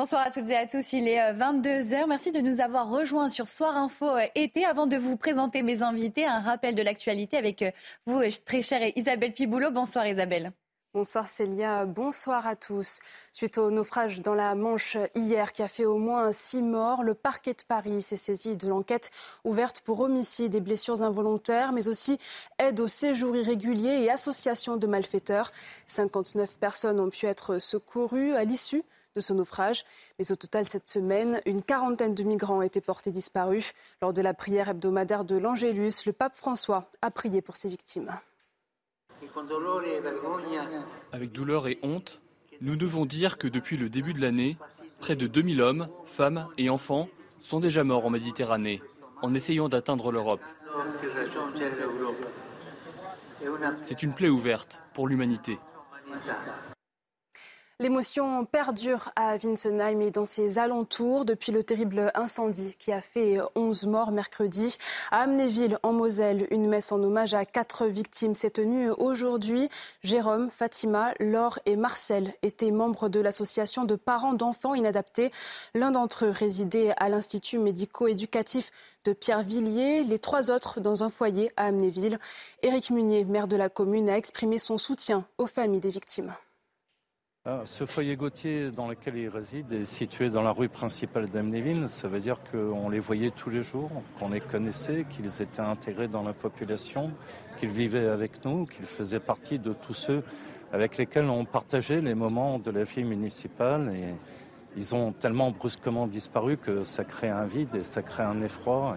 Bonsoir à toutes et à tous, il est 22h. Merci de nous avoir rejoints sur Soir Info euh, été. Avant de vous présenter mes invités, un rappel de l'actualité avec euh, vous, euh, très chère Isabelle Piboulot. Bonsoir Isabelle. Bonsoir Célia, bonsoir à tous. Suite au naufrage dans la Manche hier qui a fait au moins six morts, le parquet de Paris s'est saisi de l'enquête ouverte pour homicide et blessures involontaires, mais aussi aide au séjour irrégulier et association de malfaiteurs. 59 personnes ont pu être secourues à l'issue de ce naufrage. Mais au total, cette semaine, une quarantaine de migrants ont été portés disparus. Lors de la prière hebdomadaire de l'Angélus, le pape François a prié pour ses victimes. Avec douleur et honte, nous devons dire que depuis le début de l'année, près de 2000 hommes, femmes et enfants sont déjà morts en Méditerranée en essayant d'atteindre l'Europe. C'est une plaie ouverte pour l'humanité. L'émotion perdure à Winsenheim et dans ses alentours depuis le terrible incendie qui a fait 11 morts mercredi. À Amnéville, en Moselle, une messe en hommage à quatre victimes s'est tenue aujourd'hui. Jérôme, Fatima, Laure et Marcel étaient membres de l'association de parents d'enfants inadaptés. L'un d'entre eux résidait à l'Institut médico-éducatif de Pierre-Villiers, les trois autres dans un foyer à Amnéville. Éric Munier, maire de la commune, a exprimé son soutien aux familles des victimes. Ah, ce foyer Gauthier dans lequel il réside est situé dans la rue principale d'Amnéville. Ça veut dire qu'on les voyait tous les jours, qu'on les connaissait, qu'ils étaient intégrés dans la population, qu'ils vivaient avec nous, qu'ils faisaient partie de tous ceux avec lesquels on partageait les moments de la vie municipale. Et ils ont tellement brusquement disparu que ça crée un vide et ça crée un effroi.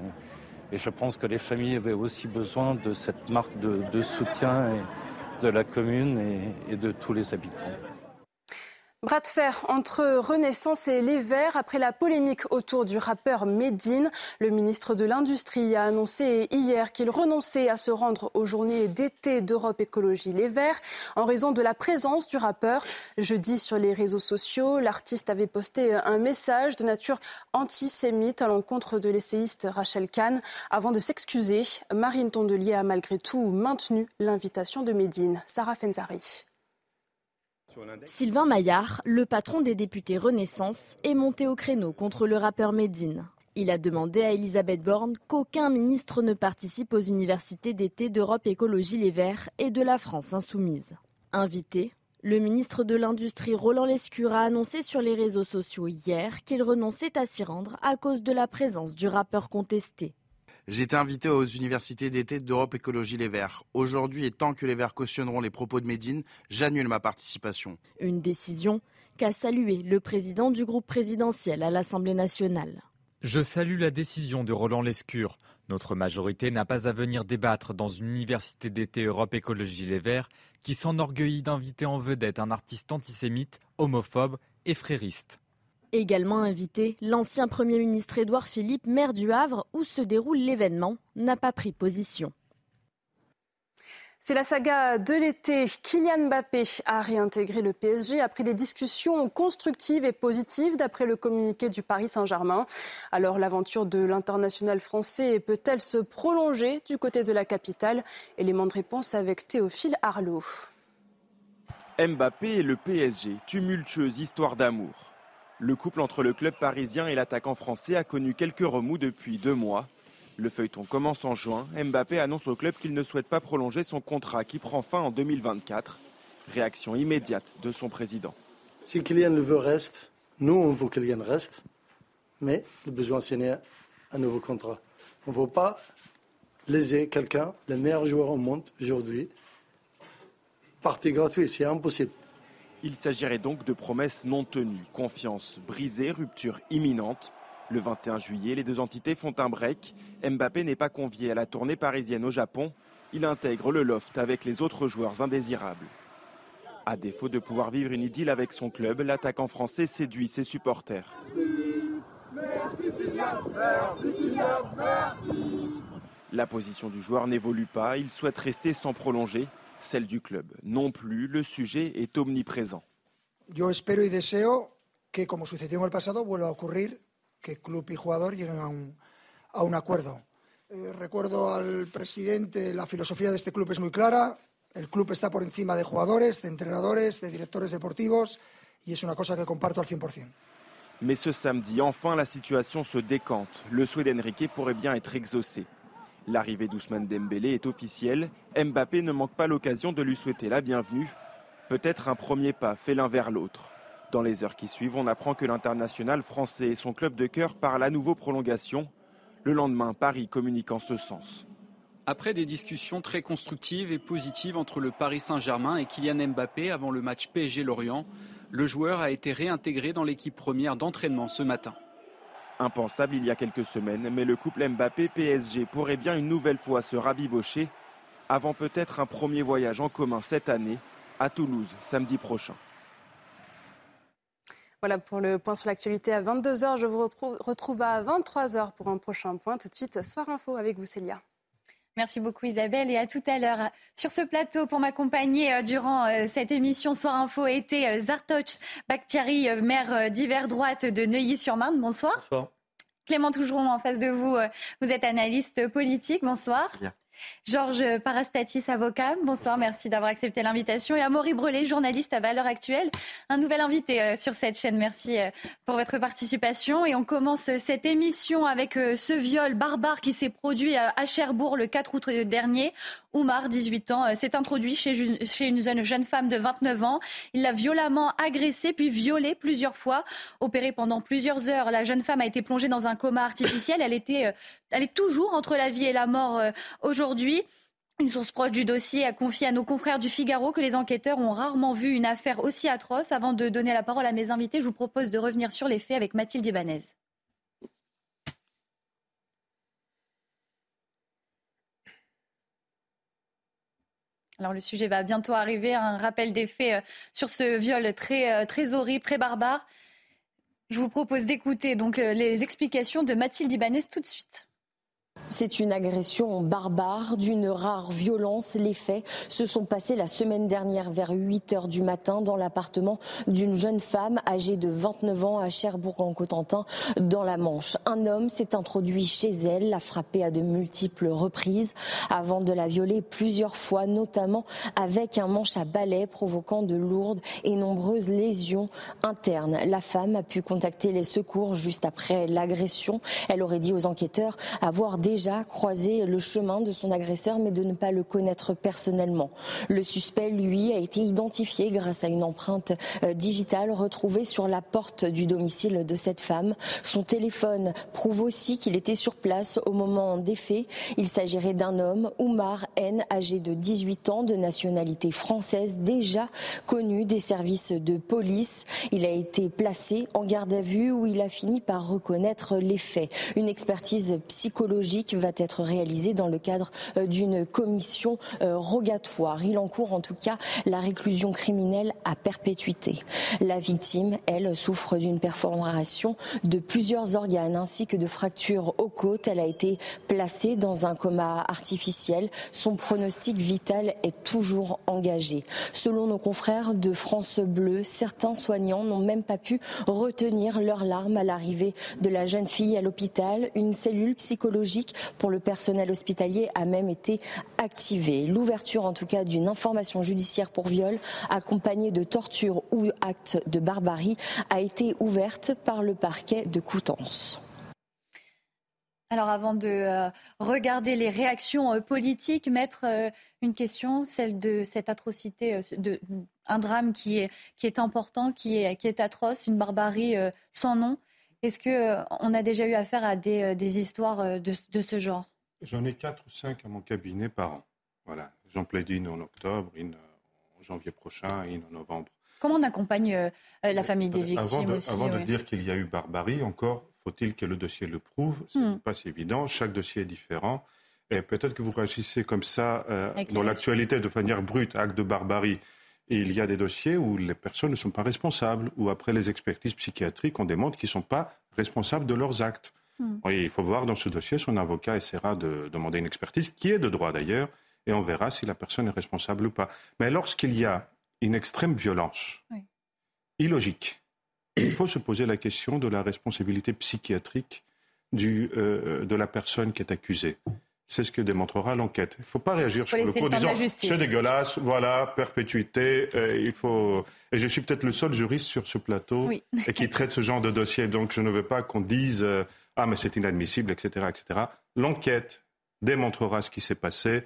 Et, je pense que les familles avaient aussi besoin de cette marque de, soutien de la commune et de tous les habitants. Bras de fer entre Renaissance et Les Verts après la polémique autour du rappeur Medine. Le ministre de l'Industrie a annoncé hier qu'il renonçait à se rendre aux journées d'été d'Europe Écologie Les Verts en raison de la présence du rappeur. Jeudi sur les réseaux sociaux, l'artiste avait posté un message de nature antisémite à l'encontre de l'essayiste Rachel Kahn. Avant de s'excuser, Marine Tondelier a malgré tout maintenu l'invitation de Medine. Sarah Fenzari. Sylvain Maillard, le patron des députés Renaissance, est monté au créneau contre le rappeur Medine. Il a demandé à Elisabeth Borne qu'aucun ministre ne participe aux universités d'été d'Europe Écologie Les Verts et de la France Insoumise. Invité, le ministre de l'Industrie Roland Lescure a annoncé sur les réseaux sociaux hier qu'il renonçait à s'y rendre à cause de la présence du rappeur contesté. J'étais invité aux universités d'été d'Europe Écologie Les Verts. Aujourd'hui, et tant que les Verts cautionneront les propos de Médine, j'annule ma participation. Une décision qu'a salué le président du groupe présidentiel à l'Assemblée nationale. Je salue la décision de Roland Lescure. Notre majorité n'a pas à venir débattre dans une université d'été Europe Écologie Les Verts qui s'enorgueillit d'inviter en vedette un artiste antisémite, homophobe et frériste. Également invité, l'ancien Premier ministre Édouard Philippe, maire du Havre, où se déroule l'événement, n'a pas pris position. C'est la saga de l'été. Kylian Mbappé a réintégré le PSG après des discussions constructives et positives d'après le communiqué du Paris Saint-Germain. Alors l'aventure de l'international français peut-elle se prolonger du côté de la capitale? Élément de réponse avec Théophile Arlot. Mbappé et le PSG, tumultueuse histoire d'amour. Le couple entre le club parisien et l'attaquant français a connu quelques remous depuis deux mois. Le feuilleton commence en juin. Mbappé annonce au club qu'il ne souhaite pas prolonger son contrat qui prend fin en 2024. Réaction immédiate de son président. Si Kylian le veut, reste. Nous, on veut que Kylian reste. Mais le besoin signer un nouveau contrat. On ne veut pas léser quelqu'un, le meilleur joueur au monde aujourd'hui. Partie gratuite, c'est impossible. Il s'agirait donc de promesses non tenues, confiance brisée, rupture imminente. Le 21 juillet, les deux entités font un break. Mbappé n'est pas convié à la tournée parisienne au Japon. Il intègre le loft avec les autres joueurs indésirables. À défaut de pouvoir vivre une idylle avec son club, l'attaquant français séduit ses supporters. Merci merci La position du joueur n'évolue pas, il souhaite rester sans prolonger. Celle du club non plus, le sujet est omniprésent. Yo espero y deseo que, como sucedió en el pasado, vuelva a ocurrir que club y jugador lleguen a un, a un acuerdo. Eh, recuerdo al presidente, la filosofía de este club es muy clara, el club está por encima de jugadores, de entrenadores, de directores deportivos, y es una cosa que comparto al 100%. Mais ce samedi, enfin, la situation se décante. Le souhait d'Enrique pourrait bien être exaucé. L'arrivée d'Ousmane Dembélé est officielle. Mbappé ne manque pas l'occasion de lui souhaiter la bienvenue. Peut-être un premier pas fait l'un vers l'autre. Dans les heures qui suivent, on apprend que l'international français et son club de cœur parlent à nouveau prolongation. Le lendemain, Paris communique en ce sens. Après des discussions très constructives et positives entre le Paris Saint-Germain et Kylian Mbappé avant le match PSG-Lorient, le joueur a été réintégré dans l'équipe première d'entraînement ce matin. Impensable il y a quelques semaines, mais le couple Mbappé-PSG pourrait bien une nouvelle fois se rabibocher avant peut-être un premier voyage en commun cette année à Toulouse samedi prochain. Voilà pour le point sur l'actualité à 22h. Je vous retrouve à 23h pour un prochain point. Tout de suite, Soir Info avec vous, Célia. Merci beaucoup Isabelle et à tout à l'heure. Sur ce plateau, pour m'accompagner euh, durant euh, cette émission Soir Info, était euh, Zartoch Bakhtiari, maire d'hiver droite de Neuilly-sur-Marne. Bonsoir. Bonsoir. Clément Tougeron en face de vous, vous êtes analyste politique. Bonsoir. Georges Parastatis, avocat. Bonsoir, merci d'avoir accepté l'invitation. Et Amaury Brelet, journaliste à Valeurs Actuelles, un nouvel invité euh, sur cette chaîne. Merci euh, pour votre participation. Et on commence euh, cette émission avec ce viol barbare qui s'est produit à Cherbourg le 4 août dernier. Oumar, 18 ans, s'est introduit chez une jeune femme de 29 ans. Il l'a violemment agressée puis violée plusieurs fois. Opérée pendant plusieurs heures, la jeune femme a été plongée dans un coma artificiel. Elle, était, elle est toujours entre la vie et la mort aujourd'hui aujourd'hui. Une source proche du dossier a confié à nos confrères du Figaro que les enquêteurs ont rarement vu une affaire aussi atroce. Avant de donner la parole à mes invités, je vous propose de revenir sur les faits avec Mathilde Ibanez. Alors le sujet va bientôt arriver, un rappel des faits euh, sur ce viol très, euh, très horrible, très barbare. Je vous propose d'écouter donc euh, les explications de Mathilde Ibanez tout de suite. C'est une agression barbare d'une rare violence. Les faits se sont passés la semaine dernière vers 8 heures du matin dans l'appartement d'une jeune femme âgée de 29 ans à Cherbourg-en-Cotentin dans la Manche. Un homme s'est introduit chez elle, l'a frappée à de multiples reprises avant de la violer plusieurs fois, notamment avec un manche à balai provoquant de lourdes et nombreuses lésions internes. La femme a pu contacter les secours juste après l'agression. Elle aurait dit aux enquêteurs avoir déjà croisé le chemin de son agresseur, mais de ne pas le connaître personnellement. Le suspect, lui, a été identifié grâce à une empreinte euh, digitale retrouvée sur la porte du domicile de cette femme. Son téléphone prouve aussi qu'il était sur place au moment des faits. Il s'agirait d'un homme, Oumar N, âgé de 18 ans, de nationalité française, déjà connu des services de police. Il a été placé en garde à vue où il a fini par reconnaître les faits. Une expertise psychologique va être réalisé dans le cadre euh, d'une commission euh, rogatoire. Il encourt en tout cas la réclusion criminelle à perpétuité. La victime, elle, souffre d'une perforation de plusieurs organes ainsi que de fractures aux côtes. Elle a été placée dans un coma artificiel. Son pronostic vital est toujours engagé. Selon nos confrères de France Bleu, certains soignants n'ont même pas pu retenir leurs larmes à l'arrivée de la jeune fille à l'hôpital. Une cellule psychologique pour le personnel hospitalier a même été activée. L'ouverture en tout cas d'une information judiciaire pour viol accompagnée de torture ou acte de barbarie a été ouverte par le parquet de Coutances. Alors avant de euh, regarder les réactions euh, politiques, mettre euh, une question, celle de cette atrocité, de, un drame qui est, important, qui est atroce, une barbarie sans nom. Est-ce qu'on euh, a déjà eu affaire à des, euh, histoires euh, de, ce genre? J'en ai quatre ou cinq à mon cabinet par an. Voilà. J'en plaide une en octobre, une en janvier prochain et une en novembre. Comment on accompagne la famille des victimes Avant de, aussi, avant de dire qu'il y a eu barbarie, encore faut-il que le dossier le prouve. Ce n'est hmm. pas si évident. Chaque dossier est différent. Et peut-être que vous réagissez comme ça dans l'actualité de manière brute, acte de barbarie. Et il y a des dossiers où les personnes ne sont pas responsables, ou après les expertises psychiatriques, on démontre qu'ils ne sont pas responsables de leurs actes. Hmm. Oui, il faut voir dans ce dossier, son avocat essaiera de demander une expertise, qui est de droit d'ailleurs, et on verra si la personne est responsable ou pas. Mais lorsqu'il y a une extrême violence, illogique, il faut se poser la question de la responsabilité psychiatrique du, euh, de la personne qui est accusée. C'est ce que démontrera l'enquête. Il ne faut pas réagir sur le coup en disant c'est dégueulasse, voilà, perpétuité. Euh, il faut. Et je suis peut-être le seul juriste sur ce plateau et qui traite ce genre de dossier. Donc je ne veux pas qu'on dise euh, ah mais c'est inadmissible, etc., etc. L'enquête démontrera ce qui s'est passé,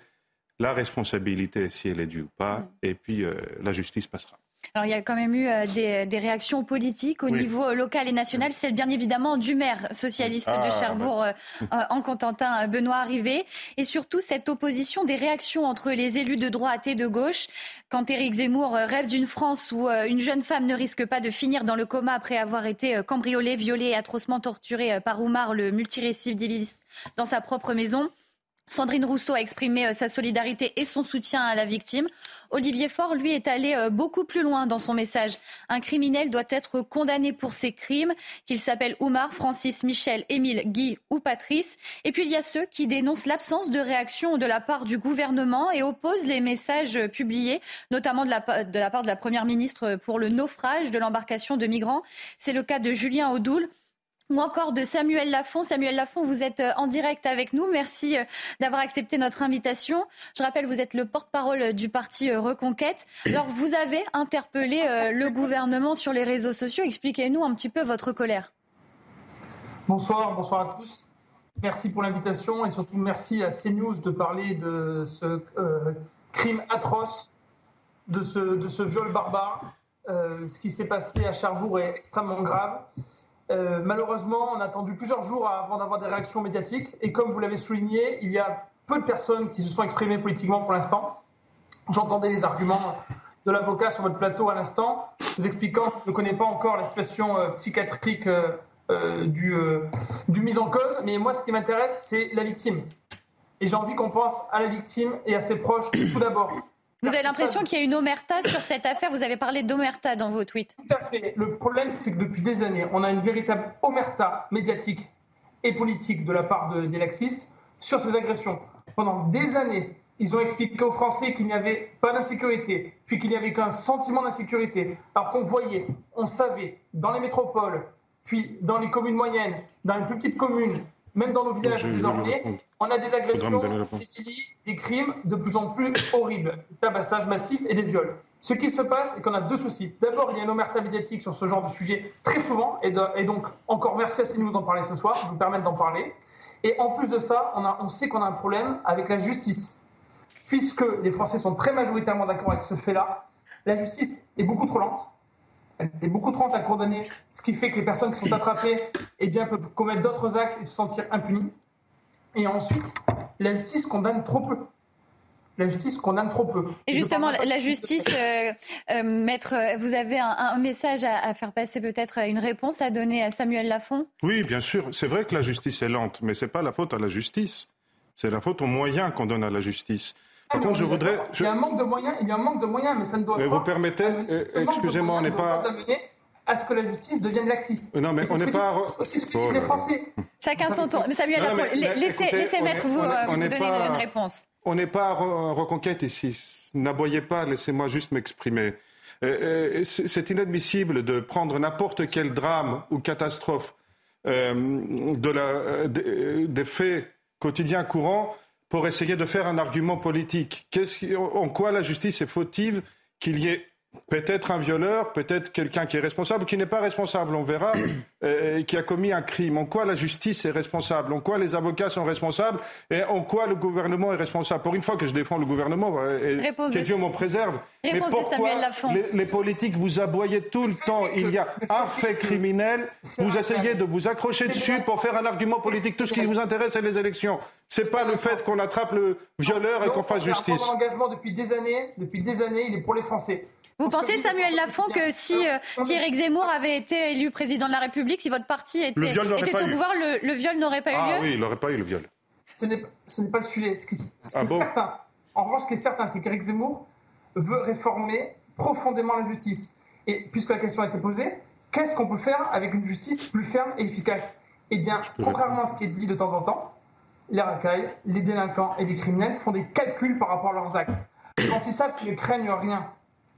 la responsabilité si elle est due ou pas, et puis la justice passera. Alors, il y a quand même eu euh, des, réactions politiques au niveau euh, local et national. Celle, bien évidemment, du maire socialiste de ah, Cherbourg, bah. euh, en Contentin, Benoît Arrivé. Et surtout, cette opposition des réactions entre les élus de droite et de gauche. Quand Éric Zemmour rêve d'une France où une jeune femme ne risque pas de finir dans le coma après avoir été cambriolée, violée et atrocement torturée par Oumar, le multirécidiviste, dans sa propre maison. Sandrine Rousseau a exprimé euh, sa solidarité et son soutien à la victime. Olivier Faure, lui, est allé euh, beaucoup plus loin dans son message. Un criminel doit être condamné pour ses crimes, qu'il s'appelle Oumar, Francis, Michel, Émile, Guy ou Patrice. Et puis il y a ceux qui dénoncent l'absence de réaction de la part du gouvernement et opposent les messages publiés, notamment de la, de la part de la Première ministre pour le naufrage de l'embarcation de migrants. C'est le cas de Julien Audoul ou encore de Samuel Lafont. Samuel Lafont, vous êtes euh, en direct avec nous. Merci euh, d'avoir accepté notre invitation. Je rappelle, vous êtes le porte-parole du parti euh, Reconquête. Alors, vous avez interpellé le gouvernement sur les réseaux sociaux. Expliquez-nous un petit peu votre colère. Bonsoir, bonsoir à tous. Merci pour l'invitation et surtout merci à CNews de parler de ce crime atroce, de ce, viol barbare. ce qui s'est passé à Cherbourg est extrêmement grave. Euh, malheureusement, on a attendu plusieurs jours avant d'avoir des réactions médiatiques. Et comme vous l'avez souligné, il y a peu de personnes qui se sont exprimées politiquement pour l'instant. J'entendais les arguments de l'avocat sur votre plateau à l'instant, vous expliquant qu'il ne connaît pas encore la situation euh, psychiatrique euh, du, du mise en cause. Mais moi, ce qui m'intéresse, c'est la victime. Et j'ai envie qu'on pense à la victime et à ses proches tout d'abord. Vous avez l'impression qu'il y a une omerta sur cette affaire? Vous avez parlé d'omerta dans vos tweets. Tout à fait. Le problème, c'est que depuis des années, on a une véritable omerta médiatique et politique de la part des laxistes sur ces agressions. Pendant des années, ils ont expliqué aux Français qu'il n'y avait pas d'insécurité, puis qu'il n'y avait qu'un sentiment d'insécurité, alors qu'on voyait, on savait, dans les métropoles, puis dans les communes moyennes, dans les plus petites communes, même dans nos villages désormais, on a des agressions, des délits, des crimes de plus en plus horribles, des tabassages massifs et des viols. Ce qui se passe, c'est qu'on a deux soucis. D'abord, il y a une omerta médiatique sur ce genre de sujet très souvent, et, donc encore merci à CNews d'en parler ce soir, de nous permettre d'en parler. Et en plus de ça, on, on sait qu'on a un problème avec la justice, puisque les Français sont très majoritairement d'accord avec ce fait-là. La justice est beaucoup trop lente elle est beaucoup trop lente à condamner, ce qui fait que les personnes qui sont attrapées eh bien, peuvent commettre d'autres actes et se sentir impunies. Et ensuite, la justice condamne trop peu. La justice condamne trop peu. Et justement, la justice, euh, euh, maître, vous avez un, message à, faire passer, peut-être une réponse à donner à Samuel Lafont? Oui, bien sûr. C'est vrai que la justice est lente, mais ce n'est pas la faute à la justice. C'est la faute aux moyens qu'on donne à la justice. Par contre, je voudrais. Il y a un manque de moyens, il y a un manque de moyens, mais ça ne doit mais Vous permettez, euh, excusez-moi, on n'est pas. à ce que la justice devienne laxiste. Non, mais on n'est pas. C'est ce que disent les Français. Chacun son tour. Mais Samuel, laissez, laissez maître vous, euh, donner une réponse. On n'est pas en reconquête ici. N'aboyez pas, laissez-moi juste m'exprimer. Euh, c'est inadmissible de prendre n'importe quel drame ou catastrophe de la, des faits quotidiens courants pour essayer de faire un argument politique. en quoi la justice est fautive qu'il y ait peut-être un violeur, peut-être quelqu'un qui est responsable, qui n'est pas responsable, on verra, euh, qui a commis un crime. En quoi la justice est responsable? En quoi les avocats sont responsables? Et en quoi le gouvernement est responsable? Pour une fois que je défends le gouvernement, euh, et Dieu m'en préserve. Mais pourquoi les, les, politiques vous aboyez tout le temps? Il y a un fait criminel, vous essayez de vous accrocher dessus pour faire un argument politique. Tout ce qui vous intéresse, c'est les élections. C'est pas le fait qu'on attrape le violeur et qu'on fasse justice. Mon engagement depuis des années, depuis des années, il est pour les Français. Vous pensez, Samuel Lafont, que si, euh, Éric Zemmour avait été élu président de la République, si votre parti était, était au pouvoir, le, viol n'aurait pas eu ah lieu Ah oui, il n'aurait pas eu le viol. Ce n'est pas le sujet. Ce qui, est ah certain, en revanche, ce qui est certain, c'est qu'Éric Zemmour veut réformer profondément la justice. Et puisque la question a été posée, qu'est-ce qu'on peut faire avec une justice plus ferme et efficace? Eh bien, contrairement à ce qui est dit de temps en temps, les racailles, les délinquants et les criminels font des calculs par rapport à leurs actes. Quand ils savent qu'ils ne craignent rien,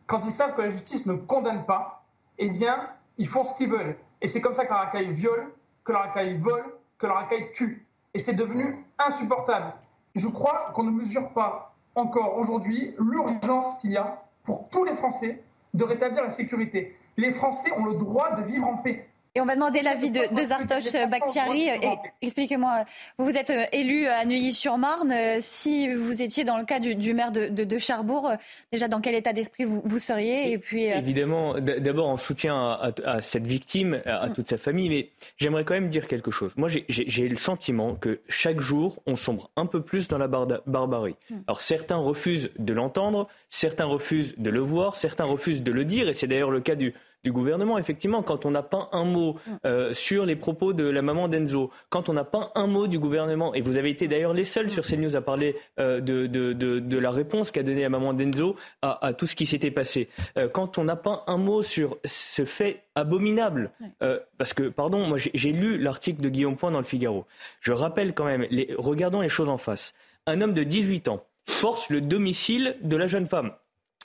quand ils savent que la justice ne condamne pas, eh bien, ils font ce qu'ils veulent. Et c'est comme ça que la racaille viole, que la racaille vole, que la racaille tue. Et c'est devenu insupportable. Je crois qu'on ne mesure pas encore aujourd'hui l'urgence qu'il y a pour tous les Français de rétablir la sécurité. Les Français ont le droit de vivre en paix. Et on va demander l'avis de, de Zartosh Bakhtiari. Expliquez-moi, vous vous êtes euh, élu à Neuilly-sur-Marne. Euh, si vous étiez dans le cas du, maire de, Cherbourg, euh, déjà dans quel état d'esprit vous, seriez et puis, Évidemment, d'abord en soutien à, cette victime, à, mm. toute sa famille, mais j'aimerais quand même dire quelque chose. Moi, j'ai le sentiment que chaque jour, on sombre un peu plus dans la barbarie. Mm. Alors certains refusent de l'entendre, certains refusent de le voir, certains refusent de le dire, et c'est d'ailleurs le cas du du gouvernement. Effectivement, quand on n'a pas un mot euh, sur les propos de la maman d'Enzo, quand on n'a pas un mot du gouvernement, et vous avez été d'ailleurs les seuls sur CNews à parler euh, de, de, de, de, la réponse qu'a donnée la maman d'Enzo à, à, tout ce qui s'était passé, euh, quand on n'a pas un mot sur ce fait abominable, parce que, pardon, moi j'ai lu l'article de Guillaume Point dans le Figaro. Je rappelle quand même, les, regardons les choses en face. Un homme de 18 ans force le domicile de la jeune femme.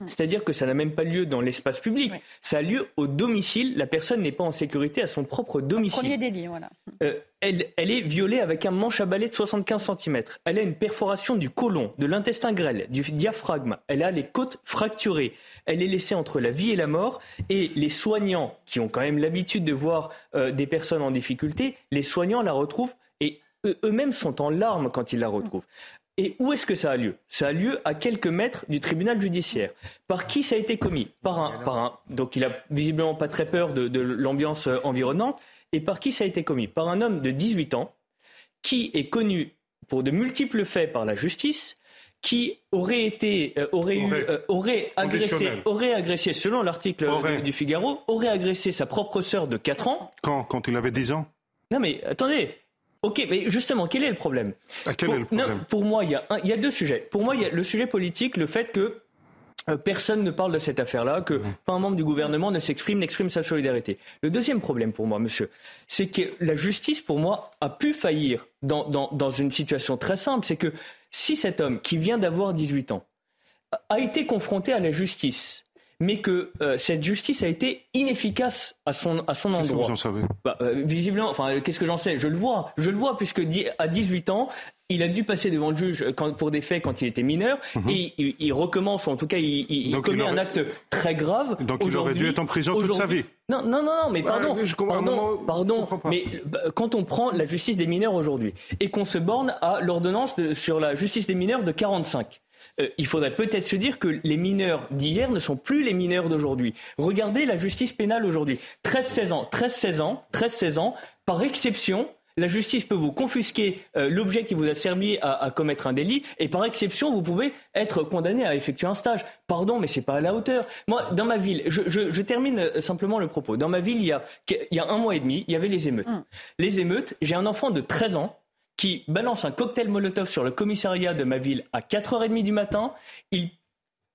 C'est-à-dire que ça n'a même pas lieu dans l'espace public. Ça a lieu au domicile. La personne n'est pas en sécurité à son propre domicile. Premier délit, voilà. Euh, elle, elle, est violée avec un manche à balai de 75 cm. Elle a une perforation du côlon, de l'intestin grêle, du diaphragme. Elle a les côtes fracturées. Elle est laissée entre la vie et la mort. Et les soignants, qui ont quand même l'habitude de voir euh, des personnes en difficulté, les soignants la retrouvent et eux-mêmes sont en larmes quand ils la retrouvent. Et où est-ce que ça a lieu? Ça a lieu à quelques mètres du tribunal judiciaire. Par qui ça a été commis? Par un, par un. Donc il a visiblement pas très peur de, l'ambiance euh, environnante. Et par qui ça a été commis? Par un homme de 18 ans qui est connu pour de multiples faits par la justice, qui aurait été euh, aurait, eu, euh, aurait agressé aurait agressé selon l'article du, Figaro aurait agressé sa propre sœur de 4 ans. Quand? Quand il avait 10 ans? Non mais attendez, Ok, mais justement, quel est le problème ah, quel pour, est le problème Pour moi, il y, a il y a deux sujets. Pour moi, il y a le sujet politique, le fait que euh, personne ne parle de cette affaire-là, que mmh. pas un membre du gouvernement ne s'exprime, n'exprime sa solidarité. Le deuxième problème pour moi, monsieur, c'est que la justice, pour moi, a pu faillir dans, dans, dans une situation très simple. C'est que si cet homme qui vient d'avoir 18 ans a été confronté à la justice mais que euh, cette justice a été inefficace à son, à son endroit. Qu'est-ce que vous en savez? Bah, euh, Visiblement, enfin, qu'est-ce que j'en sais? Je le vois, je le vois, puisque à 18 ans, il a dû passer devant le juge pour des faits quand il était mineur, mhm. et il, recommence, ou en tout cas, il, commet un acte très grave. Donc il aurait dû être en prison toute sa vie. Non, non, non, mais pardon, pardon, pardon. mais bah, quand on prend la justice des mineurs aujourd'hui, et qu'on se borne à l'ordonnance sur la justice des mineurs de 45, euh, il faudrait peut-être se dire que les mineurs d'hier ne sont plus les mineurs d'aujourd'hui. Regardez la justice pénale aujourd'hui. 13-16 ans, 13-16 ans, 13-16 ans, par exception, la justice peut vous confisquer euh, l'objet qui vous a servi à, commettre un délit et par exception, vous pouvez être condamné à effectuer un stage. Pardon, mais c'est pas à la hauteur. Moi, dans ma ville, je, termine euh, simplement le propos. Dans ma ville, il y, a, il y a un mois et demi, il y avait les émeutes. Hum. Les émeutes, j'ai un enfant de 13 ans qui balance un cocktail Molotov sur le commissariat de ma ville à 4h30 du matin. Il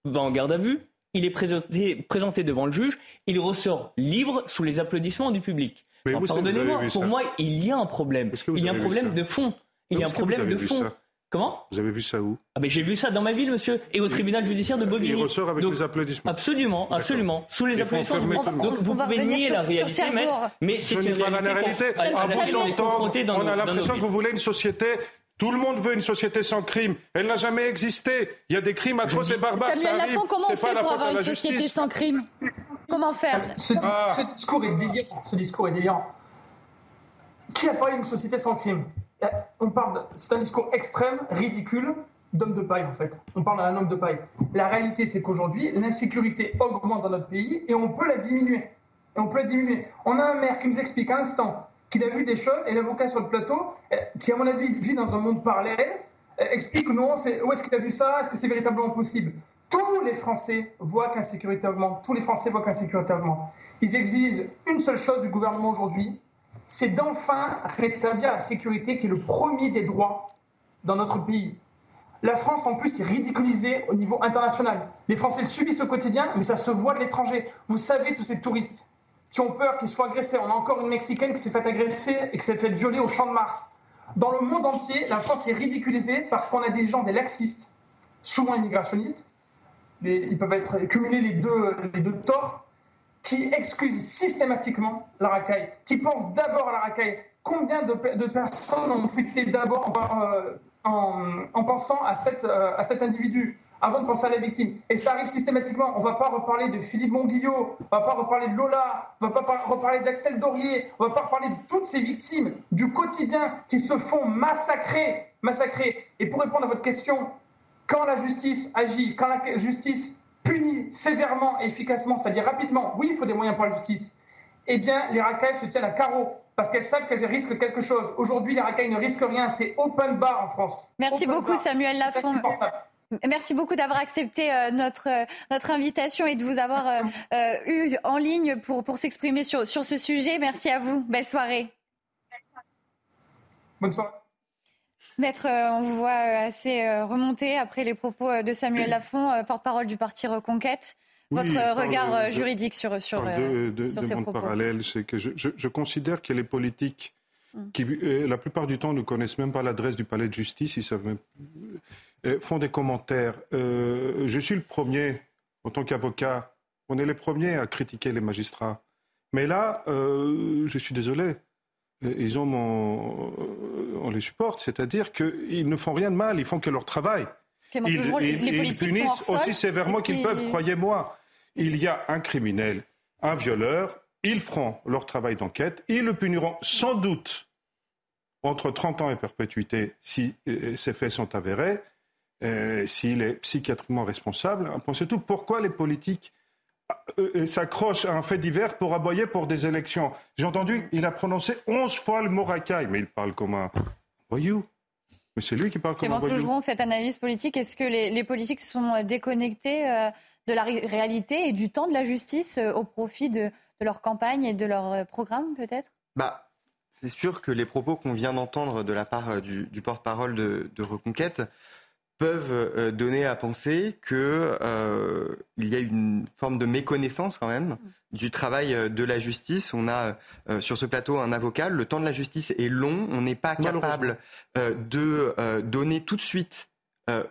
va en garde à vue. Il est présenté, présenté devant le juge. Il ressort libre sous les applaudissements du public. Pardonnez-moi, pour moi, il y a un problème. Il y a un problème de fond. Il y a un problème de fond. Comment? Vous avez vu ça où? Ah ben J'ai vu ça dans ma ville, monsieur, et au tribunal judiciaire de Bobigny. Il ressort avec les applaudissements. Absolument, absolument. Sous les applaudissements. Donc vous pouvez nier la réalité, mais c'est une pas la réalité. À vous entendre, on a l'impression que vous voulez une société tout le monde veut une société sans crime. Elle n'a jamais existé. Il y a des crimes atroces et barbares. Samuel Lafont, comment on fait pour avoir une société sans crime? Comment faire? Ce, ah. ce, discours est délirant. Ce discours est délirant. Qui a parlé d'une société sans crime? euh, on parle, c'est un discours extrême, ridicule, d'homme de paille en fait. On parle d'un homme de paille. La réalité, c'est qu'aujourd'hui, l'insécurité augmente dans notre pays et on peut la diminuer. On peut la diminuer. On a un maire qui nous explique à l'instant qu'il a vu des choses et l'avocat sur le plateau, euh, qui à mon avis vit dans un monde parallèle, euh, explique non, où est-ce qu'il a vu ça? Est-ce que c'est véritablement possible? Tous les Français voient qu'insécurité augmente. Tous les Français voient qu'insécurité augmente. Ils exigent une seule chose du gouvernement aujourd'hui, c'est d'enfin rétablir la sécurité qui est le premier des droits dans notre pays. La France, en plus, est ridiculisée au niveau international. Les Français le subissent au quotidien, mais ça se voit de l'étranger. Vous savez, tous ces touristes qui ont peur qu'ils soient agressés. On a encore une Mexicaine qui s'est fait agresser et qui s'est fait violer au Champ de Mars. Dans le monde entier, la France est ridiculisée parce qu'on a des gens, des laxistes, souvent immigrationnistes, ils peuvent être cumulés les deux, les deux torts, qui excusent systématiquement la racaille, qui pensent d'abord à la racaille. Combien de, personnes ont fuité d'abord en, en, pensant euh, à cet individu avant de penser à la victime? Et ça arrive systématiquement. On ne va pas reparler de Philippe Monguillot, on ne va pas reparler de Lola, on ne va pas reparler d'Axel Dorier, on ne va pas reparler de toutes ces victimes du quotidien qui se font massacrer, massacrer. Et pour répondre à votre question, quand la justice agit, quand la justice punit sévèrement et efficacement, c'est-à-dire rapidement, oui, il faut des moyens pour la justice, eh bien, les racailles se tiennent à carreau parce qu'elles savent qu'elles risquent quelque chose. Aujourd'hui, les racailles ne risquent rien. C'est open bar en France. Merci beaucoup, Samuel Lafont. Merci beaucoup d'avoir accepté euh, notre, euh, notre invitation et de vous avoir euh, eu en ligne pour, pour s'exprimer sur, sur ce sujet. Merci à vous. Belle soirée. Bonne soirée. Maître, on vous voit assez remonté après les propos de Samuel Lafont, porte-parole du parti Reconquête. Votre regard juridique sur, sur, de, de, sur ces propos. parallèle, c'est que je, je, je, considère que les politiques, mm. qui la plupart du temps ne connaissent même pas l'adresse du palais de justice, ils savent même font des commentaires. Euh, je suis le premier, en tant qu'avocat, on est les premiers à critiquer les magistrats. Mais là, euh, je suis désolé, ils ont mon... on les supporte, c'est-à-dire qu'ils ne font rien de mal, ils font que leur travail. Ils, ils, ils punissent aussi sévèrement qu'ils peuvent, croyez-moi. Il y a un criminel, un violeur, ils feront leur travail d'enquête, ils le puniront sans doute entre 30 ans et perpétuité si euh, ces faits sont avérés, euh, s'il est psychiatriquement responsable. Pensez tout. Pourquoi les politiques euh, euh, s'accrochent à un fait divers pour aboyer pour des élections J'ai entendu, il a prononcé 11 fois le mot racaille, mais il parle comme un voyou. Mais c'est lui qui parle comme un voyou. Toujours cette analyse politique. Est-ce que les, les, politiques sont déconnectés de la réalité et du temps de la justice au profit de, de leur campagne et de leur programme, peut-être? Bah, c'est sûr que les propos qu'on vient d'entendre de la part du, du porte-parole de, de, Reconquête peuvent euh, donner à penser qu'il euh, y a une forme de méconnaissance quand même du travail euh, de la justice. On a euh, sur ce plateau un avocat. Le temps de la justice est long. On n'est pas capable euh, de donner tout de suite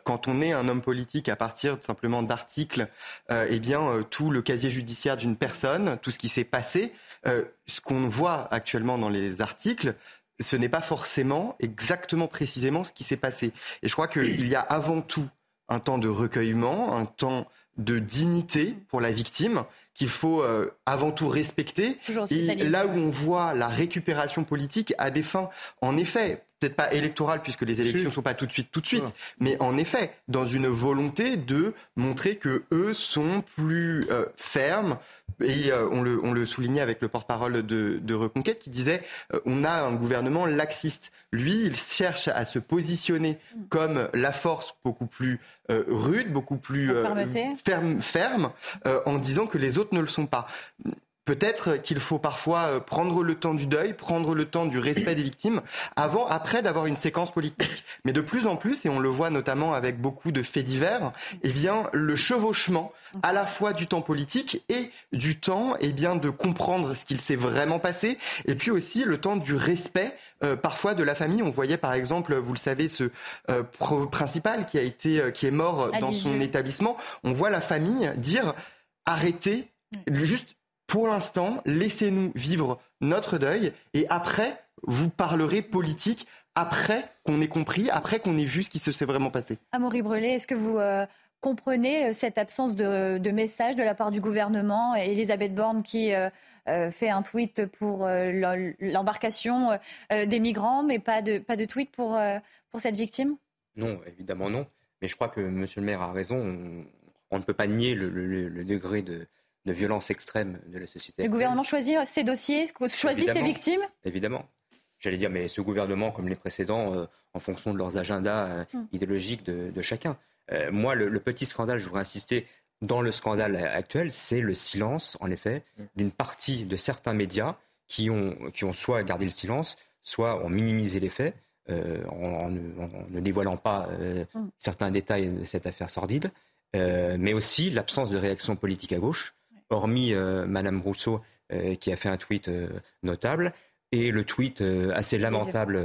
quand on est un homme politique à partir simplement d'articles, eh bien tout le casier judiciaire d'une personne, tout ce qui s'est passé, ce qu'on voit actuellement dans les articles, ce n'est pas forcément exactement précisément ce qui s'est passé. Et je crois qu'il y a avant tout un temps de recueillement, un temps de dignité pour la victime qu'il faut euh, avant tout respecter. Et là où on voit la récupération politique à des fins, en effet, peut-être pas électorales puisque les élections ne sont pas tout de suite, tout de suite, mais en effet, dans une volonté de montrer que eux sont plus euh, fermes, et euh, on, le, on, le, soulignait avec le porte-parole de, de, Reconquête qui disait euh, on a un gouvernement laxiste. Lui, il cherche à se positionner comme la force beaucoup plus euh, rude, beaucoup plus ferme, ferme en disant que les autres ne le sont pas. Peut-être qu'il faut parfois euh, prendre le temps du deuil, prendre le temps du respect des victimes, avant, après d'avoir une séquence politique. Mais de plus en plus, et on le voit notamment avec beaucoup de faits divers, eh bien, le chevauchement à la fois du temps politique et du temps, eh bien, de comprendre ce qu'il s'est vraiment passé, et puis aussi le temps du respect euh, parfois de la famille. On voyait par exemple, vous le savez, ce euh, principal qui a été, euh, qui est mort dans son établissement. On voit la famille dire arrêtez, juste pour l'instant, laissez-nous vivre notre deuil et après, vous parlerez politique après qu'on ait compris, après qu'on ait vu ce qui se s'est vraiment passé. Amaury Brelet, est-ce que vous euh, comprenez euh, cette absence de, de, message de la part du gouvernement Elisabeth Borne qui euh, euh, fait un tweet pour euh, l'embarcation euh, des migrants, mais pas de, pas de tweet pour, pour cette victime? Non, évidemment non. Mais je crois que M. le maire a raison. On, on ne peut pas nier le, le, le degré de, de violence extrême de la société. Le gouvernement choisit ses dossiers, choisit évidemment, ses victimes Évidemment. J'allais dire, mais ce gouvernement, comme les précédents, euh, en fonction de leurs agendas euh, Hmm. mm. idéologiques de, de chacun. Euh, moi, le, le, petit scandale, je voudrais insister, dans le scandale actuel, c'est le silence, en effet, mm. d'une partie de certains médias qui ont, qui ont soit gardé le silence, soit ont minimisé les faits. en, ne dévoilant pas mm. certains détails de cette affaire sordide, mais aussi l'absence de réaction politique à gauche, hormis Madame Rousseau qui a fait un tweet notable et le tweet assez lamentable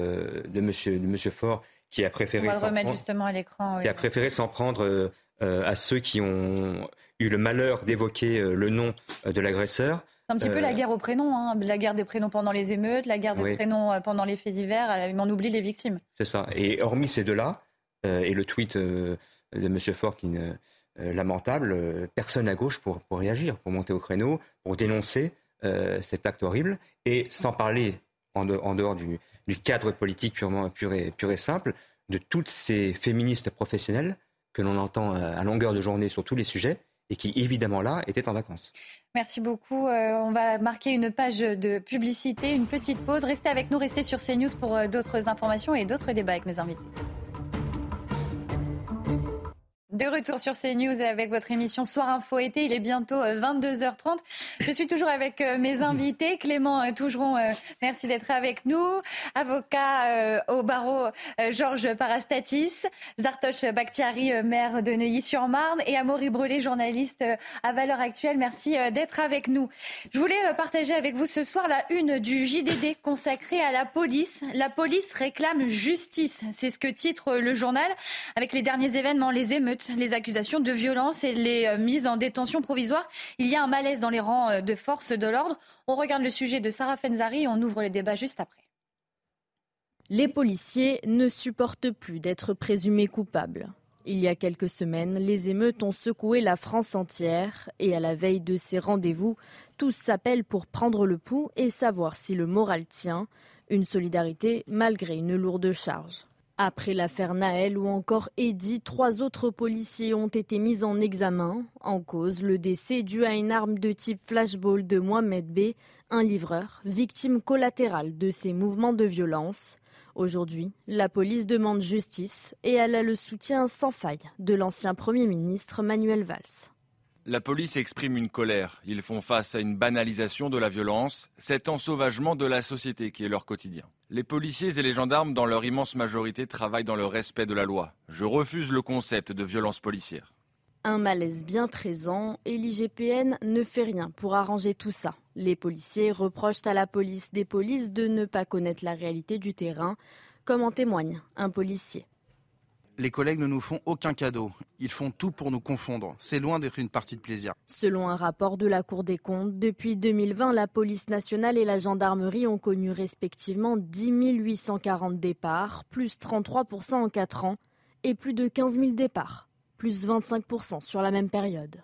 de Monsieur, de Monsieur Faure qui a préféré. Qui a s'en prendre à ceux qui ont eu le malheur d'évoquer le nom de l'agresseur. C'est un petit peu la euh, guerre aux prénoms, hein. la guerre des prénoms pendant les émeutes, la guerre des prénoms euh, pendant les faits divers, on oublie les victimes. C'est ça. Et hormis ces deux-là, euh, et le tweet de M. Faure qui est lamentable, personne à gauche pour, pour réagir, pour monter au créneau, pour dénoncer cet acte horrible, et sans parler en, dehors du, cadre politique purement pur et, pur et simple, de toutes ces féministes professionnelles que l'on entend à longueur de journée sur tous les sujets et qui, évidemment, là, étaient en vacances. Merci beaucoup. Euh, on va marquer une page de publicité, une petite pause. Restez avec nous, restez sur CNews pour euh, d'autres informations et d'autres débats avec mes invités. De retour sur CNews avec votre émission Soir Info été. Il est bientôt 22h30. Euh, Je suis toujours avec euh, mes invités. Clément euh, Tougeron, merci d'être avec nous. Avocat au barreau Georges Parastatis. Zartoche Bakhtiari, maire de Neuilly-sur-Marne. Et Amaury Brelé, journaliste à Valeurs Actuelles. Merci d'être avec nous. Je voulais partager avec vous ce soir la une du JDD consacrée à la police. La police réclame justice. C'est ce que titre le journal avec les derniers événements, les émeutes les accusations de violence et les euh, mises en détention provisoire. Il y a un malaise dans les rangs euh, de forces de l'ordre. On regarde le sujet de Sarah Fenzari et on ouvre le débat juste après. Les policiers ne supportent plus d'être présumés coupables. Il y a quelques semaines, les émeutes ont secoué la France entière et à la veille de ces rendez-vous, tous s'appellent pour prendre le pouls et savoir si le moral tient, une solidarité malgré une lourde charge. Après l'affaire Naël ou encore Eddy, trois autres policiers ont été mis en examen. En cause, le décès dû à une arme de type flashball de Mohamed B, un livreur, victime collatérale de ces mouvements de violence. Aujourd'hui, la police demande justice et elle a le soutien sans faille de l'ancien Premier ministre Manuel Valls. La police exprime une colère. Ils font face à une banalisation de la violence, cet ensauvagement de la société qui est leur quotidien. Les policiers et les gendarmes, dans leur immense majorité, travaillent dans le respect de la loi. Je refuse le concept de violence policière. Un malaise bien présent et l'IGPN ne fait rien pour arranger tout ça. Les policiers reprochent à la police des polices de ne pas connaître la réalité du terrain, comme en témoigne un policier les collègues ne nous font aucun cadeau. Ils font tout pour nous confondre. C'est loin d'être une partie de plaisir. Selon un rapport de la Cour des comptes, depuis 2020, la police nationale et la gendarmerie ont connu respectivement 10 840 départs, plus 33% en 4 ans, et plus de 15 000 départs, plus 25% sur la même période.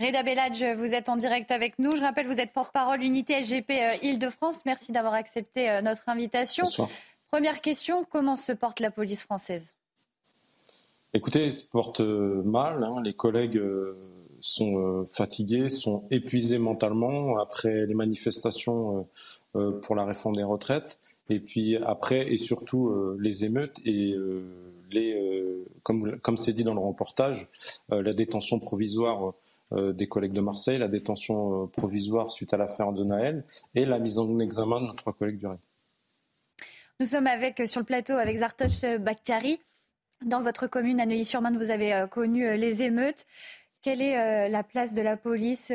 Reda Belladj, vous êtes en direct avec nous. Je rappelle, vous êtes porte-parole unité SGP euh, Île-de-France. Merci d'avoir accepté euh, notre invitation. Bonsoir. Première question, comment se porte la police française? Écoutez, elle se porte euh, mal. Hein. Les collègues euh, sont euh, fatigués, sont épuisés mentalement après les manifestations pour la réforme des retraites. Et puis après, et surtout, les émeutes et les, comme c'est dit dans le reportage, la détention provisoire des collègues de Marseille, la détention provisoire suite à l'affaire de Naël et la mise en examen de notre collègue Duré. Nous sommes avec, euh, sur le plateau avec Zartosh Bakhtiari. Dans votre commune, à Neuilly-sur-Marne, vous avez euh, connu euh, les émeutes. Quelle est la place de la police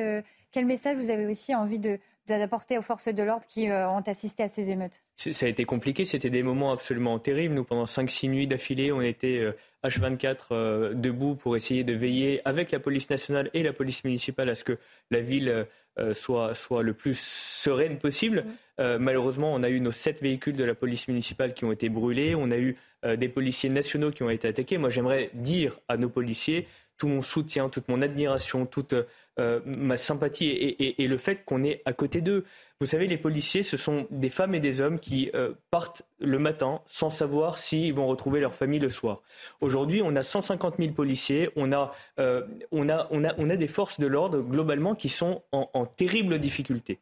Quel message vous avez aussi envie de, d'apporter aux forces de l'ordre qui ont assisté à ces émeutes? Ça a été compliqué, c'était des moments absolument terribles. Nous, pendant 5-6 nuits d'affilée, on était H24 debout pour essayer de veiller avec la police nationale et la police municipale à ce que la ville soit, soit le plus sereine possible. Mmh. Euh, malheureusement, on a eu nos sept véhicules de la police municipale qui ont été brûlés. On a eu euh, des policiers nationaux qui ont été attaqués. Moi, j'aimerais dire à nos policiers tout mon soutien, toute mon admiration, toute euh, ma sympathie et, le fait qu'on est à côté d'eux. Vous savez, les policiers, ce sont des femmes et des hommes qui partent le matin sans savoir s'ils vont retrouver leur famille le soir. Aujourd'hui, on a 150 000 policiers, on a, on a, on a, on a des forces de l'ordre globalement qui sont en, terrible difficulté.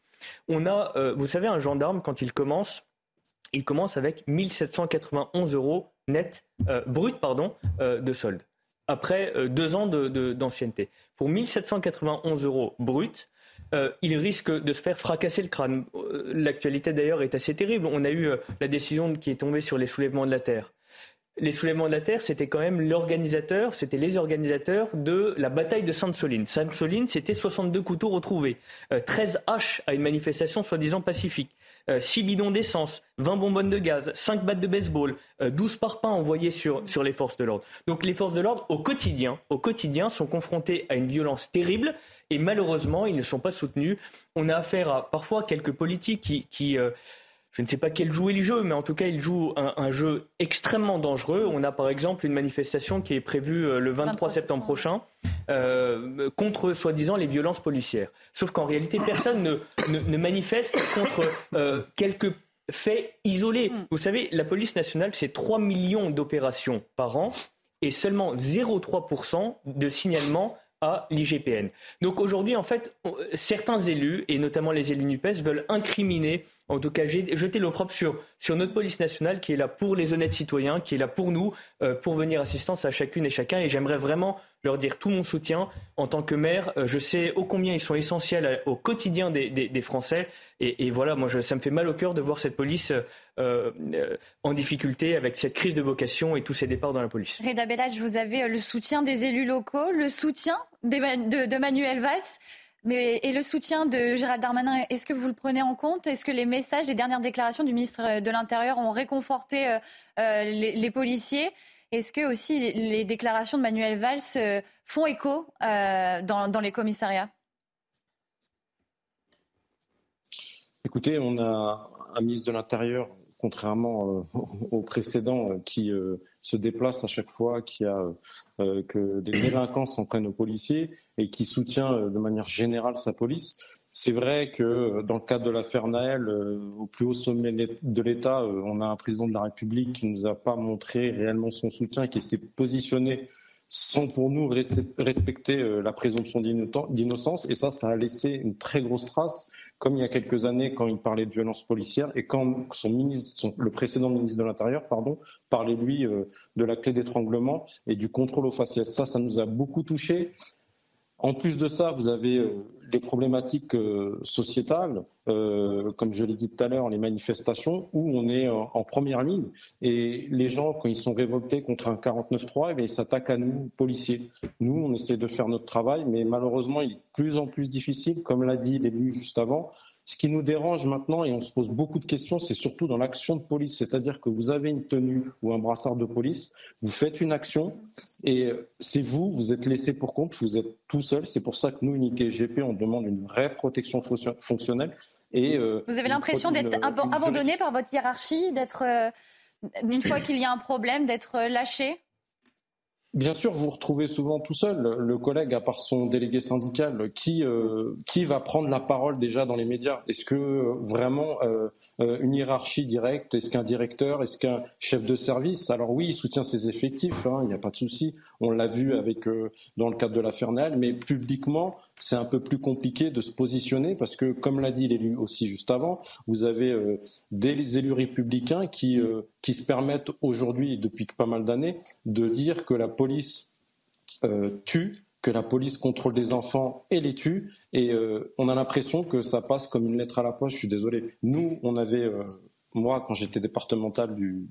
On a, euh, vous savez, un gendarme, quand il commence, il commence avec 1791 euros net, euh, brut pardon, euh, de solde, après deux ans d'ancienneté. Pour 1791 euros brut, il risque de se faire fracasser le crâne. L'actualité d'ailleurs est assez terrible. On a eu la décision qui est tombée sur les soulèvements de la terre les soulèvements de la terre, c'était quand même l'organisateur, c'était les organisateurs de la bataille de Sainte-Soline. Sainte-Soline, c'était 62 couteaux retrouvés, 13 euh, haches à une manifestation soi-disant pacifique, 6 euh, bidons d'essence, 20 bonbonnes de gaz, 5 battes de baseball, 12 euh, parpaings envoyés sur, sur les forces de l'ordre. Donc les forces de l'ordre, au quotidien, au quotidien, sont confrontées à une violence terrible et malheureusement, ils ne sont pas soutenus. On a affaire à parfois quelques politiques qui... qui je ne sais pas quel jouer le jeu, mais en tout cas, il joue un, jeu extrêmement dangereux. On a par exemple une manifestation qui est prévue euh, le 23 septembre prochain euh, contre, soi-disant, les violences policières. Sauf qu'en réalité, personne ne, ne, manifeste contre euh, quelques faits isolés. Mm. Vous savez, la police nationale, c'est 3 millions d'opérations par an et seulement 0,3% de signalements à l'IGPN. Donc aujourd'hui, en fait, certains élus, et notamment les élus NUPES, veulent incriminer en tout cas jeter l'opprobre sur, sur notre police nationale qui est là pour les honnêtes citoyens, qui est là pour nous, euh, pour venir assistance à chacune et chacun. Et j'aimerais vraiment leur dire tout mon soutien en tant que maire. Euh, je sais ô combien ils sont essentiels au quotidien des, des, Français. Et, voilà, moi, ça me fait mal au cœur de voir cette police euh, en difficulté avec cette crise de vocation et tous ces départs dans la police. Reda Bellage, vous avez le soutien des élus locaux, le soutien de, Manuel Valls. Mais, et le soutien de Gérald Darmanin, est-ce que vous le prenez en compte? Est-ce que les messages, les dernières déclarations du ministre de l'Intérieur ont réconforté euh, euh, les, policiers? Est-ce que aussi les, déclarations de Manuel Valls euh, font écho dans, les commissariats? Écoutez, on a un ministre de l'Intérieur, contrairement au précédent, qui se déplace à chaque fois qu'il y a euh, que des délinquants s'en prennent aux policiers et qui soutient euh, de manière générale sa police. C'est vrai que euh, dans le cadre de l'affaire Naël, au plus haut sommet de l'État, on a un président de la République qui ne nous a pas montré réellement son soutien, qui s'est positionné sans pour nous respecter la présomption d'innocence. Et ça, ça a laissé une très grosse trace comme il y a quelques années quand il parlait de violence policière et quand son ministre, le précédent ministre de l'Intérieur, pardon, parlait lui euh, de la clé d'étranglement et du contrôle aux faciès. Ça, ça nous a beaucoup touchés. En plus de ça, vous avez euh, les problématiques euh, sociétales, comme je l'ai dit tout à l'heure, les manifestations, où on est en première ligne. Et les gens, quand ils sont révoltés contre un 49-3, eh ils s'attaquent à nous, policiers. Nous, on essaie de faire notre travail, mais malheureusement, il est de plus en plus difficile, comme l'a dit l'élu juste avant, ce qui nous dérange maintenant, et on se pose beaucoup de questions, c'est surtout dans l'action de police. C'est-à-dire que vous avez une tenue ou un brassard de police, vous faites une action, et c'est vous, vous êtes laissé pour compte, vous êtes tout seul. C'est pour ça que nous, Unité GP, on demande une vraie protection fonctionnelle. Et, euh, vous avez l'impression d'être abandonné par votre hiérarchie, d'être, euh, une fois qu'il y a un problème, d'être lâché? Bien sûr, vous retrouvez souvent tout seul le collègue, à part son délégué syndical, qui, euh, qui va prendre la parole déjà dans les médias? Est-ce que euh, vraiment euh, une hiérarchie directe, est-ce qu'un directeur, est-ce qu'un chef de service? Alors oui, il soutient ses effectifs, hein, il n'y a pas de souci. On l'a vu avec dans le cadre de la Fernelle, mais publiquement, c'est un peu plus compliqué de se positionner parce que, comme l'a dit l'élu aussi juste avant, vous avez euh, des élus républicains qui, euh, qui se permettent aujourd'hui, depuis pas mal d'années, de dire que la police euh, tue que la police contrôle des enfants et les tue. Et on a l'impression que ça passe comme une lettre à la poste. Je suis désolé. Nous, on avait moi, quand j'étais départemental du,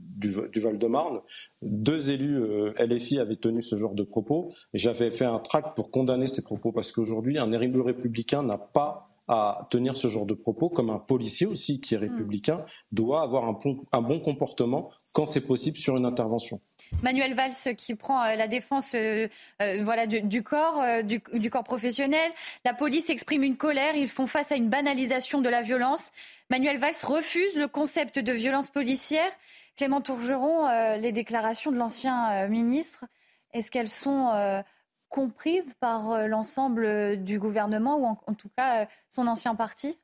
Val-de-Marne, deux élus euh, LFI avaient tenu ce genre de propos. Et j'avais fait un tract pour condamner ces propos parce qu'aujourd'hui, un élu républicain n'a pas à tenir ce genre de propos, comme un policier aussi qui est hmm. républicain doit avoir un bon comportement quand c'est possible sur une intervention. Manuel Valls qui prend euh, la défense euh, euh, voilà, du, corps, du, corps professionnel. La police exprime une colère. Ils font face à une banalisation de la violence. Manuel Valls refuse le concept de violence policière. Clément Tourgeron, les déclarations de l'ancien ministre, est-ce qu'elles sont comprises par l'ensemble du gouvernement ou en tout cas son ancien parti?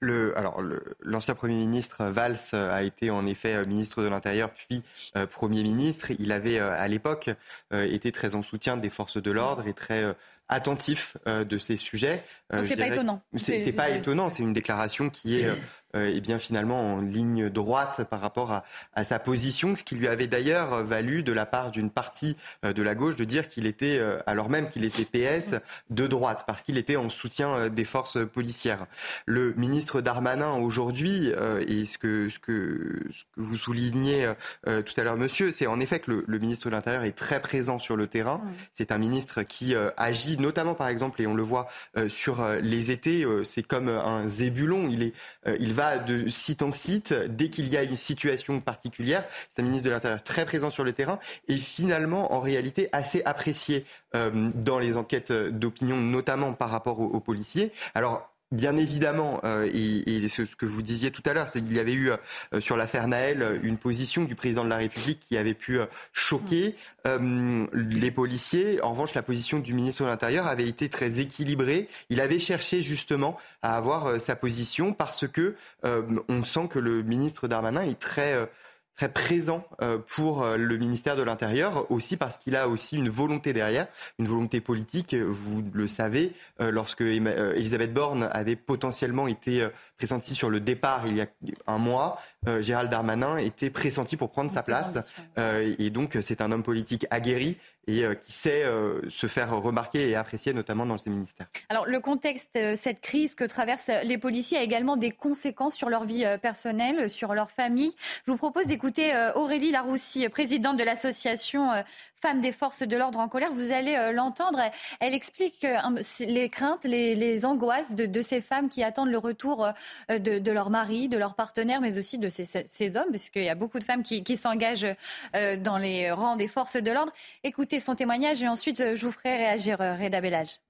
Le, alors, l'ancien Premier ministre Valls a été en effet euh, ministre de l'Intérieur puis euh, Premier ministre. Il avait euh, à l'époque été très en soutien des forces de l'ordre et très attentif de ces sujets. Donc c'est pas étonnant. C'est pas étonnant. C'est une déclaration qui est eh bien finalement en ligne droite par rapport à, à, sa position, ce qui lui avait d'ailleurs valu de la part d'une partie de la gauche de dire qu'il était, alors même qu'il était PS, de droite, parce qu'il était en soutien des forces policières. Le ministre Darmanin aujourd'hui, et ce que, ce, que, ce que vous soulignez tout à l'heure, monsieur, c'est en effet que le, le ministre de l'Intérieur est très présent sur le terrain. C'est un ministre qui agit notamment, par exemple, et on le voit sur les étés, c'est comme un zébulon. Il, est, il va de site en site dès qu'il y a une situation particulière. C'est un ministre de l'Intérieur très présent sur le terrain et finalement, en réalité, assez apprécié dans les enquêtes d'opinion, notamment par rapport aux, aux policiers. Alors, Bien évidemment, euh, et, ce, que vous disiez tout à l'heure, c'est qu'il y avait eu euh, sur l'affaire Naël une position du président de la République qui avait pu euh, choquer les policiers. En revanche, la position du ministre de l'Intérieur avait été très équilibrée. Il avait cherché justement à avoir sa position parce que on sent que le ministre Darmanin est très très présent euh, pour euh, le ministère de l'Intérieur, aussi parce qu'il a aussi une volonté derrière, une volonté politique. Vous le savez, euh, lorsque Elisabeth Borne avait potentiellement été pressentie sur le départ il y a un mois, Gérald Darmanin était pressenti pour prendre sa place. et donc, c'est un homme politique aguerri et euh, qui sait euh, se faire remarquer et apprécier, notamment dans ces ministères. Alors, le contexte, euh, cette crise que traversent les policiers a également des conséquences sur leur vie personnelle, sur leur famille. Je vous propose d'écouter Aurélie Laroussi, présidente de l'association Femmes des forces de l'ordre en colère. Vous allez l'entendre. Elle explique les craintes, les, angoisses de, ces femmes qui attendent le retour de, leur mari, de leur partenaire, mais aussi de ces, hommes, parce qu'il y a beaucoup de femmes qui, qui s'engagent dans les rangs des forces de l'ordre. Écoutez son témoignage et ensuite euh, je vous ferai réagir, euh, Reda Bellage.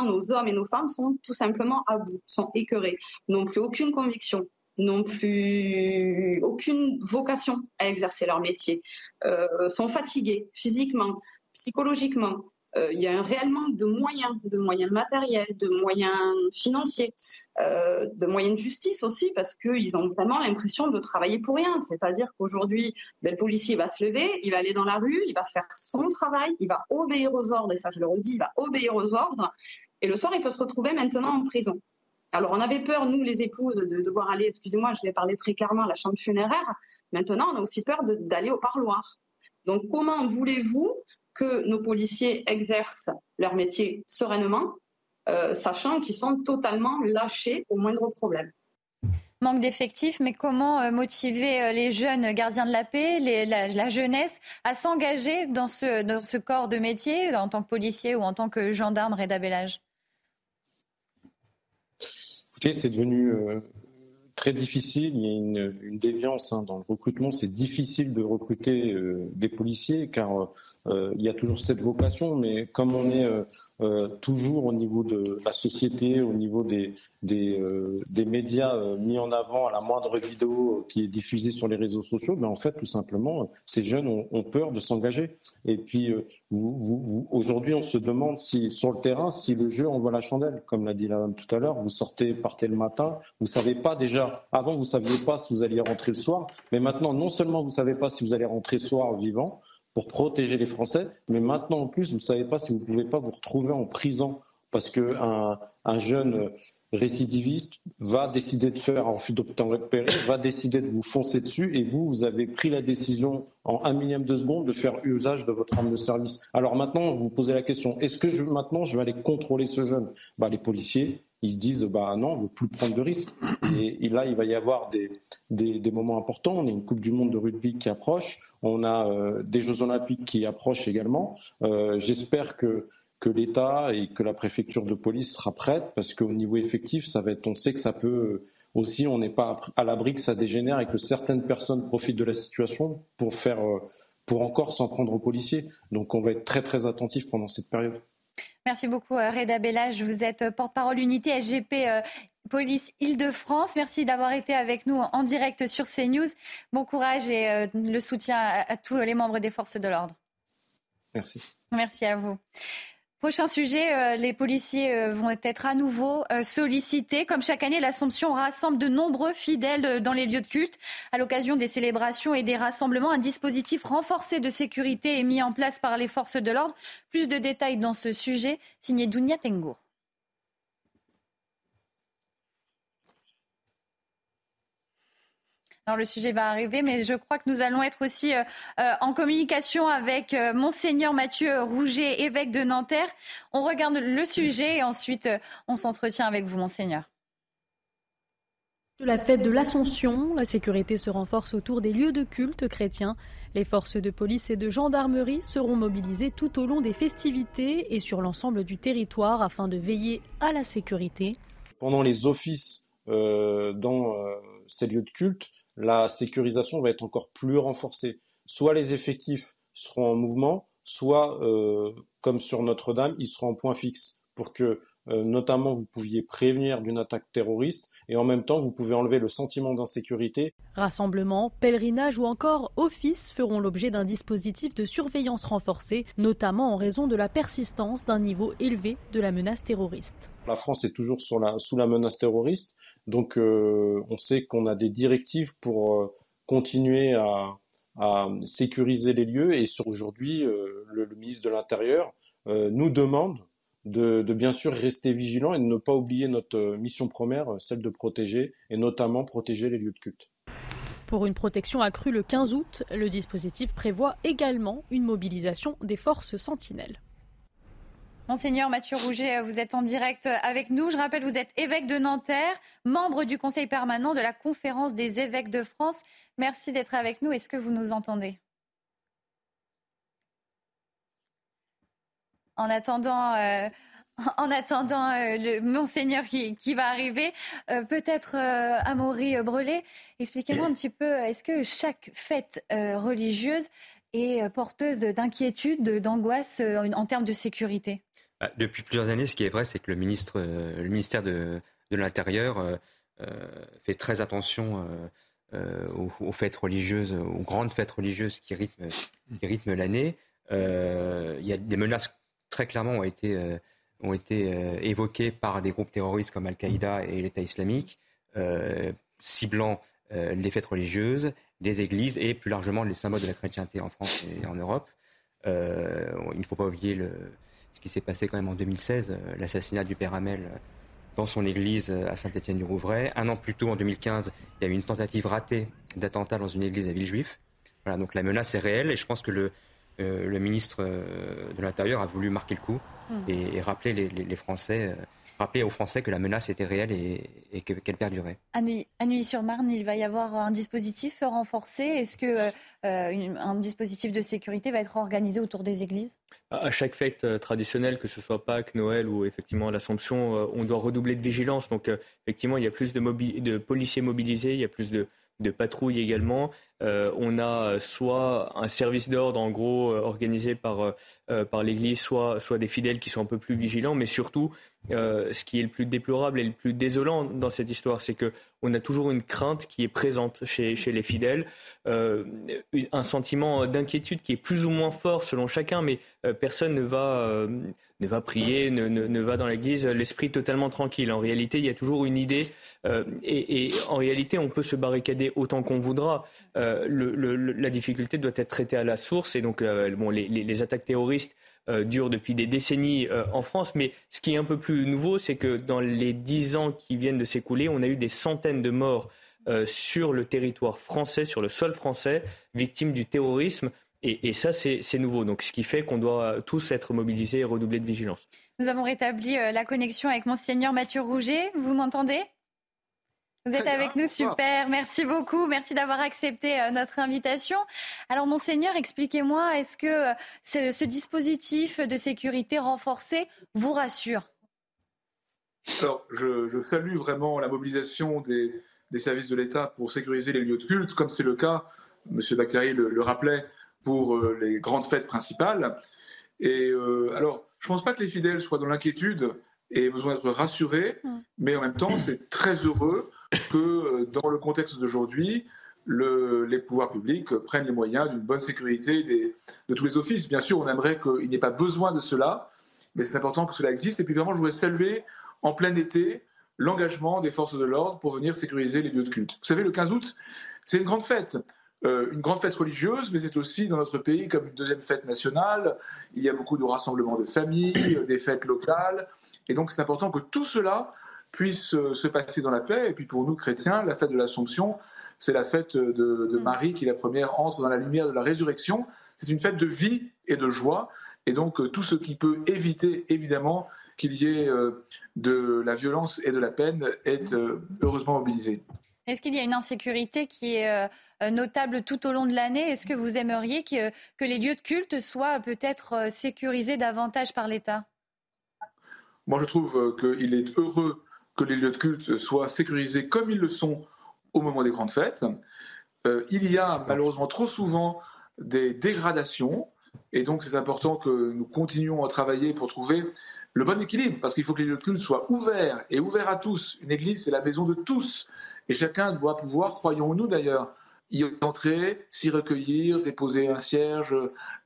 Nos hommes et nos femmes sont tout simplement à bout, sont écœurés, n'ont plus aucune conviction, n'ont plus aucune vocation à exercer leur métier, euh, sont fatigués physiquement, psychologiquement, euh, il y a un réel manque de moyens, de moyens matériels, de moyens financiers, euh, de moyens de justice aussi, parce qu'ils ont vraiment l'impression de travailler pour rien. C'est-à-dire qu'aujourd'hui, ben, le policier va se lever, il va aller dans la rue, il va faire son travail, il va obéir aux ordres, et ça je le redis, il va obéir aux ordres, et le soir, il peut se retrouver maintenant en prison. Alors, on avait peur, nous, les épouses, de devoir aller, excusez-moi, je vais parler très clairement, à la chambre funéraire. Maintenant, on a aussi peur d'aller au parloir. Donc, comment voulez-vous que nos policiers exercent leur métier sereinement, euh, sachant qu'ils sont totalement lâchés au moindre problème? Manque d'effectifs, mais comment euh, motiver euh, les jeunes gardiens de la paix, la, jeunesse, à s'engager dans ce, corps de métier, en tant que policier ou en tant que gendarme, Reda Bellage? Écoutez, c'est devenu très difficile. Il y a une, déviance hein, dans le recrutement. C'est difficile de recruter euh, des policiers car euh, il y a toujours cette vocation. Mais comme on est euh, toujours au niveau de la société, au niveau des, des, médias mis en avant à la moindre vidéo qui est diffusée sur les réseaux sociaux, ben en fait, tout simplement, ces jeunes ont, peur de s'engager. Et puis, vous, aujourd'hui, on se demande si sur le terrain, si le jeu envoie la chandelle. Comme l'a dit la dame tout à l'heure, vous sortez, partez le matin, vous savez pas déjà avant, vous ne saviez pas si vous alliez rentrer le soir, mais maintenant, non seulement vous ne savez pas si vous allez rentrer le soir vivant pour protéger les Français, mais maintenant, en plus, vous ne savez pas si vous ne pouvez pas vous retrouver en prison parce qu'un un jeune récidiviste va décider de faire un refus repéré, va décider de vous foncer dessus et vous, vous avez pris la décision en un millième de seconde de faire usage de votre arme de service. Alors maintenant, vous vous posez la question, est-ce que maintenant je vais aller contrôler ce jeune? Bah, Les policiers, ils se disent bah non, on ne veut plus prendre de risques. Et, là, il va y avoir des, des, moments importants. On a une Coupe du Monde de rugby qui approche, on a euh, des Jeux Olympiques qui approchent également. Euh, j'espère que que l'État et que la préfecture de police sera prête parce qu'au niveau effectif, ça va être, on sait que ça peut aussi, on n'est pas à l'abri que ça dégénère et que certaines personnes profitent de la situation pour faire, euh, pour encore s'en prendre aux policiers. Donc, on va être très très attentif pendant cette période. Merci beaucoup, euh, Reda Bellage. Vous êtes euh, porte-parole unité SGP euh, Police Île-de-France. Merci d'avoir été avec nous en direct sur CNews. Bon courage et le soutien à tous les membres des forces de l'ordre. Merci. Merci à vous. Prochain sujet, euh, les policiers euh, vont être à nouveau euh, sollicités. Comme chaque année, l'Assomption rassemble de nombreux fidèles dans les lieux de culte. À l'occasion des célébrations et des rassemblements, un dispositif renforcé de sécurité est mis en place par les forces de l'ordre. Plus de détails dans ce sujet, signé Dounia Tengour. Alors le sujet va arriver, mais je crois que nous allons être aussi euh, euh, en communication avec euh, monseigneur Mathieu Rouget, évêque de Nanterre. On regarde le sujet et ensuite on s'entretient avec vous, monseigneur. De la fête de l'Assomption, la sécurité se renforce autour des lieux de culte chrétiens. Les forces de police et de gendarmerie seront mobilisées tout au long des festivités et sur l'ensemble du territoire afin de veiller à la sécurité. Pendant les offices dans ces lieux de culte, la sécurisation va être encore plus renforcée. Soit les effectifs seront en mouvement, soit, euh, comme sur Notre-Dame, ils seront en point fixe pour que euh, notamment vous pouviez prévenir d'une attaque terroriste et en même temps vous pouvez enlever le sentiment d'insécurité. Rassemblements, pèlerinage ou encore office feront l'objet d'un dispositif de surveillance renforcé, notamment en raison de la persistance d'un niveau élevé de la menace terroriste. La France est toujours sous la menace terroriste, donc euh, on sait qu'on a des directives pour euh, continuer à, sécuriser les lieux et aujourd'hui euh, le, ministre de l'Intérieur nous demande de, bien sûr rester vigilant et de ne pas oublier notre mission première, celle de protéger et notamment protéger les lieux de culte. Pour une protection accrue le 15 août, le dispositif prévoit également une mobilisation des forces sentinelles. Monseigneur Mathieu Rouget, vous êtes en direct avec nous. Je rappelle, vous êtes évêque de Nanterre, membre du Conseil permanent de la Conférence des évêques de France. Merci d'être avec nous. Est-ce que vous nous entendez? En attendant, euh, euh, le monseigneur qui, va arriver, euh, peut-être Amaury Brelet, expliquez-moi un petit peu, est-ce que chaque fête religieuse est porteuse d'inquiétude, d'angoisse en termes de sécurité? Depuis plusieurs années, ce qui est vrai, c'est que le, euh, ministère de, l'Intérieur euh, euh, fait très attention aux, fêtes religieuses, aux grandes fêtes religieuses qui rythment, l'année. Il y a des menaces très clairement ont ont été évoquées par des groupes terroristes comme Al-Qaïda et l'État islamique, ciblant les fêtes religieuses, les églises et plus largement les symboles de la chrétienté en France et en Europe. il ne faut pas oublier le, ce qui s'est passé quand même en 2016, euh, l'assassinat du père Hamel euh, dans son église euh, à Saint-Étienne-du-Rouvray. Un an plus tôt, en 2015, il y a eu une tentative ratée d'attentat dans une église à Villejuif. Voilà, donc la menace est réelle et je pense que le, le ministre de l'Intérieur a voulu marquer le coup mmh. et, rappeler les, Français rappeler aux Français que la menace était réelle et, qu'elle perdurait. À Nuit-sur-Marne, il va y avoir un dispositif renforcé. Est-ce que euh, un dispositif de sécurité va être organisé autour des églises? À chaque fête euh, traditionnelle, que ce soit Pâques, Noël ou effectivement l'Assomption, euh, on doit redoubler de vigilance. Donc effectivement, il y a plus de, de policiers mobilisés, il y a plus de, de patrouilles également. Euh, on a soit un service d'ordre en gros euh, organisé par, euh, par l'Église, soit, soit des fidèles qui sont un peu plus vigilants, mais surtout ce qui est le plus déplorable et le plus désolant dans cette histoire, c'est que on a toujours une crainte qui est présente chez, les fidèles, un sentiment d'inquiétude qui est plus ou moins fort selon chacun, mais personne ne va ne va prier, ne, va dans l'église l'esprit totalement tranquille. En réalité, il y a toujours une idée, et, en réalité, on peut se barricader autant qu'on voudra. Euh, la difficulté doit être traitée à la source. Et donc, euh, bon, les, attaques terroristes euh, durent depuis des décennies en France. Mais ce qui est un peu plus nouveau, c'est que dans les dix ans qui viennent de s'écouler, on a eu des centaines de morts sur le territoire français, sur le sol français, victimes du terrorisme. Et, et, ça, c'est nouveau. Donc, ce qui fait qu'on doit tous être mobilisés et redoubler de vigilance. Nous avons rétabli la connexion avec Monseigneur Mathieu Rouget. Vous m'entendez? Vous êtes avec nous, super. Merci beaucoup. Merci d'avoir accepté euh, notre invitation. Alors, monseigneur, expliquez-moi, est-ce que euh, ce, dispositif de sécurité renforcé vous rassure? Alors, je, salue vraiment la mobilisation des, services de l'État pour sécuriser les lieux de culte, comme c'est le cas, M. Bakary le, rappelait, pour euh, les grandes fêtes principales. Et alors, je ne pense pas que les fidèles soient dans l'inquiétude et aient besoin d'être rassurés, mmh. mais en même temps, c'est très heureux que euh, dans le contexte d'aujourd'hui, les pouvoirs publics prennent les moyens d'une bonne sécurité de tous les offices. Bien sûr, on aimerait qu'il n'y ait pas besoin de cela, mais c'est important que cela existe. Et puis vraiment, je voudrais saluer en plein été l'engagement des forces de l'ordre pour venir sécuriser les lieux de culte. Vous savez, le 15 août, c'est une grande fête. Euh, une grande fête religieuse, mais c'est aussi dans notre pays comme une deuxième fête nationale. Il y a beaucoup de rassemblements de familles, des fêtes locales. Et donc c'est important que tout cela puisse euh, se passer dans la paix. Et puis pour nous, chrétiens, la fête de l'Assomption, c'est la fête de, de, mm. Marie qui, la première, entre dans la lumière de la résurrection. C'est une fête de vie et de joie. Et donc, tout ce qui peut éviter, évidemment, qu'il y ait de la violence et de la peine est heureusement mobilisé. Est-ce qu'il y a une insécurité qui est notable tout au long de l'année? Est-ce que vous aimeriez que, que, les lieux de culte soient peut-être sécurisés davantage par l'État? Moi, je trouve qu'il est heureux que les lieux de culte soient sécurisés comme ils le sont au moment des grandes fêtes. Euh, il y a malheureusement trop souvent des dégradations, et donc c'est important que nous continuions à travailler pour trouver le bon équilibre, parce qu'il faut que les lieux de culte soient ouverts et ouverts à tous. Une église, c'est la maison de tous, et chacun doit pouvoir, croyons-nous d'ailleurs, y entrer, s'y recueillir, déposer un cierge,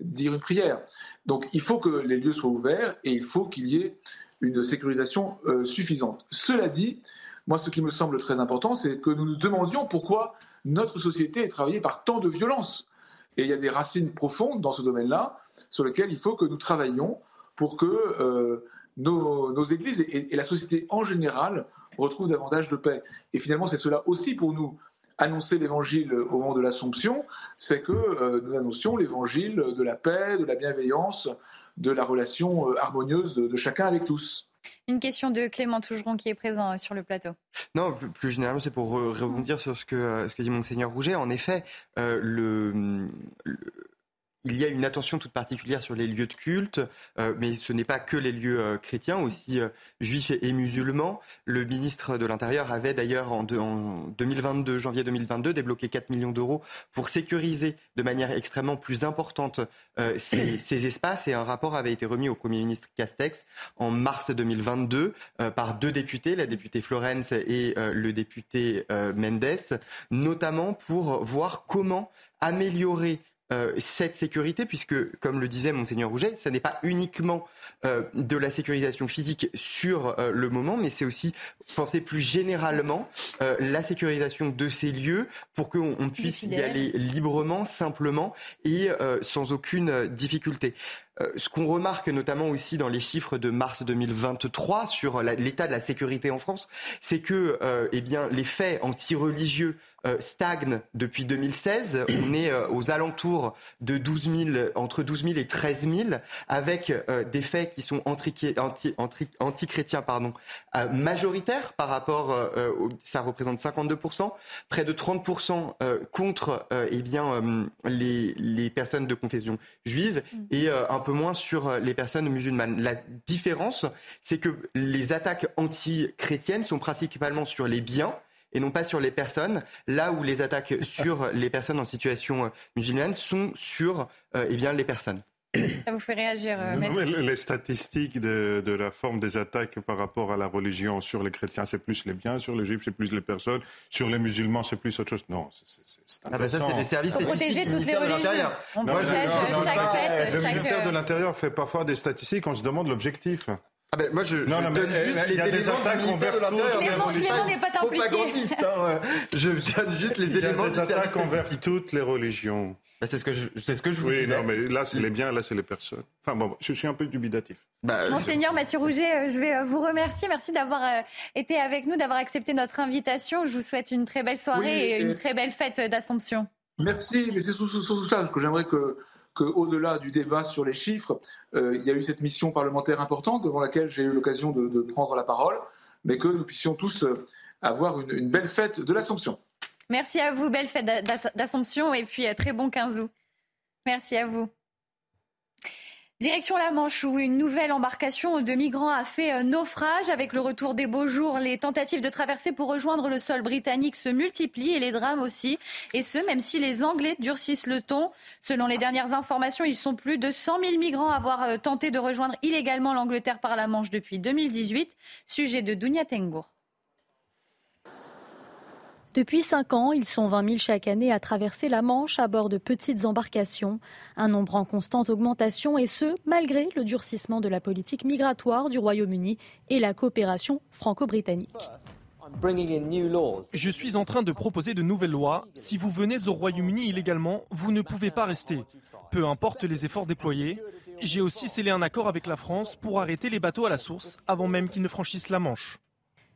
dire une prière. Donc il faut que les lieux soient ouverts et il faut qu'il y ait une sécurisation euh, suffisante. Cela dit, moi, ce qui me semble très important, c'est que nous nous demandions pourquoi notre société est travaillée par tant de violence. Et il y a des racines profondes dans ce domaine-là sur lesquelles il faut que nous travaillions pour que euh, nos, églises et, la société en général retrouvent davantage de paix. Et finalement, c'est cela aussi pour nous annoncer l'évangile au moment de l'Assomption, c'est que euh, nous annoncions l'évangile de la paix, de la bienveillance, de la relation euh, harmonieuse de, chacun avec tous. Une question de Clément Tougeron qui est présent euh, sur le plateau. Non, plus, généralement, c'est pour rebondir sur ce que, ce que dit Monseigneur Rouget. En effet, le il y a une attention toute particulière sur les lieux de culte, euh, mais ce n'est pas que les lieux euh, chrétiens, aussi euh, juifs et, musulmans. Le ministre de l'Intérieur avait d'ailleurs en, 2022, janvier 2022, débloqué 4 millions d'euros pour sécuriser de manière extrêmement plus importante ces, ces, espaces. Et un rapport avait été remis au Premier ministre Castex en mars 2022 par deux députés, la députée Florence et le député Mendes, notamment pour voir comment améliorer euh, cette sécurité, puisque, comme le disait Monseigneur Rouget, ce n'est pas uniquement euh, de la sécurisation physique sur euh, le moment, mais c'est aussi penser plus généralement la sécurisation de ces lieux pour qu'on puisse y aller librement, simplement et sans aucune difficulté. Ce qu'on remarque notamment aussi dans les chiffres de mars 2023 sur l'état de la sécurité en France, c'est que eh bien, les faits anti-religieux euh, stagne depuis 2016. On est euh, aux alentours de 12 000, entre 12 000 et 13 000, avec euh, des faits qui sont anti-chrétiens pardon, majoritaires par rapport, ça représente 52%, près de 30% contre eh bien, les, les, personnes de confession juive mm. et un peu moins sur les personnes musulmanes. La différence, c'est que les attaques anti-chrétiennes sont principalement sur les biens et non pas sur les personnes, là où les attaques sur les personnes en situation euh, musulmane sont sur euh, eh bien, les personnes. Ça vous fait réagir, euh, Les statistiques de, la forme des attaques par rapport à la religion sur les chrétiens, c'est plus les biens, sur les juifs, c'est plus les personnes, sur les musulmans, c'est plus autre chose. Non, c'est ah bah ça, c'est des services protéger toutes les religions. On protège chaque fête, Le ministère de l'Intérieur fait parfois des statistiques, on se demande l'objectif. Ah ben, moi, je, je donne juste les éléments du ministère de l'Intérieur. Clément n'est pas impliqué. Hein, je donne juste les éléments du service envers toutes les religions. Ben, c'est ce que je, c'est ce que je vous oui, disais. non, mais là, c'est les biens, là, c'est les personnes. Enfin, bon, je suis un peu dubitatif. Bah, Monseigneur Mathieu Rouget, euh, je vais euh, vous remercier. Merci d'avoir euh, été avec nous, d'avoir accepté notre invitation. Je vous souhaite une très belle soirée et, une très belle fête d'Assomption. Merci, mais c'est surtout ça que j'aimerais que qu'au-delà du débat sur les chiffres, euh, il y a eu cette mission parlementaire importante devant laquelle j'ai eu l'occasion de, prendre la parole, mais que nous puissions tous avoir une, une belle fête de l'Assomption. Merci à vous, belle fête d'Assomption et puis euh, très bon 15 août. Merci à vous. Direction la Manche où une nouvelle embarcation de migrants a fait euh, naufrage. Avec le retour des beaux jours, les tentatives de traverser pour rejoindre le sol britannique se multiplient et les drames aussi. Et ce, même si les Anglais durcissent le ton. Selon les dernières informations, ils sont plus de 100 000 migrants à avoir euh, tenté de rejoindre illégalement l'Angleterre par la Manche depuis 2018. Sujet de Dounia Tengour. Depuis cinq ans, ils sont 20 000 chaque année à traverser la Manche à bord de petites embarcations. Un nombre en constante augmentation et ce, malgré le durcissement de la politique migratoire du Royaume-Uni et la coopération franco-britannique. Je suis en train de proposer de nouvelles lois. Si vous venez au Royaume-Uni illégalement, vous ne pouvez pas rester. Peu importe les efforts déployés. J'ai aussi scellé un accord avec la France pour arrêter les bateaux à la source avant même qu'ils ne franchissent la Manche.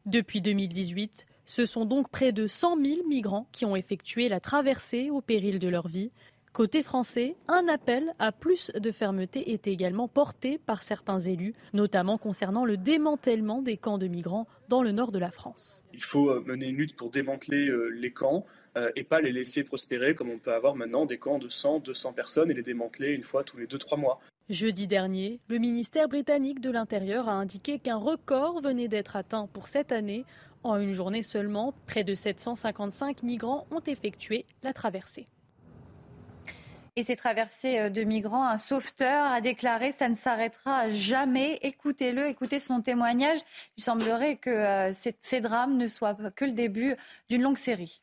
Depuis 2018, Ce sont donc près de 100 000 migrants qui ont effectué la traversée au péril de leur vie. Côté français, un appel à plus de fermeté est également porté par certains élus, notamment concernant le démantèlement des camps de migrants dans le nord de la France. Il faut euh, mener une lutte pour démanteler euh, les camps euh, et pas les laisser prospérer comme on peut avoir maintenant des camps de 100, 200 personnes et les démanteler une fois tous les 2-3 mois. Jeudi dernier, le ministère britannique de l'Intérieur a indiqué qu'un record venait d'être atteint pour cette année. En une journée seulement, près de 755 migrants ont effectué la traversée. Et ces traversées euh, de migrants, un sauveteur a déclaré ça ne s'arrêtera jamais. Écoutez-le, écoutez son témoignage. Il semblerait que euh, ces, drames ne soient que le début d'une longue série.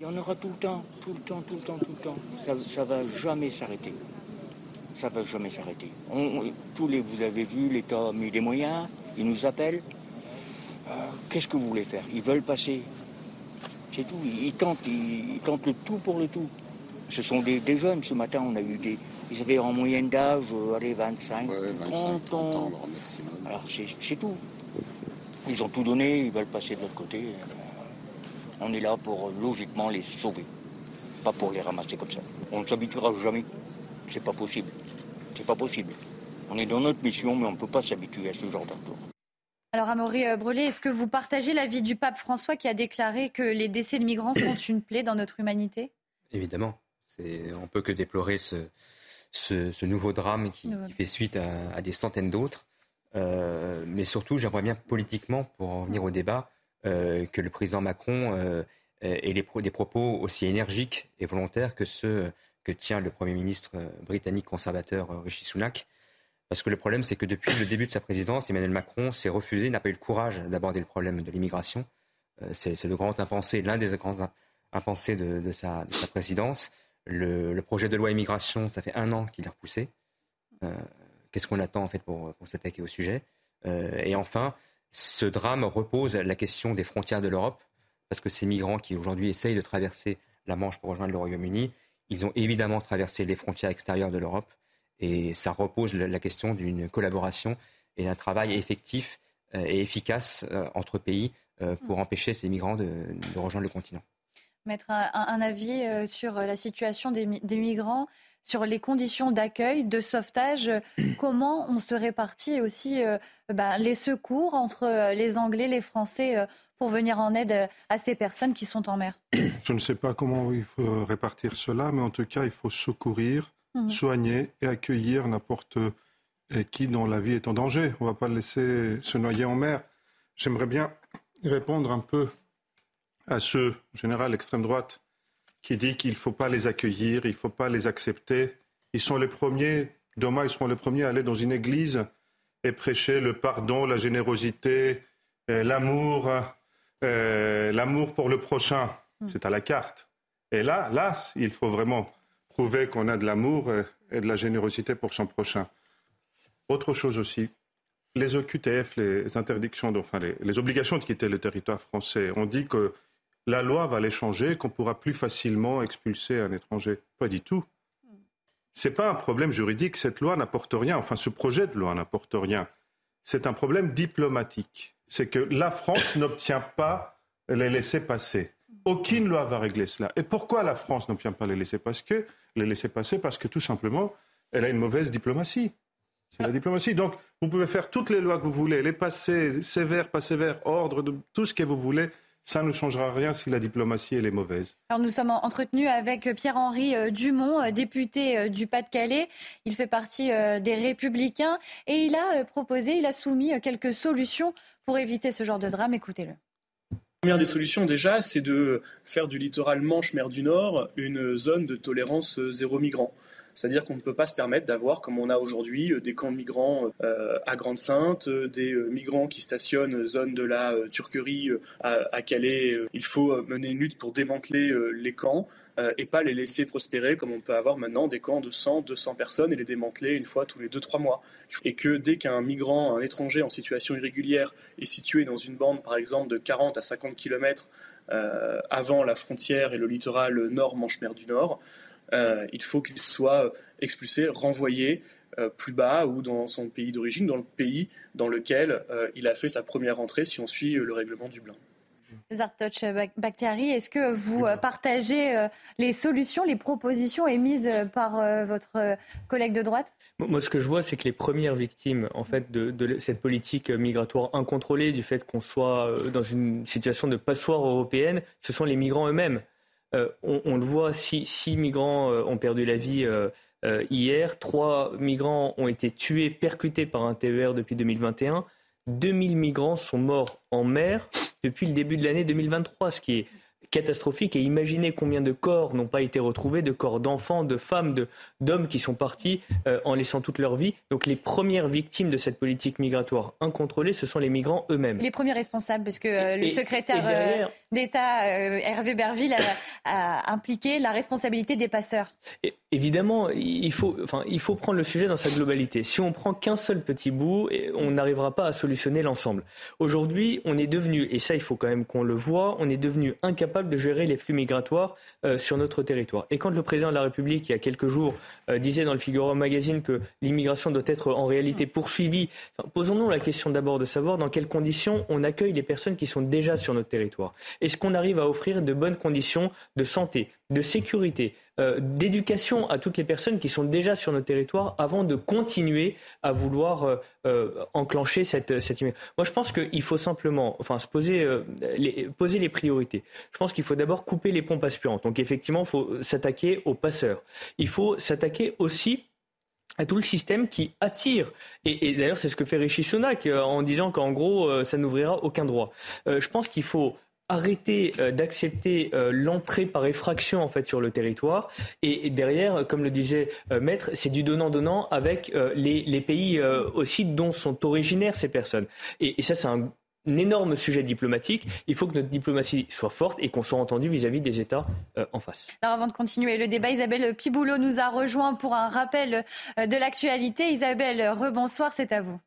Il y en aura tout le temps, tout le temps, tout le temps, tout le temps. Ça ne va jamais s'arrêter. Ça ne va jamais s'arrêter. tous les, vous avez vu, l'État a mis des moyens, ils nous appellent. Euh, qu'est-ce que vous voulez faire? Ils veulent passer. C'est tout. Ils, tentent, ils tentent le tout pour le tout. Ce sont des, jeunes. Ce matin, on a eu des. Ils avaient en moyenne d'âge, euh, allez, 25, 30 ans. Alors, c'est tout. Ils ont tout donné, ils veulent passer de l'autre côté. Euh, on est là pour, logiquement, les sauver. Pas pour les ramasser comme ça. On ne s'habituera jamais. C'est pas possible. C'est pas possible. On est dans notre mission, mais on ne peut pas s'habituer à ce genre d'ordre. Alors, Amaury Brûlé, est-ce que vous partagez l'avis du pape François qui a déclaré que les décès de migrants sont une plaie dans notre humanité? Évidemment. On peut que déplorer ce, nouveau drame qui, fait suite à, des centaines d'autres. Euh, mais surtout, j'aimerais bien politiquement, pour en venir au débat, euh, que le président Macron euh, ait des propos aussi énergiques et volontaires que ceux que tient le Premier ministre britannique conservateur Rishi Sunak. Parce que le problème, c'est que depuis le début de sa présidence, Emmanuel Macron s'est refusé, n'a pas eu le courage d'aborder le problème de l'immigration. c'est le grand impensé, l'un des grands impensés de, sa, de, sa, présidence. Le, projet de loi immigration, ça fait un an qu'il est repoussé. Euh, qu'est-ce qu'on attend en fait pour, s'attaquer au sujet? Euh, Et enfin, ce drame repose la question des frontières de l'Europe, parce que ces migrants qui aujourd'hui essayent de traverser la Manche pour rejoindre le Royaume-Uni, ils ont évidemment traversé les frontières extérieures de l'Europe, et ça repose la question d'une collaboration et d'un travail effectif euh, et efficace entre pays pour empêcher ces migrants de rejoindre le continent mettre un, avis euh, sur la situation des, migrants, sur les conditions d'accueil, de sauvetage, comment on se répartit aussi euh, bah, les secours entre euh, les Anglais, les Français pour venir en aide à ces personnes qui sont en mer? Je ne sais pas comment il faut répartir cela, mais en tout cas, il faut secourir, mmh. soigner et accueillir n'importe qui dont la vie est en danger. On ne va pas le laisser se noyer en mer. J'aimerais bien répondre un peu à ceux, en général l'extrême droite, qui dit qu'il ne faut pas les accueillir, il ne faut pas les accepter. Ils sont les premiers, demain, ils seront les premiers à aller dans une église et prêcher le pardon, la générosité, euh, l'amour, euh, l'amour pour le prochain. Mm. C'est à la carte. Et là, là, il faut vraiment prouver qu'on a de l'amour et de la générosité pour son prochain. Autre chose aussi, les OQTF, les interdictions, enfin les, les obligations de quitter le territoire français, on dit que la loi va les changer, qu'on pourra plus facilement expulser un étranger. Pas du tout. Ce n'est pas un problème juridique, cette loi n'apporte rien, enfin ce projet de loi n'apporte rien. C'est un problème diplomatique. C'est que la France n'obtient pas les laisser passer. Aucune loi va régler cela. Et pourquoi la France n'obtient pas les laisser passer? Les passer parce que tout simplement, elle a une mauvaise diplomatie. C'est la diplomatie. Donc, vous pouvez faire toutes les lois que vous voulez, les passer, sévères, pas sévères, ordre, de, tout ce que vous voulez. Ça ne changera rien si la diplomatie est mauvaise. Alors nous sommes entretenus avec Pierre-Henri euh, Dumont, euh, député euh, du Pas-de-Calais. Il fait partie des Républicains et il a proposé, il a soumis quelques solutions pour éviter ce genre de drame. Écoutez-le. La première des solutions déjà, c'est de faire du littoral Manche-Mer du Nord une zone de tolérance zéro migrant. C'est-à-dire qu'on ne peut pas se permettre d'avoir, comme on a aujourd'hui, euh, des camps de migrants euh, à Grande-Sainte, euh, des migrants qui stationnent zone de la Turquerie à, Calais. Il faut mener une lutte pour démanteler les camps. et pas les laisser prospérer comme on peut avoir maintenant des camps de 100, 200 personnes et les démanteler une fois tous les 2-3 mois. Et que dès qu'un migrant, un étranger en situation irrégulière est situé dans une bande par exemple de 40 à 50 km avant la frontière et le littoral nord Manche-Mer du Nord, il faut qu'il soit expulsé, renvoyé euh, plus bas ou dans son pays d'origine, dans le pays dans lequel euh, il a fait sa première entrée si on suit le règlement Dublin. Zartoch Bakhtiari, est-ce que vous partagez les solutions, les propositions émises par votre collègue de droite? Moi, ce que je vois, c'est que les premières victimes, en fait, de, cette politique migratoire incontrôlée, du fait qu'on soit euh, dans une situation de passoire européenne, ce sont les migrants eux-mêmes. Euh, on, le voit, six, migrants euh, ont perdu la vie hier, trois migrants ont été tués, percutés par un TER depuis 2021, 2000 migrants sont morts en mer depuis le début de l'année 2023, ce qui est catastrophique. Et imaginez combien de corps n'ont pas été retrouvés, de corps d'enfants, de femmes, d'hommes qui sont partis euh, en laissant toute leur vie. Donc les premières victimes de cette politique migratoire incontrôlée, ce sont les migrants eux-mêmes. Les premiers responsables, parce que euh, le secrétaire euh, d'État Hervé Berville a, impliqué la responsabilité des passeurs. Évidemment, il faut, prendre le sujet dans sa globalité. Si on prend qu'un seul petit bout, on n'arrivera pas à solutionner l'ensemble. Aujourd'hui, on est devenu, et ça il faut quand même qu'on le voit, on est devenu incapable de gérer les flux migratoires euh, sur notre territoire. Et quand le président de la République, il y a quelques jours, euh, disait dans le Figaro Magazine que l'immigration doit être en réalité poursuivie, posons-nous la question d'abord de savoir dans quelles conditions on accueille les personnes qui sont déjà sur notre territoire. Est-ce qu'on arrive à offrir de bonnes conditions de santé, de sécurité, euh, d'éducation à toutes les personnes qui sont déjà sur notre territoire avant de continuer à vouloir euh, euh, enclencher cette, cette Moi, je pense qu'il faut simplement enfin, se poser, les, poser les priorités. Je pense qu'il faut d'abord couper les pompes aspirantes. Donc, effectivement, il faut s'attaquer aux passeurs. Il faut s'attaquer aussi à tout le système qui attire. Et, d'ailleurs, c'est ce que fait Rishi Sunak en disant qu'en gros, ça n'ouvrira aucun droit. je pense qu'il faut arrêter euh, d'accepter euh, l'entrée par effraction en fait sur le territoire et, derrière comme le disait euh, maître c'est du donnant donnant avec les, pays aussi dont sont originaires ces personnes et, ça c'est un, énorme sujet diplomatique. Il faut que notre diplomatie soit forte et qu'on soit entendu vis-à-vis des États en face. Alors avant de continuer le débat, Isabelle Piboulot nous a rejoint pour un rappel de l'actualité. Isabelle, rebonsoir, c'est à vous.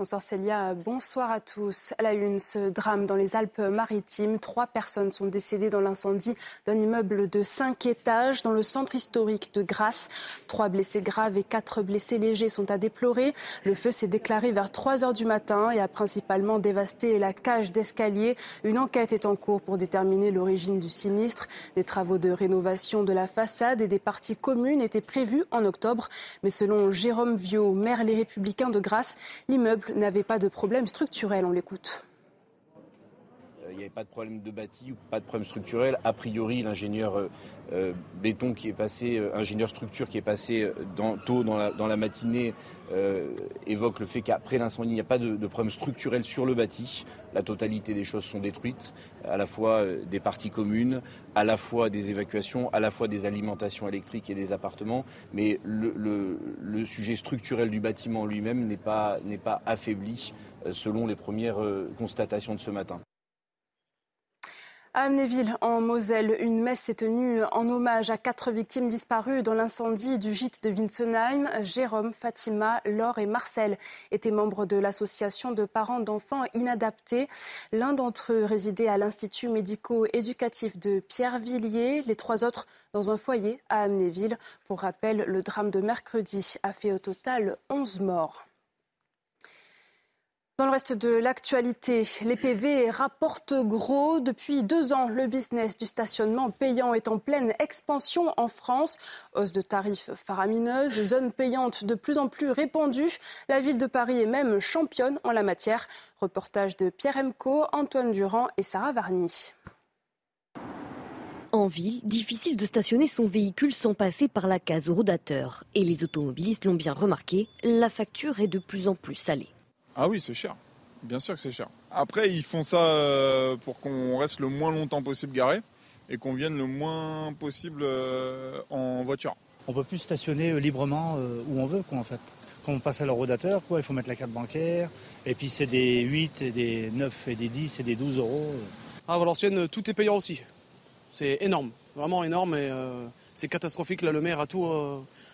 Bonsoir Célia, bonsoir à tous. À la une, ce drame dans les Alpes-Maritimes. Trois personnes sont décédées dans l'incendie d'un immeuble de cinq étages dans le centre historique de Grasse. Trois blessés graves et quatre blessés légers sont à déplorer. Le feu s'est déclaré vers 3 heures du matin et a principalement dévasté la cage d'escalier. Une enquête est en cours pour déterminer l'origine du sinistre. Des travaux de rénovation de la façade et des parties communes étaient prévus en octobre. Mais selon Jérôme Viau, maire Les Républicains de Grasse, l'immeuble n'avait pas de problème structurel. On l'écoute. Il n'y avait pas de problème de bâti ou pas de problème structurel. A priori, l'ingénieur euh, euh, béton qui est passé, euh, ingénieur structure qui est passé tôt dans la, matinée, évoque le fait qu'après l'incendie, il n'y a pas de, de, problème structurel sur le bâti. La totalité des choses sont détruites, à la fois des parties communes, à la fois des évacuations, à la fois des alimentations électriques et des appartements. Mais le, sujet structurel du bâtiment lui-même n'est pas, pas affaibli selon les premières constatations de ce matin. À Amnéville, en Moselle, une messe s'est tenue en hommage à quatre victimes disparues dans l'incendie du gîte de Winsenheim. Jérôme, Fatima, Laure et Marcel étaient membres de l'association de parents d'enfants inadaptés. L'un d'entre eux résidait à l'Institut médico-éducatif de Pierrevilliers, les trois autres dans un foyer à Amnéville. Pour rappel, le drame de mercredi a fait au total 11 morts. Dans le reste de l'actualité, les PV rapportent gros. Depuis deux ans, le business du stationnement payant est en pleine expansion en France. Hausse de tarifs faramineuse, zone payante de plus en plus répandue. La ville de Paris est même championne en la matière. Reportage de Pierre Emco, Antoine Durand et Sarah Varny. En ville, difficile de stationner son véhicule sans passer par la case rodateur. Et les automobilistes l'ont bien remarqué, la facture est de plus en plus salée. Ah oui, c'est cher. Bien sûr que c'est cher. Après, ils font ça euh, pour qu'on reste le moins longtemps possible garé et qu'on vienne le moins possible euh, en voiture. On peut plus stationner euh, librement où on veut, quoi, en fait. Quand on passe à l'eurodateur, quoi, il faut mettre la carte bancaire. Et puis c'est des 8, et des 9, et des 10, et des 12 euros. À Valenciennes, tout est payant aussi. C'est énorme, vraiment énorme. Et c'est catastrophique. Là, le maire a tout,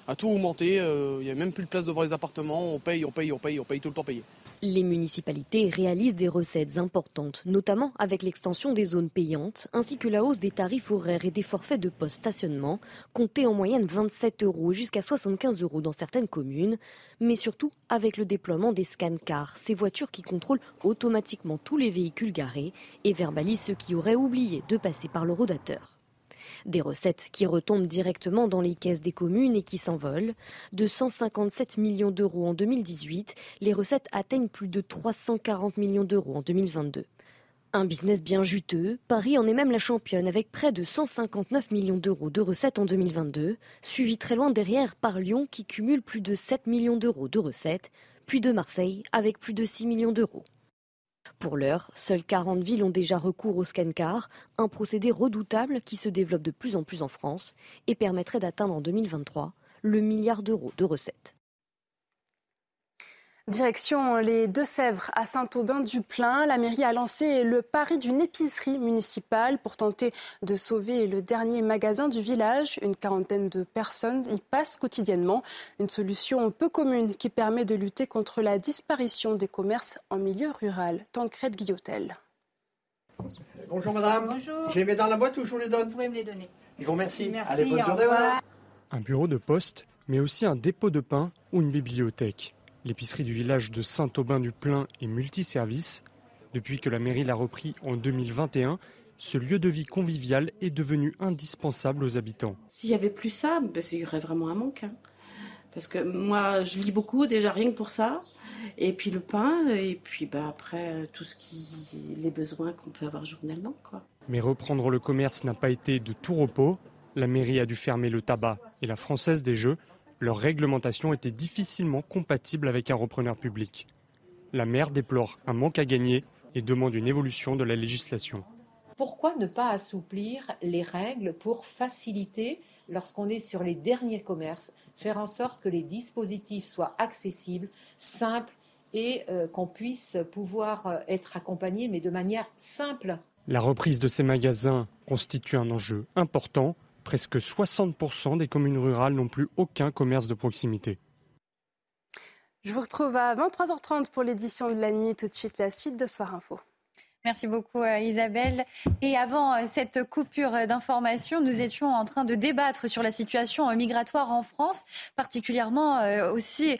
a tout augmenté. Il n'y a même plus de place devant les appartements. On paye, on paye, on paye, on paye tout le temps payé. Les municipalités réalisent des recettes importantes, notamment avec l'extension des zones payantes, ainsi que la hausse des tarifs horaires et des forfaits de post-stationnement, comptés en moyenne 27 euros jusqu'à 75 euros dans certaines communes, mais surtout avec le déploiement des scan cars, ces voitures qui contrôlent automatiquement tous les véhicules garés et verbalisent ceux qui auraient oublié de passer par le rodateur. Des recettes qui retombent directement dans les caisses des communes et qui s'envolent. De 157 millions d'euros en 2018, les recettes atteignent plus de 340 millions d'euros en 2022. Un business bien juteux, Paris en est même la championne avec près de 159 millions d'euros de recettes en 2022, suivi très loin derrière par Lyon qui cumule plus de 7 millions d'euros de recettes, puis de Marseille avec plus de 6 millions d'euros. Pour l'heure, seules 40 villes ont déjà recours au scan-car, un procédé redoutable qui se développe de plus en plus en France et permettrait d'atteindre en 2023 le milliard d'euros de recettes. Direction les Deux-Sèvres à Saint-Aubin-du-Plain. La mairie a lancé le pari d'une épicerie municipale pour tenter de sauver le dernier magasin du village. Une quarantaine de personnes y passent quotidiennement. Une solution peu commune qui permet de lutter contre la disparition des commerces en milieu rural. Tancred Guillotel. Bonjour madame. Bonjour. Je les mets dans la boîte ou je vous les donne? Vous pouvez me les donner. Je vous remercie. Merci, Allez, bonne journée. Un bureau de poste, mais aussi un dépôt de pain ou une bibliothèque. L'épicerie du village de Saint-Aubin-du-Plain est multiservice. Depuis que la mairie l'a repris en 2021, ce lieu de vie convivial est devenu indispensable aux habitants. S'il n'y avait plus ça, ben, il y aurait vraiment un manque. hein. Parce que moi, je lis beaucoup déjà rien que pour ça. Et puis le pain, et puis ben, après tout ce qui, les besoins qu'on peut avoir journellement, quoi. Mais reprendre le commerce n'a pas été de tout repos. La mairie a dû fermer le tabac et la Française des Jeux. Leur réglementation était difficilement compatible avec un repreneur public. La maire déplore un manque à gagner et demande une évolution de la législation. Pourquoi ne pas assouplir les règles pour faciliter, lorsqu'on est sur les derniers commerces, faire en sorte que les dispositifs soient accessibles, simples et euh, qu'on puisse pouvoir euh, être accompagné, mais de manière simple? La reprise de ces magasins constitue un enjeu important. Presque 60% des communes rurales n'ont plus aucun commerce de proximité. Je vous retrouve à 23h30 pour l'édition de la nuit. Tout de suite, la suite de Soir Info. Merci beaucoup euh, Isabelle. Et avant euh, cette coupure euh, d'information, nous étions en train de débattre sur la situation migratoire en France, particulièrement aussi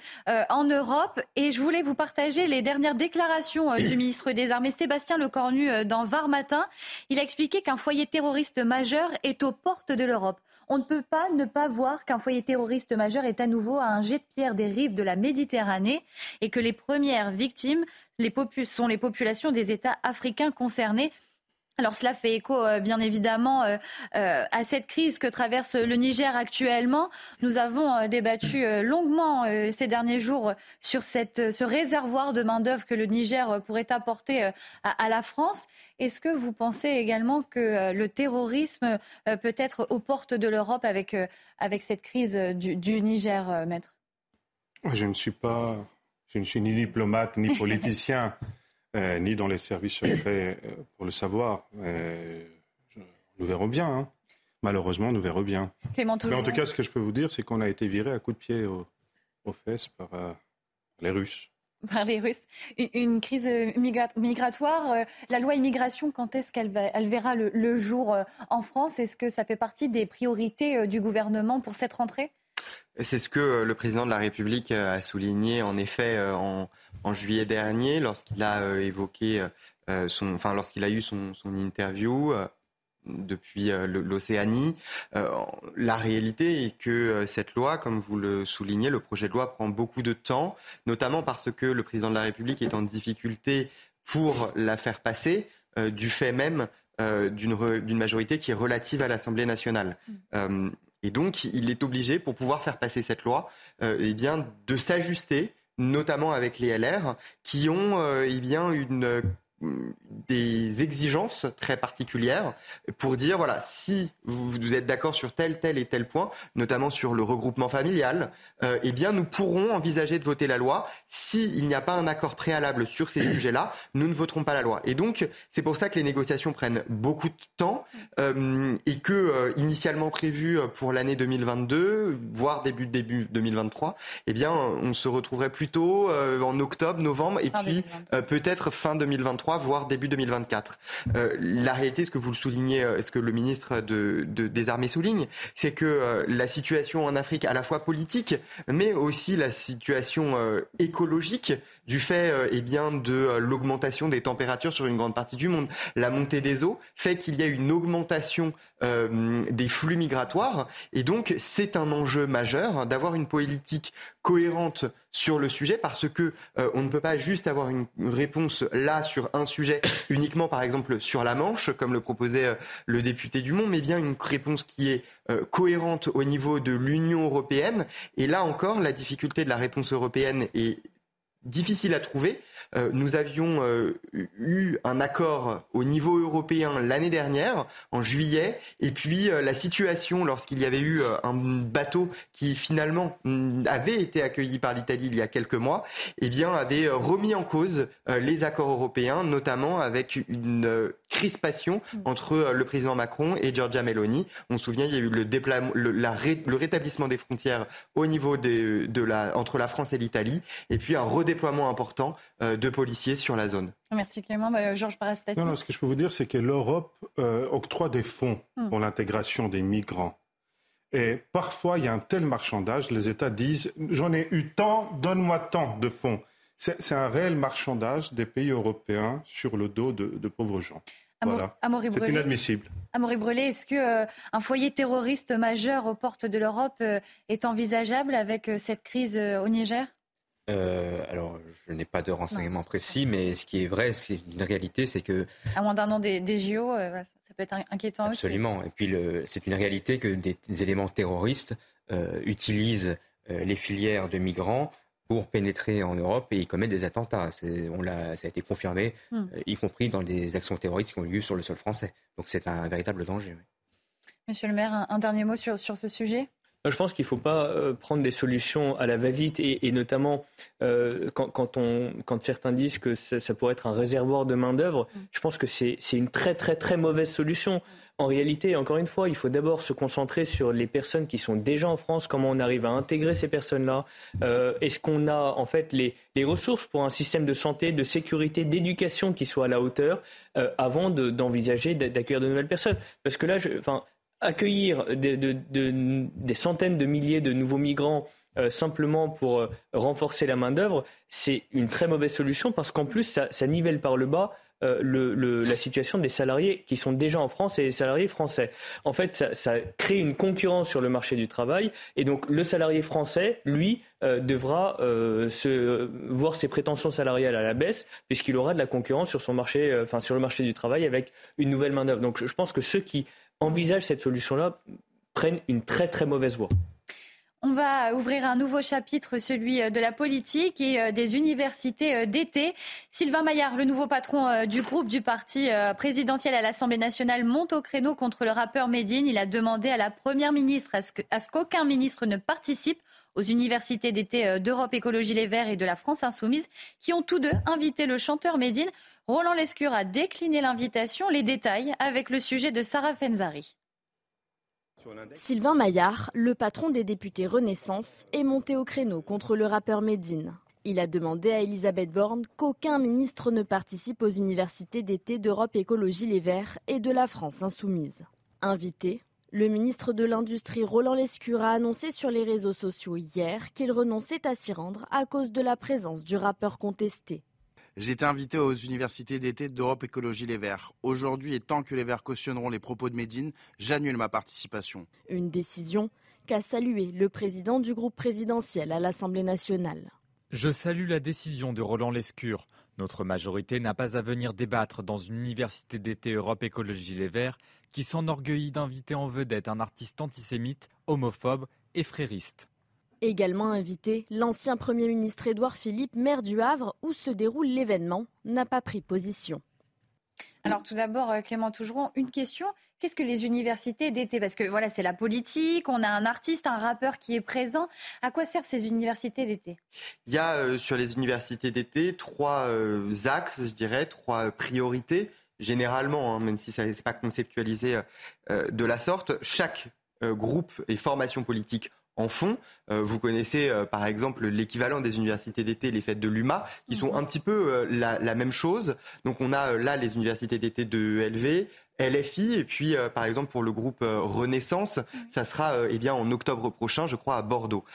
en Europe. Et je voulais vous partager les dernières déclarations du ministre des Armées, Sébastien Lecornu, dans Var Matin. Il a expliqué qu'un foyer terroriste majeur est aux portes de l'Europe. On ne peut pas ne pas voir qu'un foyer terroriste majeur est à nouveau à un jet de pierre des rives de la Méditerranée et que les premières victimes sont les populations des États africains concernés. Alors cela fait écho euh, bien évidemment euh, euh, à cette crise que traverse le Niger actuellement. Nous avons débattu longuement ces derniers jours sur cette, ce réservoir de main-d'œuvre que le Niger pourrait apporter à, à la France. Est-ce que vous pensez également que le terrorisme peut être aux portes de l'Europe avec, avec cette crise du, du Niger, maître? Je ne suis pas, je ne suis ni diplomate ni politicien, euh, ni dans les services secrets euh, pour le savoir. Euh, je- nous verrons bien. hein. Malheureusement, nous verrons bien. Clément Mais en tout cas, ce que je peux vous dire, c'est qu'on a été viré à coups de pied au- aux fesses par les Russes. par les Russes. Une, crise migra- migratoire. la loi immigration, quand est-ce qu'elle elle verra le, le jour en France? Est-ce que ça fait partie des priorités du gouvernement pour cette rentrée? C'est ce que euh, le président de la République euh, a souligné en effet euh, en, en juillet dernier lorsqu'il a évoqué son, enfin lorsqu'il a eu son, son interview depuis l'Océanie. La réalité est que cette loi, comme vous le soulignez, le projet de loi prend beaucoup de temps, notamment parce que le président de la République est en difficulté pour la faire passer du fait même d'une majorité qui est relative à l'Assemblée nationale. Et donc, il est obligé, pour pouvoir faire passer cette loi, euh, eh bien, de s'ajuster, notamment avec les LR, qui ont euh, eh bien, une des exigences très particulières pour dire voilà si vous, êtes d'accord sur tel tel et tel point notamment sur le regroupement familial euh, eh bien nous pourrons envisager de voter la loi s'il n'y a pas un accord préalable sur ces sujets là nous ne voterons pas la loi. Et donc c'est pour ça que les négociations prennent beaucoup de temps euh, et que euh, initialement prévu pour l'année 2022 voire début début 2023 eh bien on se retrouverait plutôt en octobre novembre et puis peut-être fin 2023 voire début 2024. Euh, la réalité, ce que vous le soulignez, euh, ce que le ministre de, des Armées souligne, c'est que euh, la situation en Afrique, à la fois politique, mais aussi la situation écologique, du fait eh bien de l'augmentation des températures sur une grande partie du monde, la montée des eaux, fait qu'il y a une augmentation des flux migratoires, et donc c'est un enjeu majeur d'avoir une politique cohérente sur le sujet parce que euh, on ne peut pas juste avoir une réponse là sur un sujet uniquement par exemple sur la Manche comme le proposait euh, le député Dumont mais bien une réponse qui est euh, cohérente au niveau de l'Union européenne. Et là encore la difficulté de la réponse européenne est difficile à trouver euh, nous avions euh, eu un accord au niveau européen l'année dernière, en juillet, et puis euh, la situation lorsqu'il y avait eu un bateau qui finalement mm, avait été accueilli par l'Italie il y a quelques mois, eh bien avait remis en cause les accords européens, notamment avec une crispation mm. entre le président Macron et Giorgia Meloni. On se souvient, il y a eu le, le, le rétablissement des frontières au niveau de la, entre la France et l'Italie, et puis un redéploiement important de policiers sur la zone. Merci Clément. Bah, Georges Parastati. Non, non, ce que je peux vous dire, c'est que l'Europe euh, octroie des fonds hmm. pour l'intégration des migrants. Et parfois, il y a un tel marchandage, les États disent J'en ai eu tant, donne-moi tant de fonds. C'est un réel marchandage des pays européens sur le dos de, pauvres gens. voilà. C'est inadmissible. Amaury Brelé, est-ce qu'un euh, foyer terroriste majeur aux portes de l'Europe euh, est envisageable avec cette crise au Niger? Euh, alors, je n'ai pas de renseignements précis, mais ce qui est vrai, c'est une réalité, c'est que... À moins d'un an des, JO, euh, ça peut être inquiétant aussi. Absolument. Et puis, c'est une réalité que des, éléments terroristes euh, utilisent les filières de migrants pour pénétrer en Europe et y commettre des attentats. On l'a, ça a été confirmé, hmm. y compris dans des actions terroristes qui ont eu lieu sur le sol français. Donc, c'est un véritable danger. Monsieur le maire, un, dernier mot sur, sur ce sujet? Je pense qu'il ne faut pas euh, prendre des solutions à la va-vite et, notamment euh, quand, on, quand, certains disent que ça, pourrait être un réservoir de main-d'œuvre, mm. je pense que c'est une très très très mauvaise solution. En réalité, encore une fois, il faut d'abord se concentrer sur les personnes qui sont déjà en France, comment on arrive à intégrer ces personnes-là. Euh, est-ce qu'on a en fait les, les, ressources pour un système de santé, de sécurité, d'éducation qui soit à la hauteur avant d'envisager d'accueillir de nouvelles personnes Parce que là, je, enfin, accueillir des, centaines de milliers de nouveaux migrants euh, simplement pour euh, renforcer la main-d'œuvre, c'est une très mauvaise solution parce qu'en plus, ça, nivelle par le bas euh, la situation des salariés qui sont déjà en France et les salariés français. En fait, ça, crée une concurrence sur le marché du travail et donc le salarié français, lui, devra voir ses prétentions salariales à la baisse puisqu'il aura de la concurrence sur son marché, enfin sur le marché du travail avec une nouvelle main d'œuvre. Donc je pense que ceux qui envisagent cette solution-là prennent une très très mauvaise voie. On va ouvrir un nouveau chapitre, celui euh, de la politique et euh, des universités euh, d'été. Sylvain Maillard, le nouveau patron du groupe du parti présidentiel à l'Assemblée nationale, monte au créneau contre le rappeur Médine. Il a demandé à la Première ministre à ce qu'aucun ministre ne participe aux universités d'été d'Europe Écologie Les Verts et de la France Insoumise, qui ont tous deux invité le chanteur Médine. Roland Lescure a décliné l'invitation. Les détails avec le sujet de Sarah Fenzari. Sylvain Maillard, le patron des députés Renaissance, est monté au créneau contre le rappeur Médine. Il a demandé à Elisabeth Borne qu'aucun ministre ne participe aux universités d'été d'Europe Écologie Les Verts et de la France Insoumise. Invité, le ministre de l'Industrie Roland Lescure a annoncé sur les réseaux sociaux hier qu'il renonçait à s'y rendre à cause de la présence du rappeur contesté. J'ai été invité aux universités d'été d'Europe Écologie Les Verts. Aujourd'hui, et tant que les Verts cautionneront les propos de Médine, j'annule ma participation. Une décision qu'a salué le président du groupe présidentiel à l'Assemblée nationale. Je salue la décision de Roland Lescure. Notre majorité n'a pas à venir débattre dans une université d'été Europe Écologie Les Verts qui s'enorgueillit d'inviter en vedette un artiste antisémite, homophobe et frériste. Également invité, l'ancien Premier ministre Édouard Philippe, maire du Havre, où se déroule l'événement, n'a pas pris position. Alors tout d'abord, Clément Tougeron, une question. Qu'est-ce que les universités d'été? Parce que voilà, c'est la politique, on a un artiste, un rappeur qui est présent. À quoi servent ces universités d'été? Il y a sur les universités d'été trois axes, je dirais, trois priorités généralement, hein, même si ça n'est pas conceptualisé de la sorte, chaque groupe et formation politique en fond. Euh, vous connaissez euh, par exemple l'équivalent des universités d'été, les fêtes de l'UMA, qui sont mhm. un petit peu euh, la, même chose. Donc on a là les universités d'été de LV, LFI et puis par exemple pour le groupe Renaissance, mhm. ça sera eh bien en octobre prochain, je crois à Bordeaux.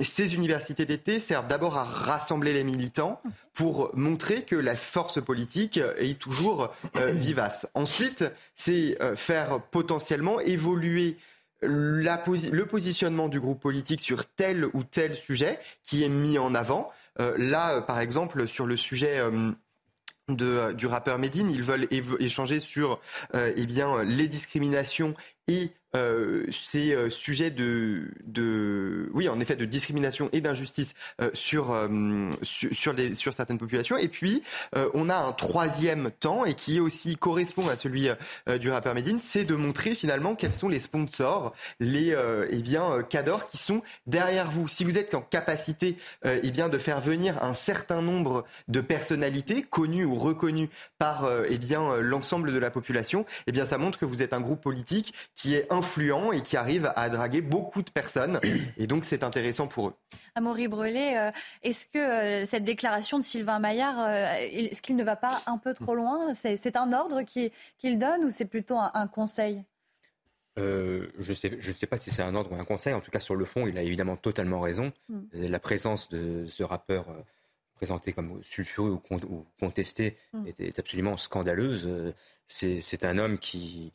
ces universités d'été servent d'abord à rassembler les militants mhm. pour montrer que la force politique est toujours vivace. Ensuite, c'est faire potentiellement évoluer le positionnement du groupe politique sur tel ou tel sujet qui est mis en avant. Euh, là, euh, par exemple, sur le sujet euh, du rappeur Medine, ils veulent échanger sur eh les discriminations et euh, ces euh, sujets de, de, oui, en effet, de discrimination et d'injustice euh, sur, sur, les, sur certaines populations. Et puis, on a un troisième temps et qui aussi correspond à celui du rappeur Medine, c'est de montrer finalement quels sont les sponsors, les eh bien cadors qui sont derrière vous. Si vous êtes en capacité eh bien de faire venir un certain nombre de personnalités connues ou reconnues par eh bien l'ensemble de la population, eh bien ça montre que vous êtes un groupe politique qui est influent et qui arrive à draguer beaucoup de personnes. Et donc, c'est intéressant pour eux. Amaury Brelet, euh, est-ce que euh, cette déclaration de Sylvain Maillard, euh, est-ce qu'il ne va pas un peu trop loin? C'est un ordre qu'il donne ou c'est plutôt un, conseil? Je ne sais, je sais pas si c'est un ordre ou un conseil. En tout cas, sur le fond, il a évidemment totalement raison. Hmm. La présence de ce rappeur présenté comme sulfureux ou, contesté hmm. est, absolument scandaleuse. C'est un homme qui,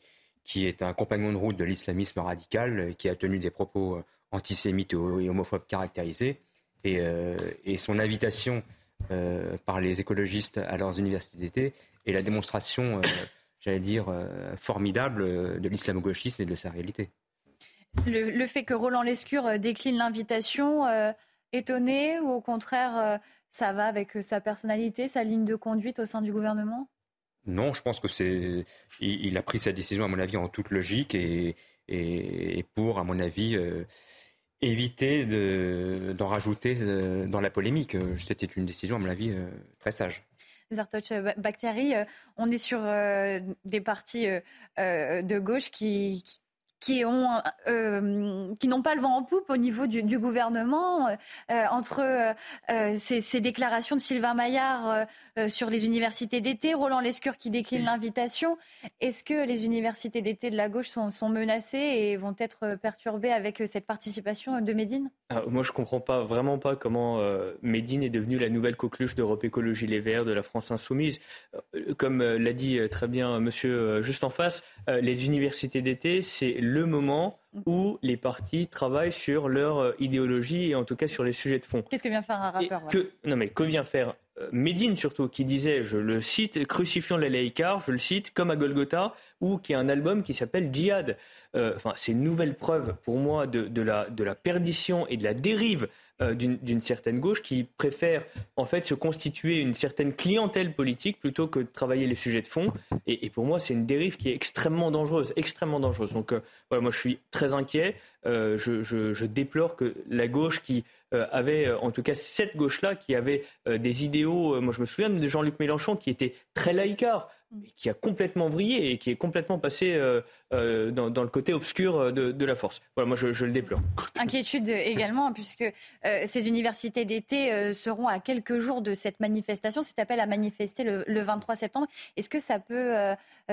qui est un compagnon de route de l'islamisme radical, qui a tenu des propos euh, antisémites et homophobes caractérisés. Et, euh, son invitation euh, par les écologistes à leurs universités d'été est la démonstration, j'allais dire, formidable de l'islamo-gauchisme et de sa réalité. Le, fait que Roland Lescure décline l'invitation, étonné ou au contraire, ça va avec sa personnalité, sa ligne de conduite au sein du gouvernement? Non, je pense que c'est. Il, a pris sa décision, à mon avis, en toute logique et, et, pour, à mon avis, euh, éviter d'en rajouter euh, dans la polémique. C'était une décision, à mon avis, euh, très sage. Zartoch Bakhtiari, on est sur des partis de gauche qui ont euh, qui n'ont pas le vent en poupe au niveau du, du gouvernement euh, entre euh, ces, ces, déclarations de Sylvain Maillard sur les universités d'été, Roland Lescure qui décline l'invitation. Est-ce que les universités d'été de la gauche sont, sont, menacées et vont être perturbées avec cette participation de Médine? Ah, Moi, je comprends pas vraiment pas comment Médine est devenue la nouvelle coqueluche d'Europe Écologie Les Verts, de la France Insoumise. Comme l'a dit très bien Monsieur juste en face, les universités d'été, c'est le moment où les partis travaillent sur leur euh, idéologie et en tout cas sur les sujets de fond. Qu'est-ce que vient faire un rappeur que, Non mais que vient faire euh, Médine surtout, qui disait, je le cite, Crucifions les laïcars, je le cite, comme à Golgotha, ou qui a un album qui s'appelle Djihad. Euh, enfin, c'est une nouvelle preuve pour moi de, la, de la perdition et de la dérive euh, d'une certaine gauche qui préfère en fait se constituer une certaine clientèle politique plutôt que de travailler les sujets de fond. Et, pour moi, c'est une dérive qui est extrêmement dangereuse, extrêmement dangereuse. Donc euh, voilà, moi je suis très inquiet. Euh, je, déplore que la gauche qui avait, en tout cas cette gauche-là, qui avait des idéaux, moi je me souviens de Jean-Luc Mélenchon qui était très laïcard, qui a complètement vrillé et qui est complètement passé euh, euh, dans, le côté obscur de, la force. Voilà, moi je, le déplore. Inquiétude également, puisque euh, ces universités d'été seront à quelques jours de cette manifestation, cet appel à manifester le, 23 septembre. Est-ce que ça peut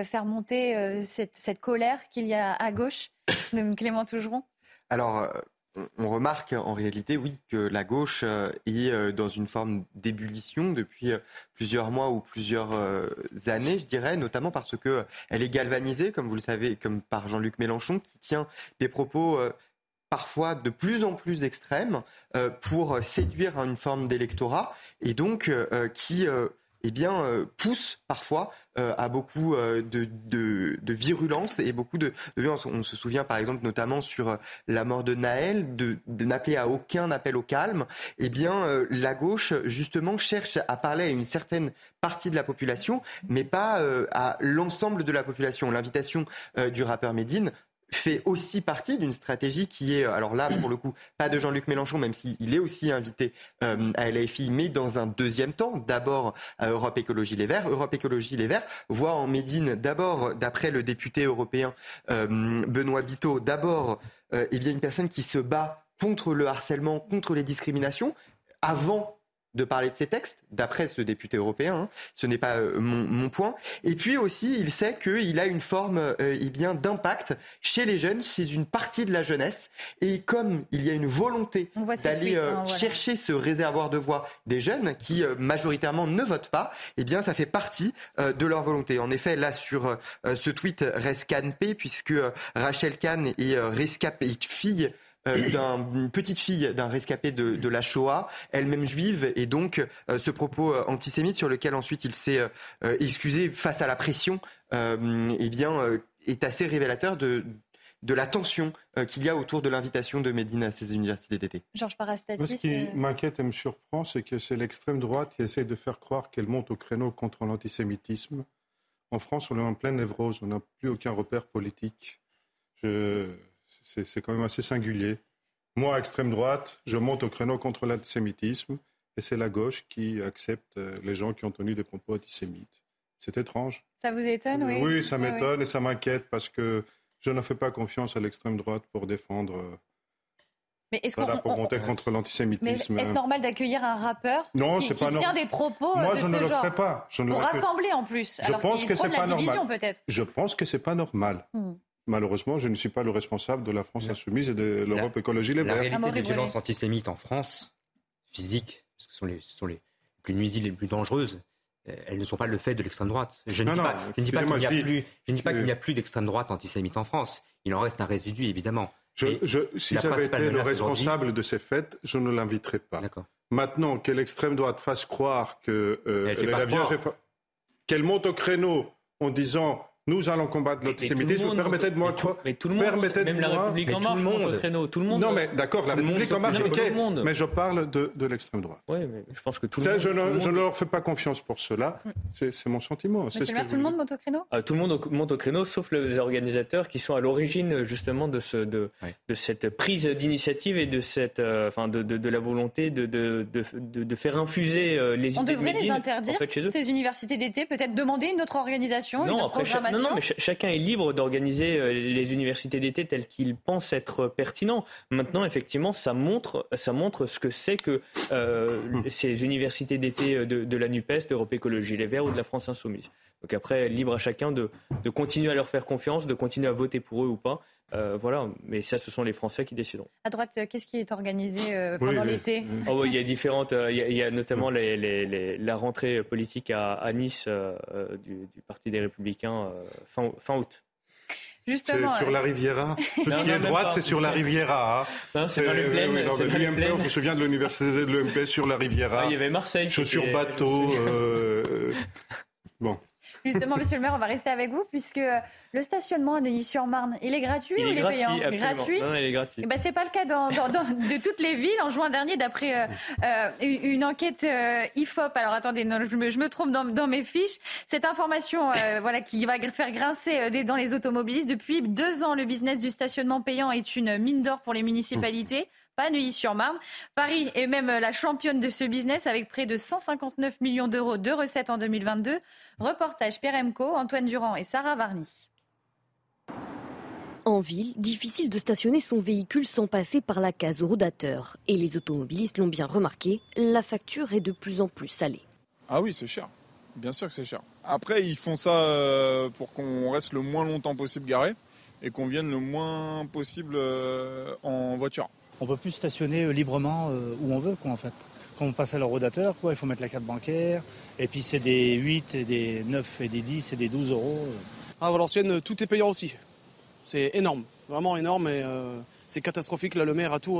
faire monter cette, cette colère qu'il y a à gauche de Clément Tougeron? Alors, on remarque en réalité, oui, que la gauche euh, est euh, dans une forme d'ébullition depuis euh, plusieurs mois ou plusieurs années, je dirais, notamment parce que elle est galvanisée, comme vous le savez, comme par Jean-Luc Mélenchon, qui tient des propos parfois de plus en plus extrêmes pour séduire une forme d'électorat et donc qui eh bien, euh, pousse parfois euh, à beaucoup euh, de, de, virulence et beaucoup de. On se souvient par exemple notamment sur la mort de Naël, de, n'appeler à aucun appel au calme. Eh bien, la gauche justement cherche à parler à une certaine partie de la population, mais pas à l'ensemble de la population. L'invitation du rappeur Médine fait aussi partie d'une stratégie qui est, alors là, pour le coup, pas de Jean-Luc Mélenchon, même s'il est aussi invité euh, à LFI, mais dans un deuxième temps, d'abord à Europe Écologie Les Verts. Europe Écologie Les Verts voit en Médine, d'abord, d'après le député européen euh, Benoît Biteau, d'abord, euh, eh bien, une personne qui se bat contre le harcèlement, contre les discriminations, avant de parler de ces textes, d'après ce député européen. Hein. Ce n'est pas euh, mon, point. Et puis aussi, il sait qu'il a une forme euh, eh bien d'impact chez les jeunes, chez une partie de la jeunesse. Et comme il y a une volonté d'aller euh, hein, chercher ce réservoir de voix des jeunes qui majoritairement ne votent pas, eh bien, ça fait partie de leur volonté. En effet, là sur ce tweet reste P, puisque Rachel Kahn est rescapée, fille euh, d'une petite fille d'un rescapé de, la Shoah, elle-même juive, et donc euh, ce propos euh, antisémite sur lequel ensuite il s'est excusé face à la pression, eh bien, est assez révélateur de, de la tension qu'il y a autour de l'invitation de Médine à ces universités d'été. Georges Parastatis. Ce qui m'inquiète et me surprend, c'est que c'est l'extrême droite qui essaie de faire croire qu'elle monte au créneau contre l'antisémitisme. En France, on est en pleine névrose, on n'a plus aucun repère politique. Je c'est quand même assez singulier. Moi, extrême droite, je monte au créneau contre l'antisémitisme et c'est la gauche qui accepte euh, les gens qui ont tenu des propos antisémites. C'est étrange. Ça vous étonne, oui? Oui, ça m'étonne et ça m'inquiète parce que je ne fais pas confiance à l'extrême droite pour défendre. Euh, mais est-ce qu'on pour monter contre l'antisémitisme Est-ce normal d'accueillir un rappeur non, qui, pas tient des propos Moi, de je ce ne genre? le ferai pas. Je ne pour le rassembler en plus. Je pense que c'est pas normal. Je pense que c'est pas normal. Malheureusement, je ne suis pas le responsable de la France insoumise et de l'Europe écologie les Verts. La réalité des violences antisémites en France, physiques, parce que ce sont les, sont les plus nuisibles et les plus dangereuses, euh, elles ne sont pas le fait de l'extrême droite. Je ne dis pas, qu'il n'y a, plus, je ne dis pas qu'il n'y a plus d'extrême droite antisémite en France. Il en reste un résidu, évidemment. Je, si j'avais été le responsable de ces faits, je ne l'inviterais pas. Maintenant, que l'extrême droite fasse croire que euh, la Vierge qu'elle monte au créneau en disant nous allons combattre l'antisémitisme. Permettez-moi de Mais tout le monde, même la République en marche, tout le créneau. Tout le monde. Non, mais d'accord, la République en marche, ok. Mais je parle de, de l'extrême droite. Oui, mais je pense que tout le monde. Je ne, je ne leur fais pas confiance pour cela. C'est mon sentiment. C'est ce que tout le monde monte au créneau? Ah, Tout le monde monte au créneau, sauf les organisateurs qui sont à l'origine justement de, ce, de, de cette prise d'initiative et de, cette, euh, enfin, de, de, la volonté de, de, de, faire infuser euh, les On idées devrait les interdire, ces universités d'été, peut-être demander une autre organisation, une autre programmation non, non, mais chacun est libre d'organiser euh, les universités d'été telles qu'il pense être pertinent. Maintenant, effectivement, ça montre, ça montre ce que c'est que euh, ces universités d'été euh, de, la NUPES, d'Europe Écologie Les Verts ou de la France Insoumise. Donc après, libre à chacun de, de continuer à leur faire confiance, de continuer à voter pour eux ou pas. voilà, mais ça, ce sont les Français qui décideront. À droite, qu'est-ce qui est organisé pendant l'été? Oh, Il y a différentes. Il y a, notamment les, la rentrée politique à, Nice du, Parti des Républicains fin, fin août. Justement, c'est sur la Riviera. Tout ce qui est droite, c'est sur la Riviera. Hein. C'est dans les plaines. on se souvient de l'université de l'UMP sur la Riviera. Ah, il y avait Marseille. Chaussures bateau. Euh, bon. Justement, monsieur le maire, on va rester avec vous puisque le stationnement à Neuilly-sur-Marne, il est gratuit ou il est payant Gratuit Non, il est gratuit. Eh ben, c'est pas le cas dans, de toutes les villes. En juin dernier, d'après euh, euh, une enquête euh, IFOP, alors attendez, non, je, me, je, me, trompe dans, dans, mes fiches, cette information voilà, qui va faire grincer des dents les automobilistes. Depuis deux ans, le business du stationnement payant est une mine d'or pour les municipalités pas Neuilly-sur-Marne. Paris est même la championne de ce business avec près de 159 millions d'euros de recettes en 2022. Reportage Peremco, Antoine Durand et Sarah Varny. En ville, difficile de stationner son véhicule sans passer par la case au rodateur. Et les automobilistes l'ont bien remarqué, la facture est de plus en plus salée. Ah oui, c'est cher. Bien sûr que c'est cher. Après, ils font ça euh, pour qu'on reste le moins longtemps possible garé et qu'on vienne le moins possible euh, en voiture. On peut plus stationner euh, librement euh, où on veut, quoi, en fait. Quand on passe à l'eurodateur, quoi, il faut mettre la carte bancaire. Et puis c'est des 8, et des 9, et des 10, et des 12 euros. À Valenciennes, tout est payant aussi. C'est énorme, vraiment énorme. Et euh, c'est catastrophique. Là, le maire a tout,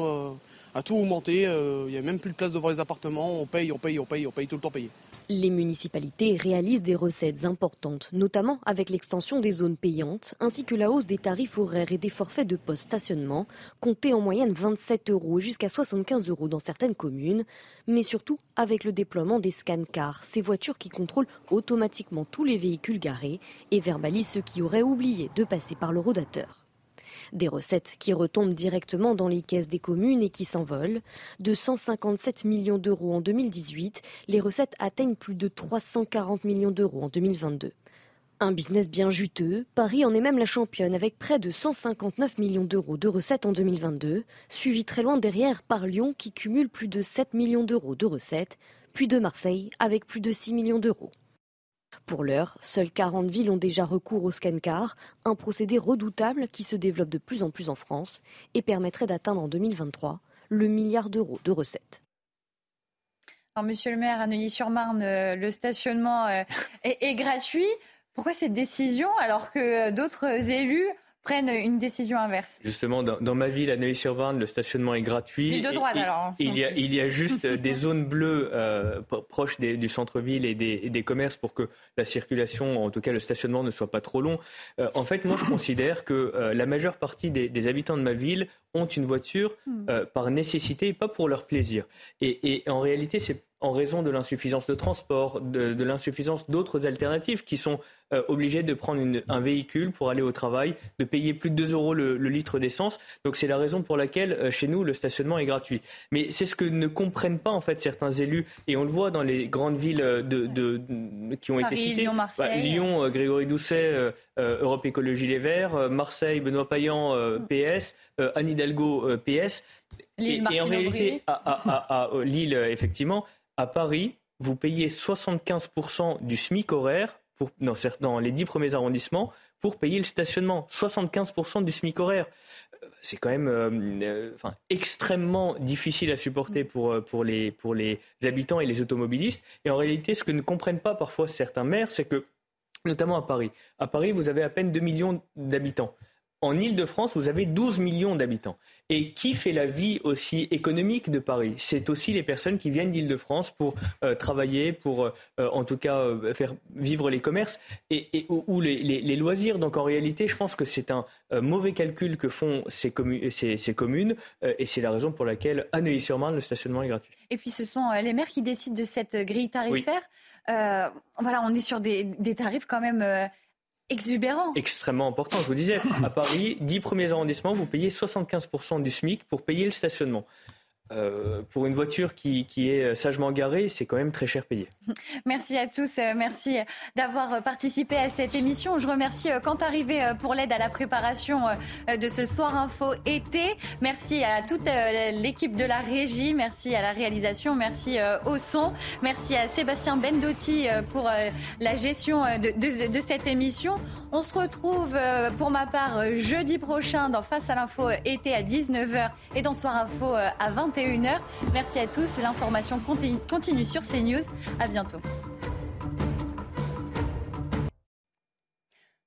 a tout augmenté. Il n'y a même plus de place devant les appartements. On paye, on paye, on paye, on paye tout le temps payé. Les municipalités réalisent des recettes importantes, notamment avec l'extension des zones payantes, ainsi que la hausse des tarifs horaires et des forfaits de post-stationnement, comptés en moyenne 27 euros jusqu'à 75 euros dans certaines communes, mais surtout avec le déploiement des scan-cars, ces voitures qui contrôlent automatiquement tous les véhicules garés et verbalisent ceux qui auraient oublié de passer par le rodateur. Des recettes qui retombent directement dans les caisses des communes et qui s'envolent. De 157 millions d'euros en 2018, les recettes atteignent plus de 340 millions d'euros en 2022. Un business bien juteux, Paris en est même la championne avec près de 159 millions d'euros de recettes en 2022, suivi très loin derrière par Lyon qui cumule plus de 7 millions d'euros de recettes, puis de Marseille avec plus de 6 millions d'euros. Pour l'heure, seules 40 villes ont déjà recours au scan-car, un procédé redoutable qui se développe de plus en plus en France et permettrait d'atteindre en 2023 le milliard d'euros de recettes. monsieur le maire, à Neuilly-sur-Marne, euh, le stationnement euh, est, gratuit. Pourquoi cette décision alors que d'autres élus prennent une décision inverse. Justement, dans, ma ville, à Neuilly-sur-Marne, le stationnement est gratuit. de droite, alors. Hein. Il y, a, il y a juste des zones bleues euh, proches du centre-ville et des, commerces pour que la circulation, en tout cas le stationnement, ne soit pas trop long. Euh, en fait, moi, je considère que euh, la majeure partie des, habitants de ma ville ont une voiture hmm. par nécessité et pas pour leur plaisir. Et, et en réalité, c'est en raison de l'insuffisance de transport, de, l'insuffisance d'autres alternatives qui sont euh, obligés de prendre un véhicule pour aller au travail, de payer plus de 2 euros le, litre d'essence. Donc c'est la raison pour laquelle euh, chez nous le stationnement est gratuit. Mais c'est ce que ne comprennent pas en fait certains élus et on le voit dans les grandes villes euh, de, qui ont été citées. Lyon, Marseille. Lyon, Grégory Doucet, Europe Écologie Les Verts, Marseille, Benoît Payan, PS, Anne Hidalgo, PS. et, en réalité, à Lille, effectivement, à Paris, vous payez 75% du SMIC horaire pour, dans, les 10 premiers arrondissements pour payer le stationnement. 75% du SMIC horaire. Euh, c'est quand même euh, euh, extrêmement difficile à supporter pour, pour, les, pour les habitants et les automobilistes. Et en réalité, ce que ne comprennent pas parfois certains maires, c'est que, notamment à Paris, à Paris, vous avez à peine 2 millions d'habitants. En Ile-de-France, vous avez 12 millions d'habitants. Et qui fait la vie aussi économique de Paris? C'est aussi les personnes qui viennent d'Île-de-France pour euh, travailler, pour euh, en tout cas euh, faire vivre les commerces et, ou les, loisirs. Donc en réalité, je pense que c'est un mauvais calcul que font ces, ces communes et c'est la raison pour laquelle à Neuilly-sur-Marne, le stationnement est gratuit. Et puis ce sont les maires qui décident de cette grille tarifaire. voilà, on est sur des, des tarifs quand même exubérant. Extrêmement important. Je vous disais, à Paris, 10 premiers arrondissements, vous payez 75% du SMIC pour payer le stationnement. Euh, pour une voiture qui, est sagement garée, c'est quand même très cher payé. Merci à tous, euh, merci d'avoir participé à cette émission. Je remercie euh, Quentin Arrivé pour l'aide à la préparation de ce soir info été. Merci à toute l'équipe de la régie, merci à la réalisation, merci au son, merci à Sébastien Bendotti pour la gestion de, de cette émission. On se retrouve pour ma part jeudi prochain dans Face à l'info été à 19h et dans Soir info à 20h. Merci à tous. L'information continue sur CNews. À bientôt.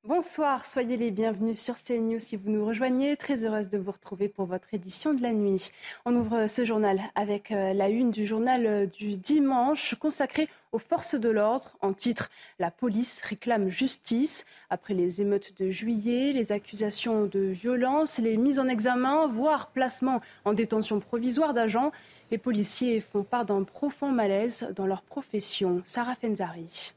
Bonsoir, soyez les bienvenus sur CNews si vous nous rejoignez. Très heureuse de vous retrouver pour votre édition de la nuit. On ouvre ce journal avec euh, la une du journal euh, du dimanche consacré aux forces de l'ordre. En titre, la police réclame justice. Après les émeutes de juillet, les accusations de violence, les mises en examen, voire placement en détention provisoire d'agents, les policiers font part d'un profond malaise dans leur profession. Sarah Fenzari.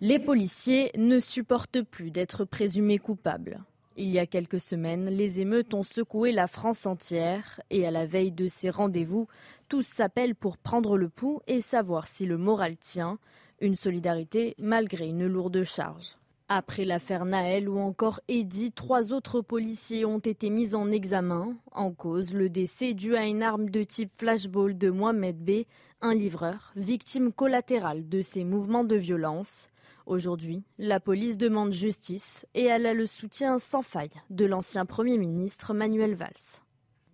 Les policiers ne supportent plus d'être présumés coupables. Il y a quelques semaines, les émeutes ont secoué la France entière et à la veille de ces rendez-vous, tous s'appellent pour prendre le pouls et savoir si le moral tient, une solidarité malgré une lourde charge. Après l'affaire Naël ou encore Eddy, trois autres policiers ont été mis en examen. En cause, le décès dû à une arme de type flashball de Mohamed B, un livreur, victime collatérale de ces mouvements de violence. Aujourd'hui, la police demande justice et elle a le soutien sans faille de l'ancien Premier ministre Manuel Valls.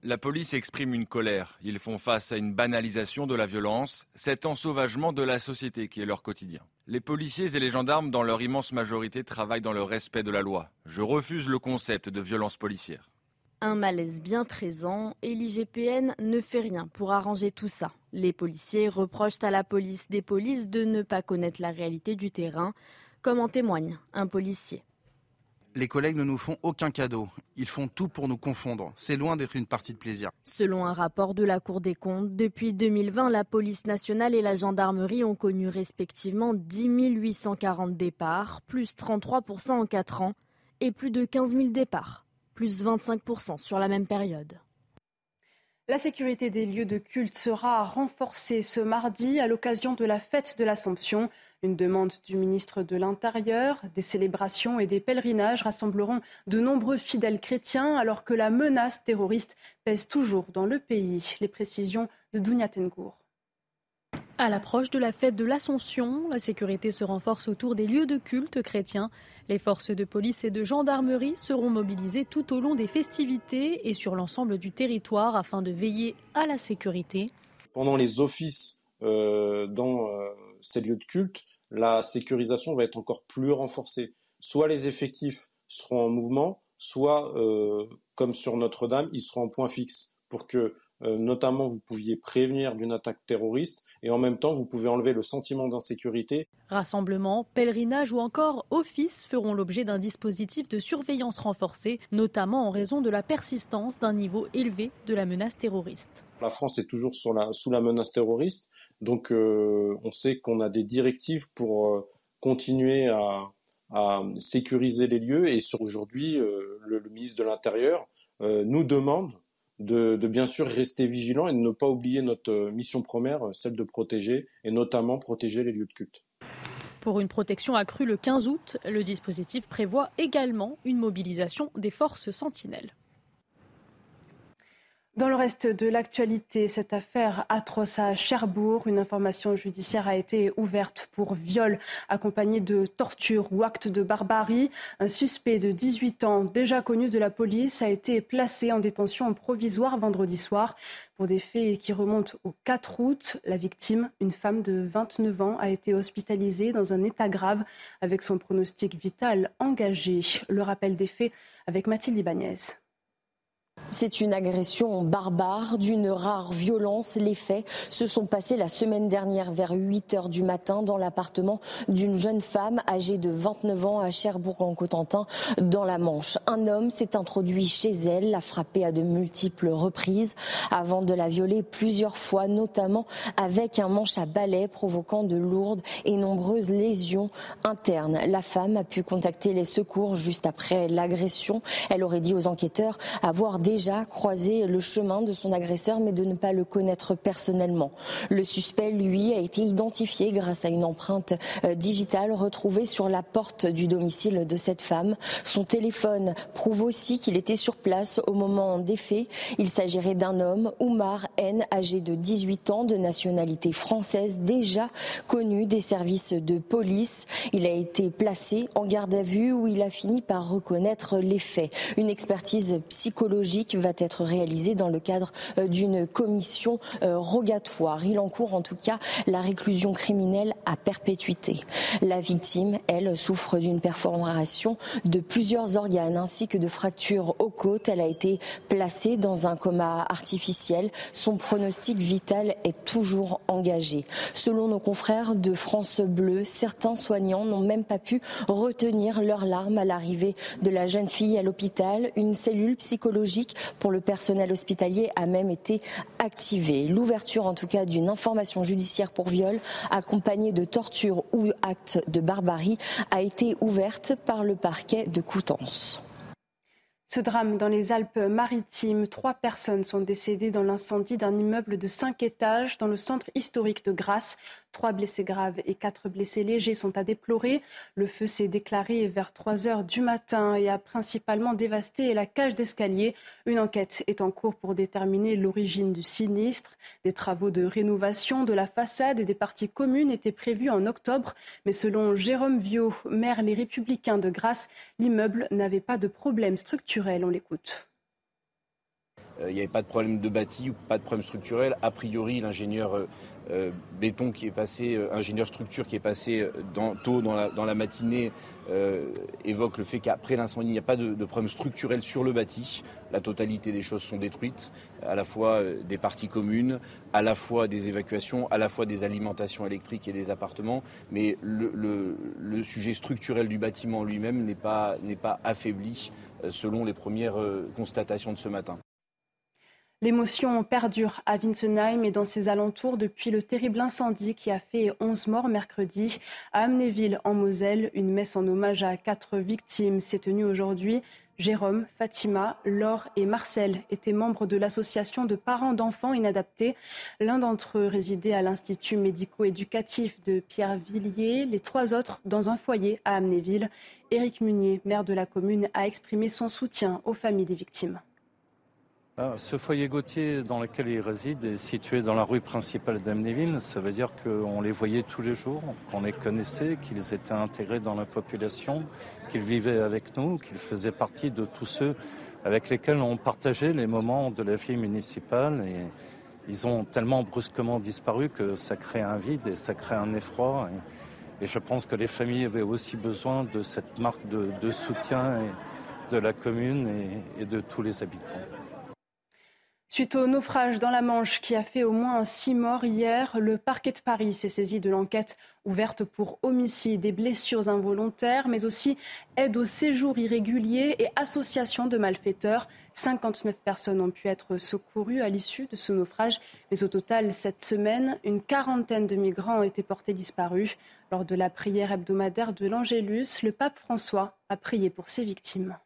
La police exprime une colère. Ils font face à une banalisation de la violence, cet ensauvagement de la société qui est leur quotidien. Les policiers et les gendarmes, dans leur immense majorité, travaillent dans le respect de la loi. Je refuse le concept de violence policière. Un malaise bien présent et l'IGPN ne fait rien pour arranger tout ça. Les policiers reprochent à la police des polices de ne pas connaître la réalité du terrain, comme en témoigne un policier. Les collègues ne nous font aucun cadeau. Ils font tout pour nous confondre. C'est loin d'être une partie de plaisir. Selon un rapport de la Cour des comptes, depuis 2020, la police nationale et la gendarmerie ont connu respectivement 10 840 départs, plus 33% en 4 ans, et plus de 15 000 départs plus 25% sur la même période. La sécurité des lieux de culte sera renforcée ce mardi à l'occasion de la fête de l'Assomption. Une demande du ministre de l'Intérieur. Des célébrations et des pèlerinages rassembleront de nombreux fidèles chrétiens alors que la menace terroriste pèse toujours dans le pays. Les précisions de Dounia Tengour. À l'approche de la fête de l'Assomption, la sécurité se renforce autour des lieux de culte chrétiens. Les forces de police et de gendarmerie seront mobilisées tout au long des festivités et sur l'ensemble du territoire afin de veiller à la sécurité. Pendant les offices euh, dans euh, ces lieux de culte, la sécurisation va être encore plus renforcée. Soit les effectifs seront en mouvement, soit, euh, comme sur Notre-Dame, ils seront en point fixe pour que notamment vous pouviez prévenir d'une attaque terroriste et en même temps vous pouvez enlever le sentiment d'insécurité. Rassemblements, pèlerinage ou encore office feront l'objet d'un dispositif de surveillance renforcé, notamment en raison de la persistance d'un niveau élevé de la menace terroriste. La France est toujours sous la menace terroriste, donc euh, on sait qu'on a des directives pour euh, continuer à, sécuriser les lieux et sur aujourd'hui le, ministre de l'Intérieur nous demande de, bien sûr rester vigilant et de ne pas oublier notre euh, mission première, euh, celle de protéger et notamment protéger les lieux de culte. Pour une protection accrue le 15 août, le dispositif prévoit également une mobilisation des forces sentinelles. Dans le reste de l'actualité, cette affaire atroce à Cherbourg, une information judiciaire a été ouverte pour viol accompagné de torture ou acte de barbarie. Un suspect de 18 ans, déjà connu de la police, a été placé en détention provisoire vendredi soir pour des faits qui remontent au 4 août. La victime, une femme de 29 ans, a été hospitalisée dans un état grave avec son pronostic vital engagé. Le rappel des faits avec Mathilde Ibanez. C'est une agression barbare, d'une rare violence. Les faits se sont passés la semaine dernière vers 8 heures du matin dans l'appartement d'une jeune femme âgée de 29 ans à Cherbourg-en-Cotentin, dans la Manche. Un homme s'est introduit chez elle, l'a frappée à de multiples reprises avant de la violer plusieurs fois, notamment avec un manche à balai provoquant de lourdes et nombreuses lésions internes. La femme a pu contacter les secours juste après l'agression. Elle aurait dit aux enquêteurs avoir déjà déjà croisé le chemin de son agresseur, mais de ne pas le connaître personnellement. Le suspect, lui, a été identifié grâce à une empreinte euh, digitale retrouvée sur la porte du domicile de cette femme. Son téléphone prouve aussi qu'il était sur place au moment des faits. Il s'agirait d'un homme, Oumar N, âgé de 18 ans, de nationalité française, déjà connu des services de police. Il a été placé en garde à vue où il a fini par reconnaître les faits. Une expertise psychologique va être réalisé dans le cadre euh, d'une commission euh, rogatoire. Il encourt en tout cas la réclusion criminelle à perpétuité. La victime, elle, souffre d'une perforation de plusieurs organes ainsi que de fractures aux côtes. Elle a été placée dans un coma artificiel. Son pronostic vital est toujours engagé. Selon nos confrères de France Bleu, certains soignants n'ont même pas pu retenir leurs larmes à l'arrivée de la jeune fille à l'hôpital. Une cellule psychologique pour le personnel hospitalier a même été activée. L'ouverture en tout cas d'une information judiciaire pour viol accompagnée de torture ou actes de barbarie a été ouverte par le parquet de Coutances. Ce drame dans les Alpes-Maritimes, trois personnes sont décédées dans l'incendie d'un immeuble de cinq étages dans le centre historique de Grasse. Trois blessés graves et quatre blessés légers sont à déplorer. Le feu s'est déclaré vers 3 heures du matin et a principalement dévasté la cage d'escalier. Une enquête est en cours pour déterminer l'origine du sinistre. Des travaux de rénovation de la façade et des parties communes étaient prévus en octobre, mais selon Jérôme Viau, maire Les Républicains de Grasse, l'immeuble n'avait pas de problème structurel. On l'écoute. Euh, il n'y avait pas de problème de bâti ou pas de problème structurel. A priori, l'ingénieur euh, euh, béton qui est passé, ingénieur structure qui est passé dans, tôt dans la, matinée euh, évoque le fait qu'après l'incendie, il n'y a pas de, problème structurel sur le bâti. La totalité des choses sont détruites, à la fois euh, des parties communes, à la fois des évacuations, à la fois des alimentations électriques et des appartements. Mais le, sujet structurel du bâtiment lui-même n'est pas, pas affaibli euh, selon les premières constatations de ce matin. L'émotion perdure à Winsenheim et dans ses alentours depuis le terrible incendie qui a fait 11 morts mercredi. À Amnéville, en Moselle, une messe en hommage à quatre victimes s'est tenue aujourd'hui. Jérôme, Fatima, Laure et Marcel étaient membres de l'association de parents d'enfants inadaptés. L'un d'entre eux résidait à l'Institut médico-éducatif de Pierre-Villiers, les trois autres dans un foyer à Amnéville. Éric Munier, maire de la commune, a exprimé son soutien aux familles des victimes. Ah, ce foyer Gauthier dans lequel il réside est situé dans la rue principale d'Amnéville. Ça veut dire qu'on les voyait tous les jours, qu'on les connaissait, qu'ils étaient intégrés dans la population, qu'ils vivaient avec nous, qu'ils faisaient partie de tous ceux avec lesquels on partageait les moments de la vie municipale. Et ils ont tellement brusquement disparu que ça crée un vide et ça crée un effroi. Et, je pense que les familles avaient aussi besoin de cette marque de, soutien de la commune et de tous les habitants. Suite au naufrage dans la Manche qui a fait au moins six morts hier, le parquet de Paris s'est saisi de l'enquête ouverte pour homicide et blessures involontaires, mais aussi aide au séjour irrégulier et association de malfaiteurs. 59 personnes ont pu être secourues à l'issue de ce naufrage, mais au total, cette semaine, une quarantaine de migrants ont été portés disparus. Lors de la prière hebdomadaire de l'Angélus, le pape François a prié pour ses victimes.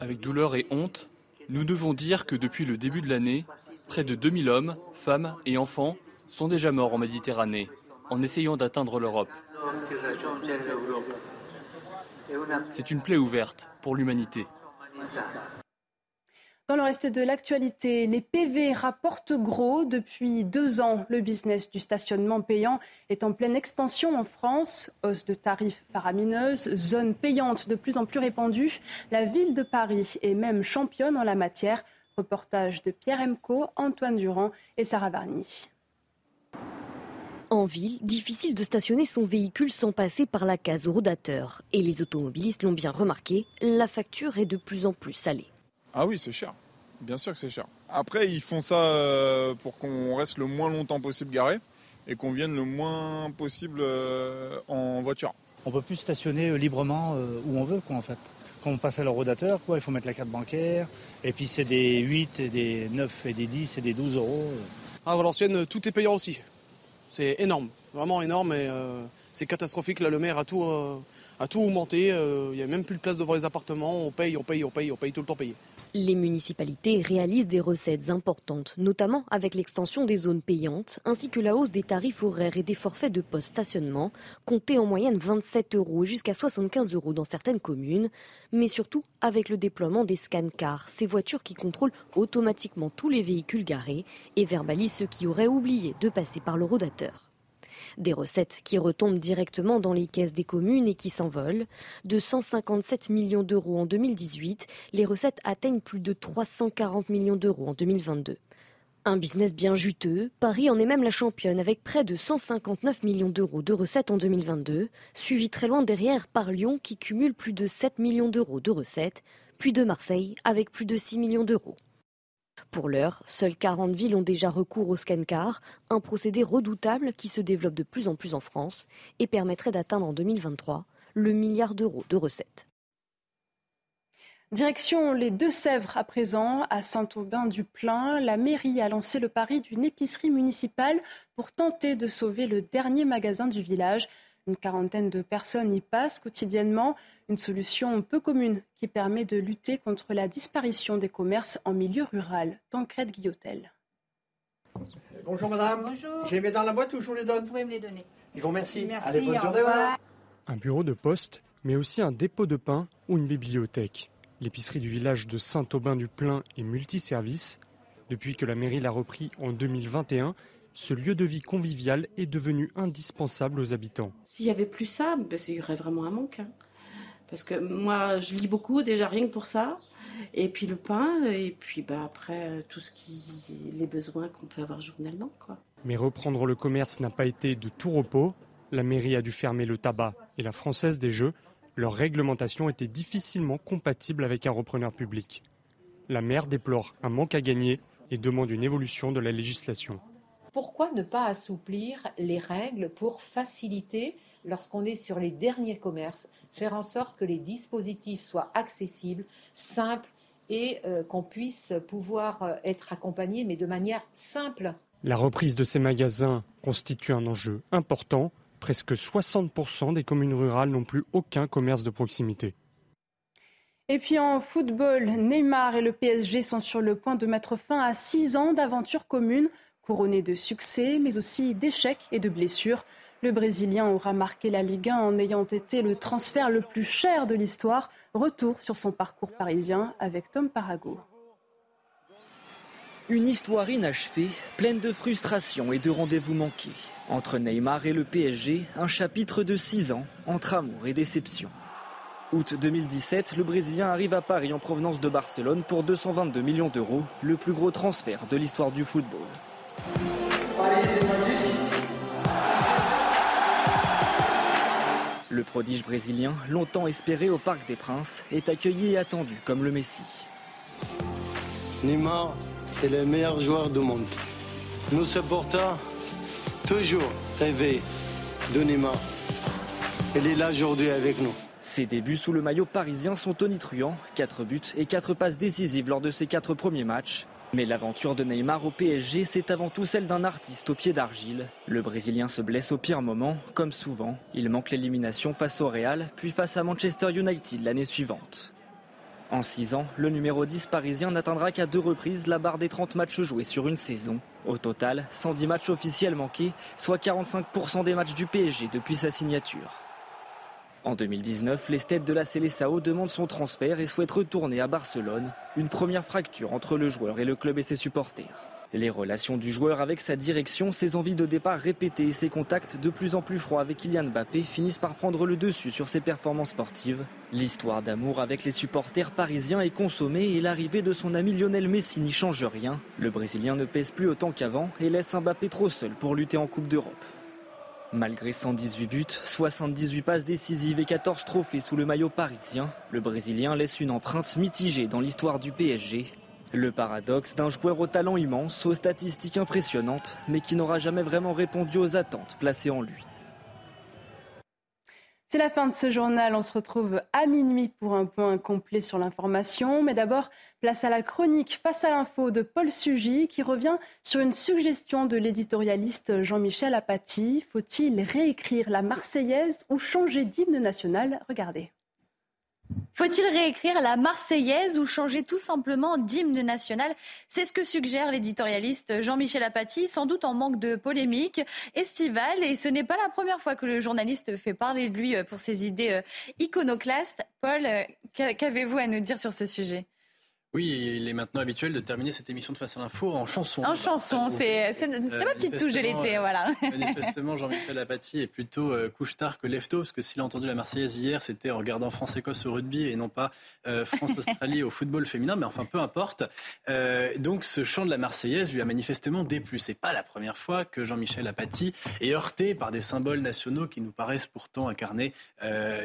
Avec douleur et honte, nous devons dire que depuis le début de l'année, près de 2000 hommes, femmes et enfants sont déjà morts en Méditerranée en essayant d'atteindre l'Europe. C'est une plaie ouverte pour l'humanité. Dans le reste de l'actualité, les PV rapportent gros. Depuis deux ans, le business du stationnement payant est en pleine expansion en France. Hausse de tarifs faramineuse, zone payante de plus en plus répandue. La ville de Paris est même championne en la matière. Reportage de Pierre Emco, Antoine Durand et Sarah Varny. En ville, difficile de stationner son véhicule sans passer par la case rodateur. Et les automobilistes l'ont bien remarqué, la facture est de plus en plus salée. Ah oui, c'est cher. Bien sûr que c'est cher. Après, ils font ça euh, pour qu'on reste le moins longtemps possible garé et qu'on vienne le moins possible euh, en voiture. On peut plus stationner euh, librement où on veut, quoi, en fait. Quand on passe à l'eurodateur, quoi, il faut mettre la carte bancaire. Et puis c'est des 8, et des 9, et des 10, et des 12 euros. À Valenciennes, tout est payant aussi. C'est énorme, vraiment énorme. Et c'est catastrophique. Là, le maire a tout, a tout augmenté. Il n'y a même plus de place devant les appartements. On paye, on paye, on paye, on paye tout le temps payé. Les municipalités réalisent des recettes importantes, notamment avec l'extension des zones payantes, ainsi que la hausse des tarifs horaires et des forfaits de post-stationnement, comptés en moyenne 27 euros jusqu'à 75 euros dans certaines communes, mais surtout avec le déploiement des scan cars, ces voitures qui contrôlent automatiquement tous les véhicules garés et verbalisent ceux qui auraient oublié de passer par le rodateur. Des recettes qui retombent directement dans les caisses des communes et qui s'envolent. De 157 millions d'euros en 2018, les recettes atteignent plus de 340 millions d'euros en 2022. Un business bien juteux, Paris en est même la championne avec près de 159 millions d'euros de recettes en 2022, suivi très loin derrière par Lyon qui cumule plus de 7 millions d'euros de recettes, puis de Marseille avec plus de 6 millions d'euros. Pour l'heure, seules 40 villes ont déjà recours au scan-car, un procédé redoutable qui se développe de plus en plus en France et permettrait d'atteindre en 2023 le milliard d'euros de recettes. Direction les Deux-Sèvres à présent, à Saint-Aubin-du-Plain, la mairie a lancé le pari d'une épicerie municipale pour tenter de sauver le dernier magasin du village. Une quarantaine de personnes y passent quotidiennement. Une solution peu commune qui permet de lutter contre la disparition des commerces en milieu rural. Tancred Guillotel. Bonjour madame. Bonjour. J'ai mis dans la boîte ou je vous les donne Vous pouvez me les donner. Je vous remercie. Merci. Allez, bonne journée. Un bureau de poste, mais aussi un dépôt de pain ou une bibliothèque. L'épicerie du village de Saint-Aubin-du-Plain est multiservice. Depuis que la mairie l'a repris en 2021, ce lieu de vie convivial est devenu indispensable aux habitants. S'il n'y avait plus ça, ben, il y aurait vraiment un manque. Hein. Parce que moi, je lis beaucoup, déjà rien que pour ça. Et puis le pain, et puis bah, après, tout ce qui. les besoins qu'on peut avoir journellement. Quoi. Mais reprendre le commerce n'a pas été de tout repos. La mairie a dû fermer le tabac et la Française des Jeux. Leur réglementation était difficilement compatible avec un repreneur public. La maire déplore un manque à gagner et demande une évolution de la législation. Pourquoi ne pas assouplir les règles pour faciliter, lorsqu'on est sur les derniers commerces, faire en sorte que les dispositifs soient accessibles, simples et euh, qu'on puisse pouvoir euh, être accompagné, mais de manière simple? La reprise de ces magasins constitue un enjeu important. Presque 60% des communes rurales n'ont plus aucun commerce de proximité. Et puis en football, Neymar et le PSG sont sur le point de mettre fin à six ans d'aventure commune, couronnée de succès, mais aussi d'échecs et de blessures. Le Brésilien aura marqué la Ligue 1 en ayant été le transfert le plus cher de l'histoire. Retour sur son parcours parisien avec Tom Parago. Une histoire inachevée, pleine de frustration et de rendez-vous manqués. Entre Neymar et le PSG, un chapitre de six ans entre amour et déception. Août 2017, le Brésilien arrive à Paris en provenance de Barcelone pour 222 millions d'euros, le plus gros transfert de l'histoire du football. Le prodige brésilien, longtemps espéré au Parc des Princes, est accueilli et attendu comme le Messie. Neymar est le meilleur joueur du monde. Nous supporters toujours rêvé de Neymar. Il est là aujourd'hui avec nous. Ses débuts sous le maillot parisien sont tonitruants. 4 buts et 4 passes décisives lors de ses 4 premiers matchs. Mais l'aventure de Neymar au PSG, c'est avant tout celle d'un artiste au pied d'argile. Le Brésilien se blesse au pire moment, comme souvent. Il manque l'élimination face au Real, puis face à Manchester United l'année suivante. En 6 ans, le numéro 10 parisien n'atteindra qu'à deux reprises la barre des 30 matchs joués sur une saison. Au total, 110 matchs officiels manqués, soit 45% des matchs du PSG depuis sa signature. En 2019, les de la Célessao demandent son transfert et souhaitent retourner à Barcelone. Une première fracture entre le joueur et le club et ses supporters. Les relations du joueur avec sa direction, ses envies de départ répétées et ses contacts de plus en plus froids avec Kylian Mbappé finissent par prendre le dessus sur ses performances sportives. L'histoire d'amour avec les supporters parisiens est consommée et l'arrivée de son ami Lionel Messi n'y change rien. Le Brésilien ne pèse plus autant qu'avant et laisse Mbappé trop seul pour lutter en Coupe d'Europe. Malgré 118 buts, 78 passes décisives et 14 trophées sous le maillot parisien, le Brésilien laisse une empreinte mitigée dans l'histoire du PSG. Le paradoxe d'un joueur au talent immense, aux statistiques impressionnantes, mais qui n'aura jamais vraiment répondu aux attentes placées en lui. C'est la fin de ce journal. On se retrouve à minuit pour un point complet sur l'information. Mais d'abord, place à la chronique Face à l'info de Paul Sugy qui revient sur une suggestion de l'éditorialiste Jean-Michel Apathy. Faut-il réécrire la Marseillaise ou changer d'hymne national? Regardez. Faut-il réécrire la Marseillaise ou changer tout simplement d'hymne national? C'est ce que suggère l'éditorialiste Jean-Michel Apathy, sans doute en manque de polémique estivale. Et ce n'est pas la première fois que le journaliste fait parler de lui pour ses idées euh, iconoclastes. Paul, euh, qu'avez-vous à nous dire sur ce sujet? Oui, il est maintenant habituel de terminer cette émission de Face à l'info en chanson. En chanson, c'est euh, ma petite touche de l'été, voilà. Manifestement, Jean-Michel Apathy est plutôt euh, couche-tard que lève-tôt, parce que s'il a entendu la Marseillaise hier, c'était en regardant France-Écosse au rugby et non pas euh, France-Australie au football féminin, mais enfin, peu importe. donc, ce chant de la Marseillaise lui a manifestement déplu. C'est pas la première fois que Jean-Michel Apathy est heurté par des symboles nationaux qui nous paraissent pourtant incarner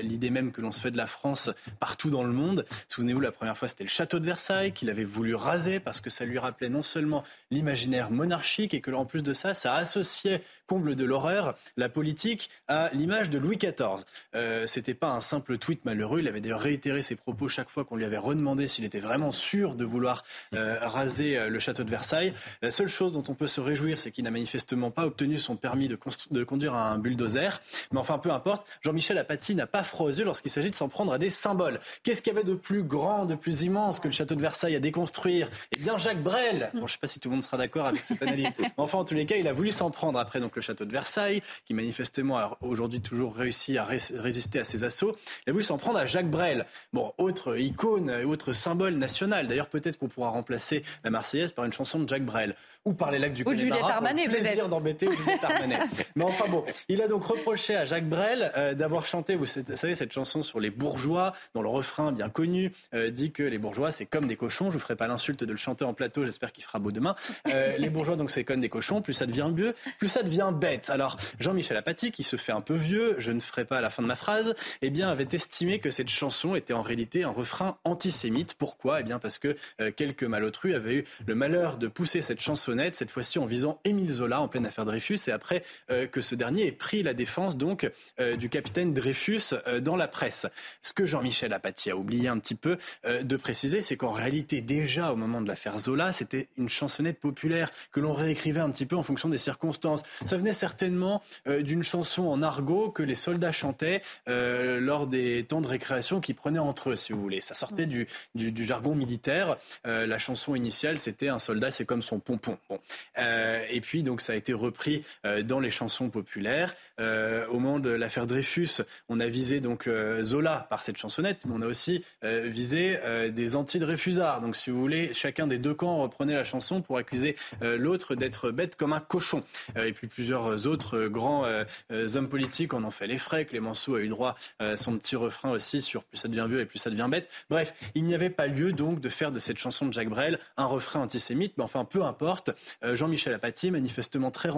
l'idée même que l'on se fait de la France partout dans le monde. Souvenez-vous, la première fois, c'était le château de Versailles qu'il avait voulu raser parce que ça lui rappelait non seulement l'imaginaire monarchique et que en plus de ça, ça associait, comble de l'horreur, la politique à l'image de Louis XIV. Euh, C'était pas un simple tweet malheureux. Il avait d'ailleurs réitéré ses propos chaque fois qu'on lui avait redemandé s'il était vraiment sûr de vouloir euh, raser euh, le château de Versailles. La seule chose dont on peut se réjouir, c'est qu'il n'a manifestement pas obtenu son permis de, de, conduire un bulldozer. Mais enfin, peu importe, Jean-Michel Apathy n'a pas froid aux yeux lorsqu'il s'agit de s'en prendre à des symboles. Qu'est-ce qu'il y avait de plus grand, de plus immense que le château de Versailles à déconstruire Eh bien, Jacques Brel. Bon, je ne sais pas si tout le monde sera d'accord avec cette analyse. enfin, en tous les cas, il a voulu s'en prendre après donc le château de Versailles, qui manifestement a aujourd'hui toujours réussi à résister à ses assauts. Il a voulu s'en prendre à Jacques Brel. Bon, autre icône, autre symbole national. D'ailleurs, peut-être qu'on pourra remplacer la Marseillaise par une chanson de Jacques Brel ou par les lacs du Connemara. Ou Juliette plaisir d'embêter Juliette Armanet. Mais enfin bon, il a donc reproché à Jacques Brel euh, d'avoir chanté, vous savez, cette chanson sur les bourgeois, dont le refrain bien connu euh, dit que les bourgeois, c'est comme des cochons. Je vous ferai pas l'insulte de le chanter en plateau. J'espère qu'il fera beau demain. Euh, les bourgeois, donc, c'est comme des cochons. Plus ça devient mieux, plus ça devient bête. Alors, Jean-Michel Apathy, qui se fait un peu vieux, je ne ferai pas la fin de ma phrase, eh bien, avait estimé que cette chanson était en réalité un refrain antisémite. Pourquoi? Eh bien, parce que quelques malotrus avaient eu le malheur de pousser cette chansonnette, cette fois-ci en visant Émile Zola en pleine affaire Dreyfus, et après euh, que ce dernier ait pris la défense donc du capitaine Dreyfus dans la presse. Ce que Jean-Michel Apathy a oublié un petit peu de préciser, c'est qu'en réalité, déjà au moment de l'affaire Zola, c'était une chansonnette populaire que l'on réécrivait un petit peu en fonction des circonstances. Ça venait certainement euh, d'une chanson en argot que les soldats chantaient euh, lors des temps de récréation qu'ils prenaient entre eux, si vous voulez. Ça sortait du, du, jargon militaire. Euh, la chanson initiale, c'était un soldat, c'est comme son pompon. Bon. et puis donc ça a été repris dans les chansons populaires. au moment de l'affaire Dreyfus, on a visé donc Zola par cette chansonnette, mais on a aussi visé des anti-Dreyfusards. Donc si vous voulez, chacun des deux camps reprenait la chanson pour accuser l'autre d'être bête comme un cochon. et puis plusieurs autres grands euh, hommes politiques en ont fait les frais. Clémenceau a eu droit à euh, son petit refrain aussi sur plus ça devient vieux et plus ça devient bête. Bref, il n'y avait pas lieu donc de faire de cette chanson de Jacques Brel un refrain antisémite, mais enfin peu importe. Euh, Jean-Michel Apathy, manifestement très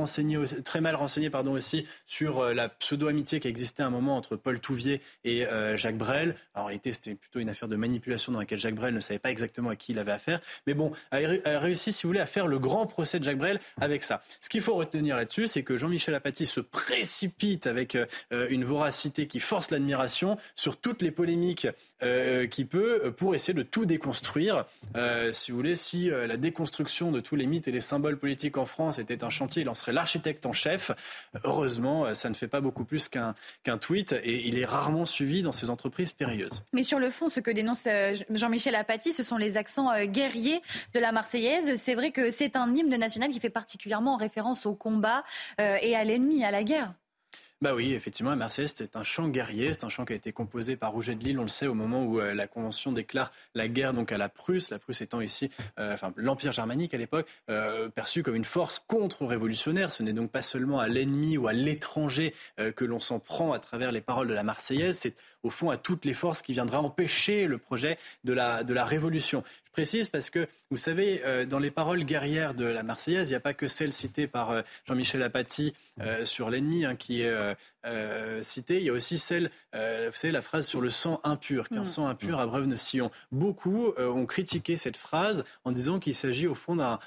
mal renseigné pardon aussi sur la pseudo-amitié qui existait à un moment entre Paul Touvier et Jacques Brel. en réalité, c'était plutôt une affaire de manipulation dans laquelle Jacques Brel ne savait pas exactement à qui il avait affaire. Mais bon, a, réussi, si vous voulez, à faire le grand procès de Jacques Brel avec ça. Ce qu'il faut retenir là-dessus, c'est que Jean-Michel Apathy se précipite avec euh, une voracité qui force l'admiration sur toutes les polémiques euh, qu'il peut pour essayer de tout déconstruire. Euh, si vous voulez, si la déconstruction de tous les mythes et les symboles politiques en France était un chantier, il en serait l'architecte en chef. Heureusement, ça ne fait pas beaucoup plus qu'un qu'un tweet et il est rarement suivi dans ces entreprises périlleuses. Mais sur le fond, ce que dénonce Jean-Michel Apathy, ce sont les accents guerriers de la Marseillaise. C'est vrai que c'est un hymne national qui fait particulièrement référence au combat et à l'ennemi, à la guerre. Bah oui, effectivement, la Marseillaise, c'est un chant guerrier. C'est un chant qui a été composé par Rouget de Lille, on le sait, au moment où euh, la Convention déclare la guerre donc à la Prusse. La Prusse étant ici, euh, enfin, l'Empire germanique à l'époque, euh, perçu comme une force contre-révolutionnaire. Ce n'est donc pas seulement à l'ennemi ou à l'étranger que l'on s'en prend à travers les paroles de la Marseillaise. C'est au fond à toutes les forces qui viendraient empêcher le projet de la, de la révolution précise parce que, vous savez, euh, dans les paroles guerrières de la Marseillaise, il n'y a pas que celle citée par euh, Jean-Michel Apathy euh, sur l'ennemi hein, qui est citée. Il y a aussi celle, vous savez, la phrase sur le sang impur, qu'un mm. sang impur abreuve nos sillons. Beaucoup ont critiqué cette phrase en disant qu'il s'agit au fond d'un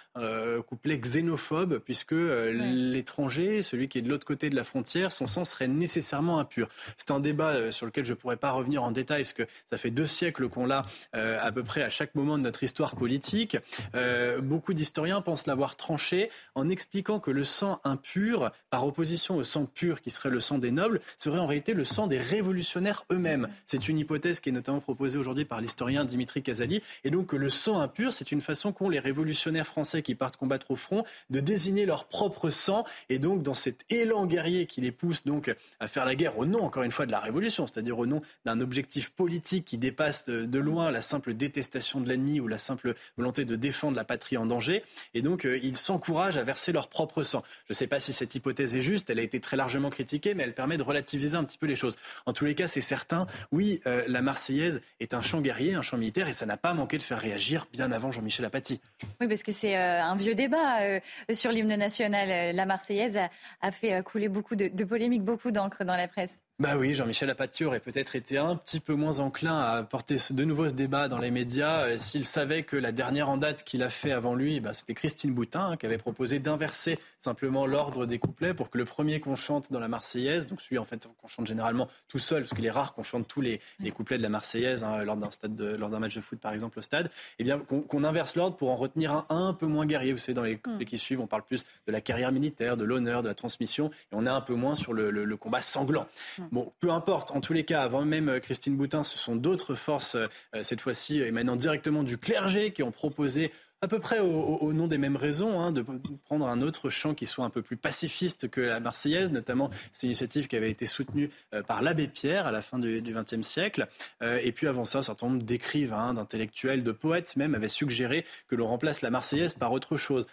couplet xénophobe, puisque l'étranger, celui qui est de l'autre côté de la frontière, son sang serait nécessairement impur. C'est un débat sur lequel je ne pourrais pas revenir en détail, parce que ça fait deux siècles qu'on l'a à peu près à chaque moment de notre histoire politique. Euh, beaucoup d'historiens pensent l'avoir tranché en expliquant que le sang impur, par opposition au sang pur qui serait le sang des nobles, serait en réalité le sang des révolutionnaires eux-mêmes. C'est une hypothèse qui est notamment proposée aujourd'hui par l'historien Dimitri Casali. Et donc le sang impur, c'est une façon qu'ont les révolutionnaires français qui partent combattre au front de désigner leur propre sang. Et donc dans cet élan guerrier qui les pousse donc à faire la guerre au nom, encore une fois, de la révolution, c'est-à-dire au nom d'un objectif politique qui dépasse de loin la simple détestation de l'ennemi ou la simple volonté de défendre la patrie en danger. Et donc, euh, ils s'encouragent à verser leur propre sang. Je ne sais pas si cette hypothèse est juste, elle a été très largement critiquée, mais elle permet de relativiser un petit peu les choses. En tous les cas, c'est certain, oui, euh, la Marseillaise est un chant guerrier, un chant militaire, et ça n'a pas manqué de faire réagir bien avant Jean-Michel Apathy. Oui, parce que c'est euh, un vieux débat sur l'hymne national. La Marseillaise a, fait couler beaucoup de polémiques, beaucoup d'encre dans la presse. Bah oui, Jean-Michel Apathy aurait peut-être été un petit peu moins enclin à porter de nouveau ce débat dans les médias euh, s'il savait que la dernière en date qu'il a fait avant lui, bah, c'était Christine Boutin hein, qui avait proposé d'inverser simplement l'ordre des couplets pour que le premier qu'on chante dans la Marseillaise, donc celui en fait qu'on chante généralement tout seul, parce qu'il est rare qu'on chante tous les, couplets de la Marseillaise hein, lors d'un stade, lors d'un match de foot par exemple au stade, eh bien qu'on inverse l'ordre pour en retenir un, un peu moins guerrier. Vous savez, dans les couplets mm. qui suivent, on parle plus de la carrière militaire, de l'honneur, de la transmission, et on est un peu moins sur le, combat sanglant. Bon, peu importe. En tous les cas, avant même euh, Christine Boutin, ce sont d'autres forces, euh, cette fois-ci émanant directement du clergé, qui ont proposé à peu près au, nom des mêmes raisons, hein, de prendre un autre chant qui soit un peu plus pacifiste que la Marseillaise, notamment cette initiative qui avait été soutenue euh, par l'abbé Pierre à la fin du XXe siècle. et puis avant ça, un certain nombre d'écrivains, d'intellectuels, de poètes même avaient suggéré que l'on remplace la Marseillaise par autre chose.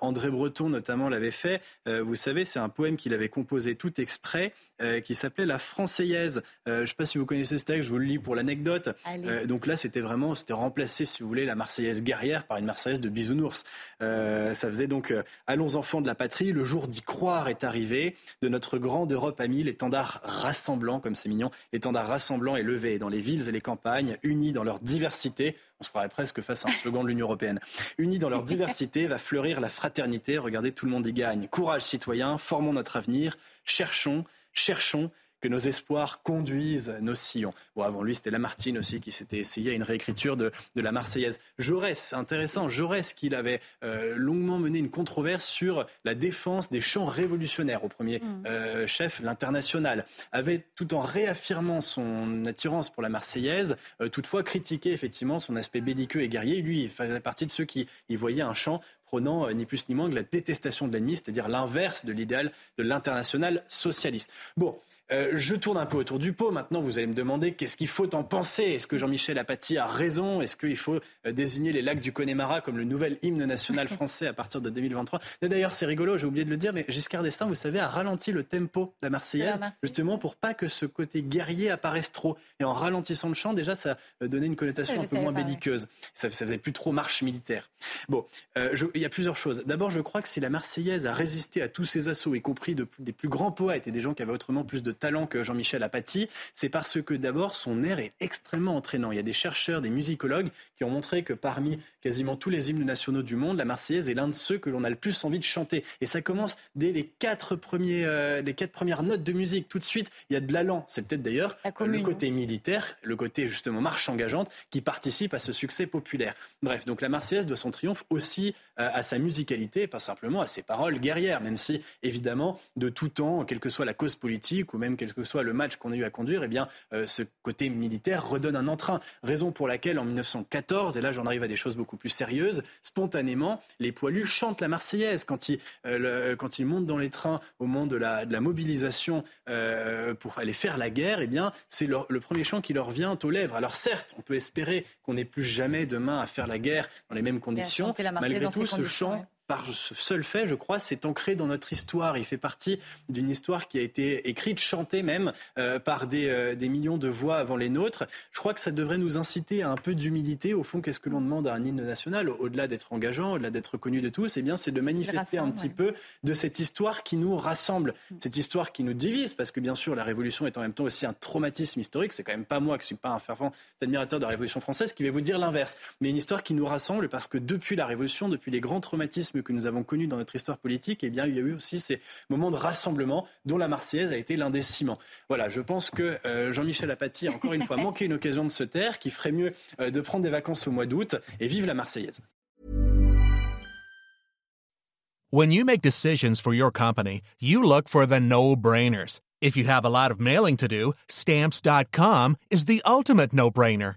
André Breton notamment l'avait fait. vous savez, c'est un poème qu'il avait composé tout exprès qui s'appelait La Française. je ne sais pas si vous connaissez ce texte, je vous le lis pour l'anecdote. donc là, c'était vraiment, c'était remplacé, si vous voulez, la Marseillaise guerrière par une Marseillaise de bisounours. ça faisait donc Allons enfants de la patrie, le jour d'y croire est arrivé, de notre grande Europe amie, l'étendard rassemblant, comme c'est mignon, l'étendard rassemblant est levé dans les villes et les campagnes, unis dans leur diversité. On se croirait presque face à un slogan de l'Union européenne. Unis dans leur diversité va fleurir la fraternité. Regardez, tout le monde y gagne. Courage citoyens, formons notre avenir, cherchons, cherchons que nos espoirs conduisent nos sillons. Bon, avant lui, c'était Lamartine aussi qui s'était essayé à une réécriture de, de la Marseillaise. Jaurès, intéressant, Jaurès qu'il avait euh, longuement mené une controverse sur la défense des chants révolutionnaires au premier mm. euh, chef, l'international, avait tout en réaffirmant son attirance pour la Marseillaise, euh, toutefois critiqué effectivement son aspect belliqueux et guerrier. Lui, il faisait partie de ceux qui y voyaient un chant prônant ni plus ni moins que la détestation de l'ennemi, c'est-à-dire l'inverse de l'idéal de l'international socialiste. Bon, euh, je tourne un peu autour du pot. Maintenant, vous allez me demander qu'est-ce qu'il faut en penser? Est-ce que Jean-Michel Apathy a raison? Est-ce qu'il faut euh, désigner les lacs du Connemara comme le nouvel hymne national français à partir de 2023 D'ailleurs, c'est rigolo, j'ai oublié de le dire, mais Giscard d'Estaing, vous savez, a ralenti le tempo de la Marseillaise, justement pour pas que ce côté guerrier apparaisse trop. Et en ralentissant le chant, déjà, ça euh, donnait une connotation un peu moins belliqueuse. Ça, ça, faisait plus trop marche militaire. Bon, il y a plusieurs choses. D'abord, je crois que si la Marseillaise a résisté à tous ces assauts, y compris des plus grands poètes et des gens qui avaient autrement plus de talent que Jean-Michel Apathy, c'est parce que d'abord son air est extrêmement entraînant. Il y a des chercheurs, des musicologues qui ont montré que parmi quasiment tous les hymnes nationaux du monde, la Marseillaise est l'un de ceux que l'on a le plus envie de chanter. Et ça commence dès les quatre, premiers, euh, les quatre premières notes de musique. Tout de suite, il y a de l'allant. C'est peut-être d'ailleurs le côté militaire, le côté justement marche engageante qui participe à ce succès populaire. Bref, donc la Marseillaise doit son triomphe aussi euh, à sa musicalité, pas simplement à ses paroles guerrières, même si évidemment de tout temps, quelle que soit la cause politique ou même quel que soit le match qu'on a eu à conduire, eh bien euh, ce côté militaire redonne un entrain. Raison pour laquelle en 1914, et là j'en arrive à des choses beaucoup plus sérieuses, spontanément les poilus chantent la Marseillaise quand ils, euh, quand ils montent dans les trains au moment de la, de la mobilisation pour aller faire la guerre, eh bien c'est le premier chant qui leur vient aux lèvres. Alors certes, on peut espérer qu'on n'ait plus jamais demain à faire la guerre dans les mêmes conditions. Malgré tout, ce chant par ce seul fait, je crois, c'est ancré dans notre histoire. Il fait partie d'une histoire qui a été écrite, chantée même, euh, par des, euh, des, millions de voix avant les nôtres. Je crois que ça devrait nous inciter à un peu d'humilité. Au fond, qu'est-ce que l'on demande à un hymne national, au-delà d'être engageant, au-delà d'être connu de tous Eh bien, c'est de manifester un petit peu de cette histoire qui nous rassemble, cette histoire qui nous divise, parce que bien sûr, la Révolution est en même temps aussi un traumatisme historique. C'est quand même pas moi qui suis pas un fervent admirateur de la Révolution française qui vais vous dire l'inverse, mais une histoire qui nous rassemble parce que depuis la Révolution, depuis les grands traumatismes que nous avons connus dans notre histoire politique, eh bien, il y a eu aussi ces moments de rassemblement dont la Marseillaise a été l'un des ciments. Voilà, je pense que euh, Jean-Michel Apathy a encore une fois manqué une occasion de se taire, qui ferait mieux euh, de prendre des vacances au mois d'août et vive la Marseillaise. When you make decisions for your company, you look for the no-brainers. If you have a lot of mailing to do, stamps.com is the ultimate no-brainer.